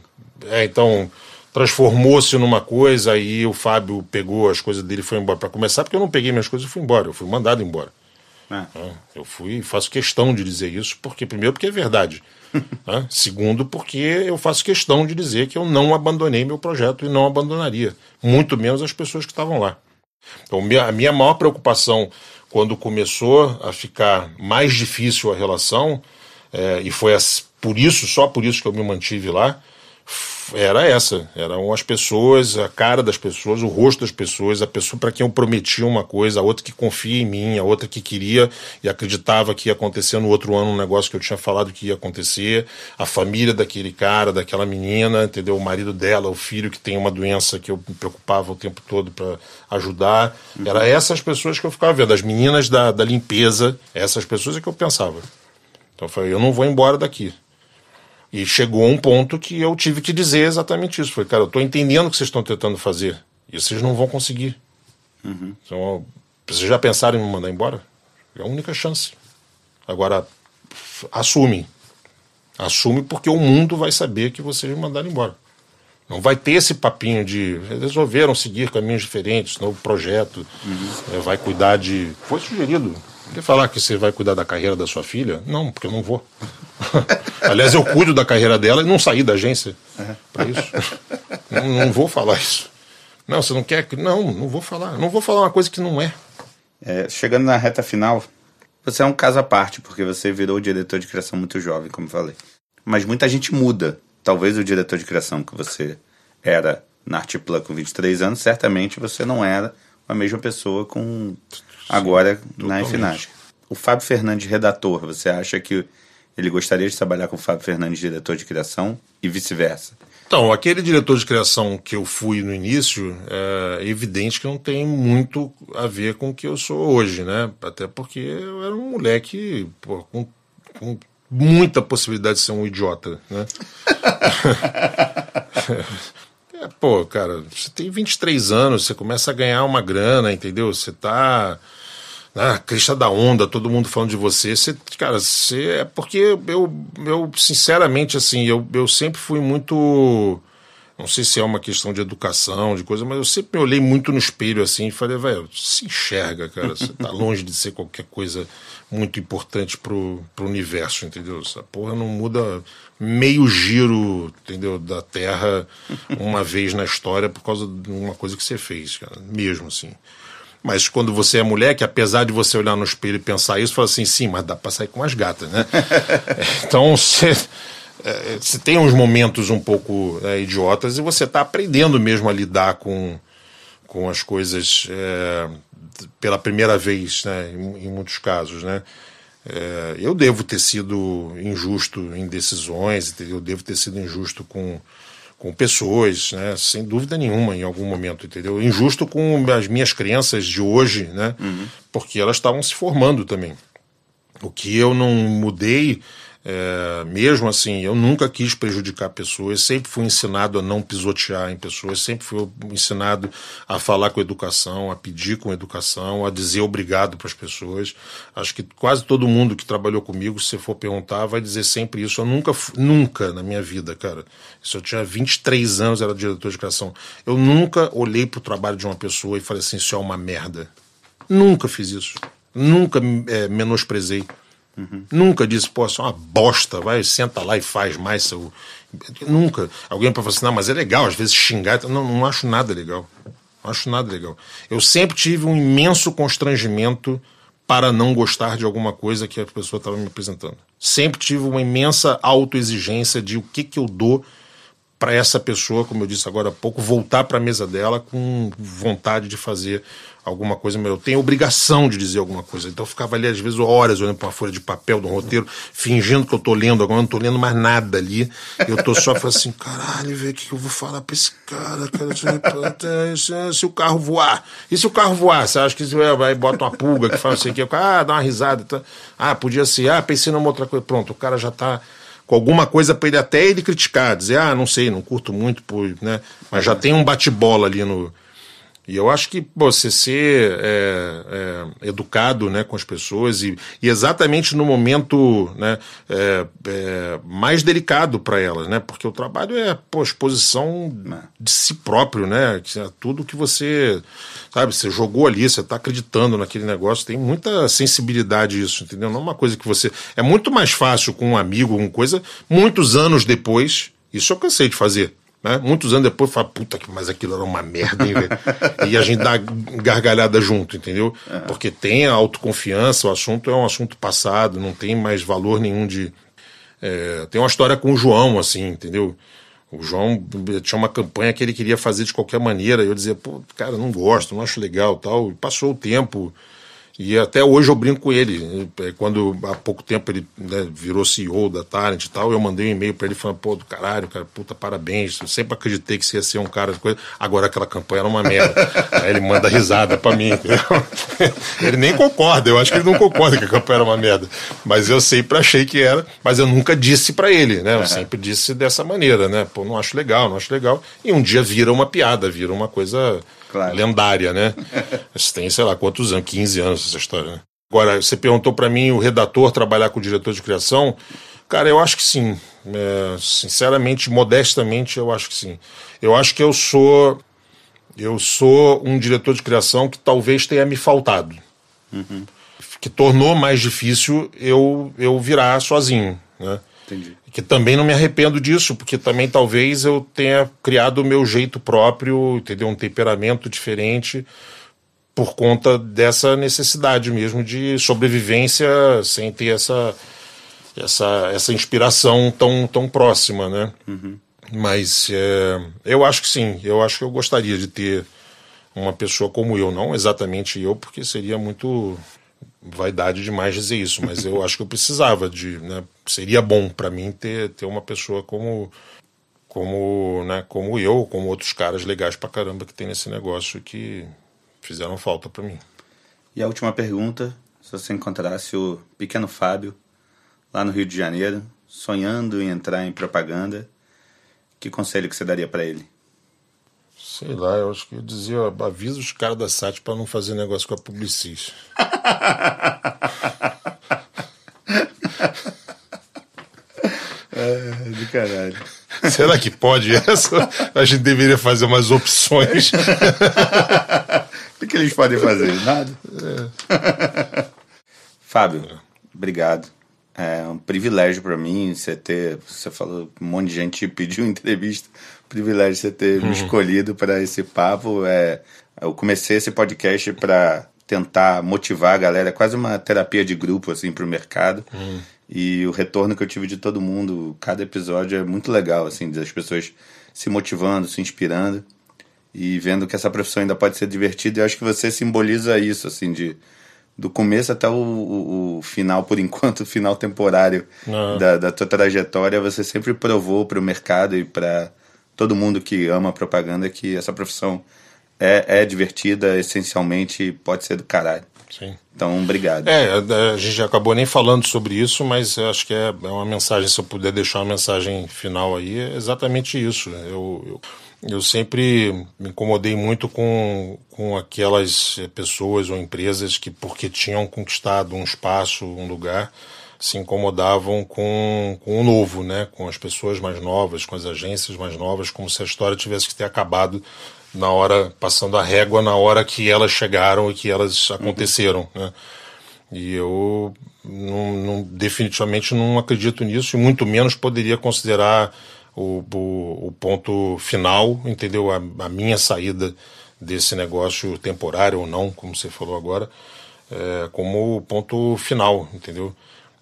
Speaker 2: É, então transformou-se numa coisa, aí o Fábio pegou as coisas dele e foi embora. Para começar, porque eu não peguei minhas coisas e fui embora, eu fui mandado embora. É. Eu fui, faço questão de dizer isso, porque primeiro porque é verdade. né? Segundo, porque eu faço questão de dizer que eu não abandonei meu projeto e não abandonaria, muito menos as pessoas que estavam lá. Então, a minha maior preocupação quando começou a ficar mais difícil a relação, é, e foi por isso, só por isso que eu me mantive lá, era essa. Eram as pessoas, a cara das pessoas, o rosto das pessoas, a pessoa para quem eu prometia uma coisa, a outra que confia em mim, a outra que queria e acreditava que ia acontecer no outro ano um negócio que eu tinha falado que ia acontecer, a família daquele cara, daquela menina, entendeu? O marido dela, o filho que tem uma doença que eu me preocupava o tempo todo para ajudar. Uhum. Era essas pessoas que eu ficava vendo, as meninas da, da limpeza, essas pessoas é que eu pensava. Então eu falei, eu não vou embora daqui. E chegou um ponto que eu tive que dizer exatamente isso. Falei, cara, eu estou entendendo o que vocês estão tentando fazer. E vocês não vão conseguir. Uhum. Então, vocês já pensaram em me mandar embora? É a única chance. Agora, assume. Assume porque o mundo vai saber que vocês me mandaram embora. Não vai ter esse papinho de resolveram seguir caminhos diferentes, novo projeto, uhum. é, vai cuidar de. Foi sugerido Quer falar que você vai cuidar da carreira da sua filha? Não, porque eu não vou. Aliás, eu cuido da carreira dela e não saí da agência uhum. para isso. Não, não, vou falar isso. Não, você não quer que. Não, não vou falar. Não vou falar uma coisa que não é.
Speaker 1: é. Chegando na reta final, você é um caso à parte, porque você virou diretor de criação muito jovem, como falei. Mas muita gente muda. Talvez o diretor de criação que você era na Artiplan com 23 anos, certamente você não era a mesma pessoa com agora Sim, na FNASC. O Fábio Fernandes, redator, você acha que ele gostaria de trabalhar com o Fábio Fernandes, diretor de criação, e vice-versa?
Speaker 2: Então, aquele diretor de criação que eu fui no início, é evidente que não tem muito a ver com o que eu sou hoje, né? Até porque eu era um moleque pô, com, com muita possibilidade de ser um idiota, né? é, pô, cara, você tem 23 anos, você começa a ganhar uma grana, entendeu? Você tá ah, crista da onda, todo mundo falando de você. você cara, você é porque eu, eu sinceramente, assim, eu, eu sempre fui muito. Não sei se é uma questão de educação, de coisa, mas eu sempre me olhei muito no espelho assim e falei, velho, se enxerga, cara. Você tá longe de ser qualquer coisa muito importante pro, pro universo, entendeu? Essa porra não muda meio giro, entendeu, da Terra uma vez na história por causa de uma coisa que você fez, cara. Mesmo assim. Mas quando você é mulher, que apesar de você olhar no espelho e pensar isso, fala assim, sim, mas dá para sair com as gatas, né? então você, é, você tem uns momentos um pouco é, idiotas e você está aprendendo mesmo a lidar com, com as coisas é, pela primeira vez, né? Em, em muitos casos, né? É, eu devo ter sido injusto em decisões, eu devo ter sido injusto com com pessoas, né, sem dúvida nenhuma, em algum momento, entendeu? Injusto com as minhas crenças de hoje, né, uhum. porque elas estavam se formando também. O que eu não mudei é, mesmo assim, eu nunca quis prejudicar pessoas, sempre fui ensinado a não pisotear em pessoas, sempre fui ensinado a falar com educação, a pedir com educação, a dizer obrigado para as pessoas. Acho que quase todo mundo que trabalhou comigo, se for perguntar, vai dizer sempre isso. Eu nunca, nunca na minha vida, cara, se eu tinha 23 anos, era diretor de criação, eu nunca olhei para o trabalho de uma pessoa e falei assim: isso é uma merda. Nunca fiz isso. Nunca é, menosprezei. Uhum. Nunca disse, pô, é uma bosta, vai, senta lá e faz mais seu. Nunca. Alguém para falar assim, não, mas é legal, às vezes xingar. Não, não acho nada legal. Não acho nada legal. Eu sempre tive um imenso constrangimento para não gostar de alguma coisa que a pessoa estava me apresentando. Sempre tive uma imensa autoexigência de o que, que eu dou para essa pessoa, como eu disse agora há pouco, voltar para a mesa dela com vontade de fazer alguma coisa. Eu tenho obrigação de dizer alguma coisa. Então eu ficava ali, às vezes, horas olhando para uma folha de papel do roteiro, fingindo que eu tô lendo, agora eu não tô lendo mais nada ali. Eu tô só falando assim, caralho, velho, o que, eu vou falar para esse cara, cara? Se, o carro voar. E se o carro voar? Você acha que você vai bota uma pulga que fala assim, que ah, dá uma risada. Tá? Ah, podia ser, ah, pensei numa outra coisa. Pronto, o cara já tá com alguma coisa para ele até ele criticar, dizer, ah, não sei, não curto muito, né? mas já tem um bate-bola ali no, e eu acho que você ser é, é, educado né, com as pessoas e, e exatamente no momento né, é, é mais delicado para elas, né? Porque o trabalho é pô, exposição de si próprio, né? É tudo que você sabe, você jogou ali, você está acreditando naquele negócio, tem muita sensibilidade isso, entendeu? Não é uma coisa que você é muito mais fácil com um amigo, uma coisa, muitos anos depois. Isso eu cansei de fazer né? Muitos anos depois, fala, puta que, mas aquilo era uma merda, hein, velho? e a gente dá gargalhada junto, entendeu? Uhum. Porque tem a autoconfiança, o assunto é um assunto passado, não tem mais valor nenhum de. É, tem uma história com o João, assim, entendeu? O João tinha uma campanha que ele queria fazer de qualquer maneira, e eu dizia, pô, cara, não gosto, não acho legal tal. E passou o tempo. E até hoje eu brinco com ele. É, quando há pouco tempo ele né, virou CEO da Talent e tal, eu mandei um e-mail para ele falando, pô, do caralho, cara, puta, parabéns. Eu sempre acreditei que você ia ser um cara de coisa. Agora aquela campanha era uma merda. Aí ele manda risada para mim. ele nem concorda, eu acho que ele não concorda que a campanha era uma merda. Mas eu sempre achei que era, mas eu nunca disse para ele, né? Eu sempre disse dessa maneira, né? Pô, não acho legal, não acho legal. E um dia vira uma piada, vira uma coisa claro. lendária, né? Isso tem, sei lá, quantos anos, 15 anos essa história, né? Agora, você perguntou para mim o redator trabalhar com o diretor de criação. Cara, eu acho que sim. É, sinceramente, modestamente, eu acho que sim. Eu acho que eu sou eu sou um diretor de criação que talvez tenha me faltado. Uhum. Que tornou mais difícil eu, eu virar sozinho. Né? Entendi que também não me arrependo disso, porque também talvez eu tenha criado o meu jeito próprio, entendeu? Um temperamento diferente por conta dessa necessidade mesmo de sobrevivência sem ter essa essa, essa inspiração tão, tão próxima, né? Uhum. Mas é, eu acho que sim, eu acho que eu gostaria de ter uma pessoa como eu, não exatamente eu, porque seria muito vaidade demais dizer isso, mas eu acho que eu precisava de, né, seria bom para mim ter, ter uma pessoa como como, né, como eu, como outros caras legais pra caramba que tem nesse negócio que fizeram falta para mim.
Speaker 1: E a última pergunta, se você encontrasse o pequeno Fábio lá no Rio de Janeiro, sonhando em entrar em propaganda, que conselho que você daria para ele?
Speaker 2: Sei lá, eu acho que eu dizia, avisa os caras da SAT para não fazer negócio com a Publicis.
Speaker 1: é, de caralho.
Speaker 2: Será que pode essa? A gente deveria fazer umas opções.
Speaker 1: o que eles podem fazer? Nada. É. Fábio, obrigado. É um privilégio para mim você ter. Você falou, um monte de gente pediu entrevista privilégio você ter uhum. me escolhido para esse papo. É, eu comecei esse podcast para tentar motivar a galera, é quase uma terapia de grupo assim para o mercado. Uhum. E o retorno que eu tive de todo mundo, cada episódio é muito legal, assim, das pessoas se motivando, se inspirando e vendo que essa profissão ainda pode ser divertida. E eu acho que você simboliza isso, assim, de do começo até o, o, o final, por enquanto, o final temporário da, da tua trajetória, você sempre provou para o mercado e para todo mundo que ama propaganda que essa profissão é, é divertida, essencialmente pode ser do caralho. Sim. Então, obrigado.
Speaker 2: É, a gente acabou nem falando sobre isso, mas acho que é, é uma mensagem, se eu puder deixar uma mensagem final aí, é exatamente isso. Eu, eu, eu sempre me incomodei muito com, com aquelas pessoas ou empresas que, porque tinham conquistado um espaço, um lugar, se incomodavam com, com o novo, né? com as pessoas mais novas, com as agências mais novas, como se a história tivesse que ter acabado na hora, passando a régua na hora que elas chegaram e que elas aconteceram. Né? E eu não, não, definitivamente não acredito nisso, e muito menos poderia considerar o, o, o ponto final, entendeu? A, a, minha saída desse negócio temporário ou não, como você falou agora, é, como o ponto final, entendeu?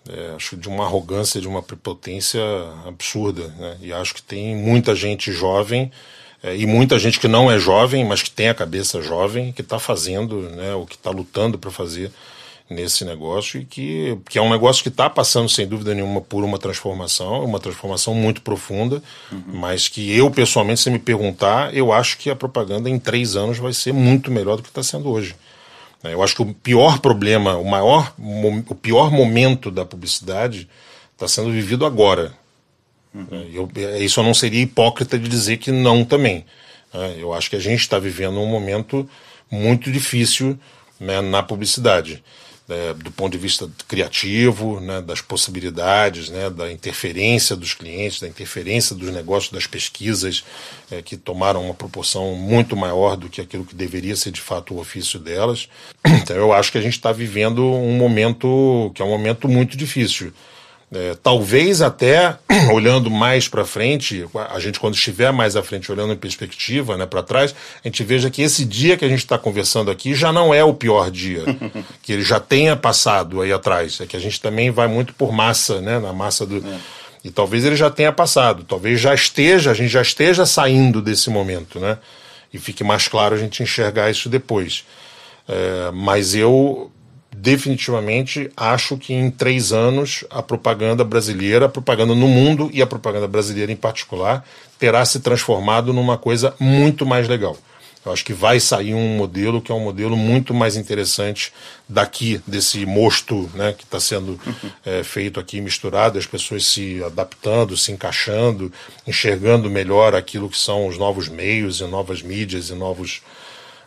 Speaker 2: É, acho de uma arrogância, de uma prepotência absurda. Né? E acho que tem muita gente jovem é, e muita gente que não é jovem, mas que tem a cabeça jovem, que está fazendo, né, ou que está lutando para fazer nesse negócio e que, que é um negócio que está passando, sem dúvida nenhuma, por uma transformação, uma transformação muito profunda, uhum. mas que eu, pessoalmente, se me perguntar, eu acho que a propaganda em três anos vai ser muito melhor do que está sendo hoje. Né? Eu acho que o pior problema, o maior, o pior momento da publicidade está sendo vivido agora. Uhum. Eu, isso eu não seria hipócrita de dizer que não também. Né? Eu acho que a gente está vivendo um momento muito difícil né, na publicidade é, do ponto de vista criativo, né, das possibilidades, né, da interferência dos clientes, da interferência dos negócios, das pesquisas, é, que tomaram uma proporção muito maior do que aquilo que deveria ser de fato o ofício delas. Então eu acho que a gente está vivendo um momento que é um momento muito difícil. É, talvez até olhando mais para frente, a gente quando estiver mais à frente, olhando em perspectiva, né, para trás, a gente veja que esse dia que a gente está conversando aqui já não é o pior dia, que ele já tenha passado aí atrás. É que a gente também vai muito por massa, né, na massa do é. e talvez ele já tenha passado, talvez já esteja, a gente já esteja saindo desse momento, né, e fique mais claro a gente enxergar isso depois. É, mas eu definitivamente acho que em três anos a propaganda brasileira, a propaganda no mundo e a propaganda brasileira em particular, terá se transformado numa coisa muito mais legal. Eu acho que vai sair um modelo que é um modelo muito mais interessante daqui, desse mosto né, que está sendo é, feito aqui, misturado, as pessoas se adaptando, se encaixando, enxergando melhor aquilo que são os novos meios e novas mídias e novos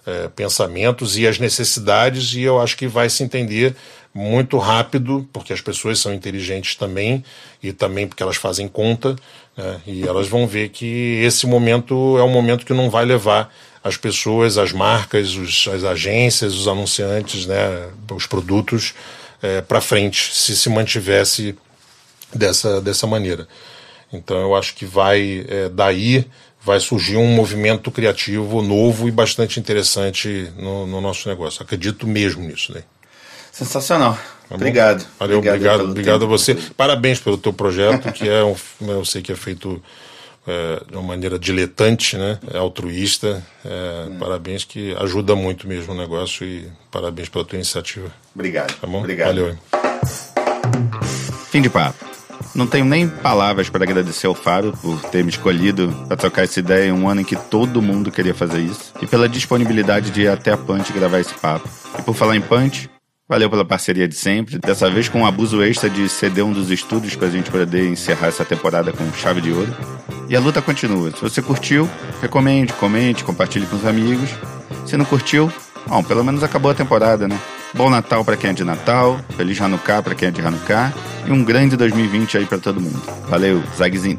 Speaker 2: é, pensamentos e as necessidades, e eu acho que vai se entender muito rápido, porque as pessoas são inteligentes também, e também porque elas fazem conta, né, e elas vão ver que esse momento é um momento que não vai levar as pessoas, as marcas, os, as agências, os anunciantes, né, os produtos é, para frente, se se mantivesse dessa, dessa maneira. Então eu acho que vai é, daí vai surgir um movimento criativo novo e bastante interessante no, no nosso negócio. Acredito mesmo nisso. Né?
Speaker 1: Sensacional. Tá obrigado.
Speaker 2: Valeu, obrigado, obrigado, obrigado a você. Parabéns pelo teu projeto, que é um, eu sei que é feito é, de uma maneira diletante, né? É altruísta. É, hum. Parabéns que ajuda muito mesmo o negócio e parabéns pela tua iniciativa.
Speaker 1: Obrigado.
Speaker 2: Tá bom?
Speaker 1: Obrigado.
Speaker 2: Valeu.
Speaker 1: Fim de papo. Não tenho nem palavras para agradecer ao Faro por ter me escolhido para trocar essa ideia em um ano em que todo mundo queria fazer isso e pela disponibilidade de ir até a Punch gravar esse papo. E por falar em Punch, valeu pela parceria de sempre, dessa vez com um abuso extra de ceder um dos estúdios para a gente poder encerrar essa temporada com chave de ouro. E a luta continua. Se você curtiu, recomende, comente, compartilhe com os amigos. Se não curtiu, bom, pelo menos acabou a temporada, né? Bom Natal para quem é de Natal, Feliz Hanukkah para quem é de Hanukkah e um grande 2020 aí para todo mundo. Valeu, Zagzinho.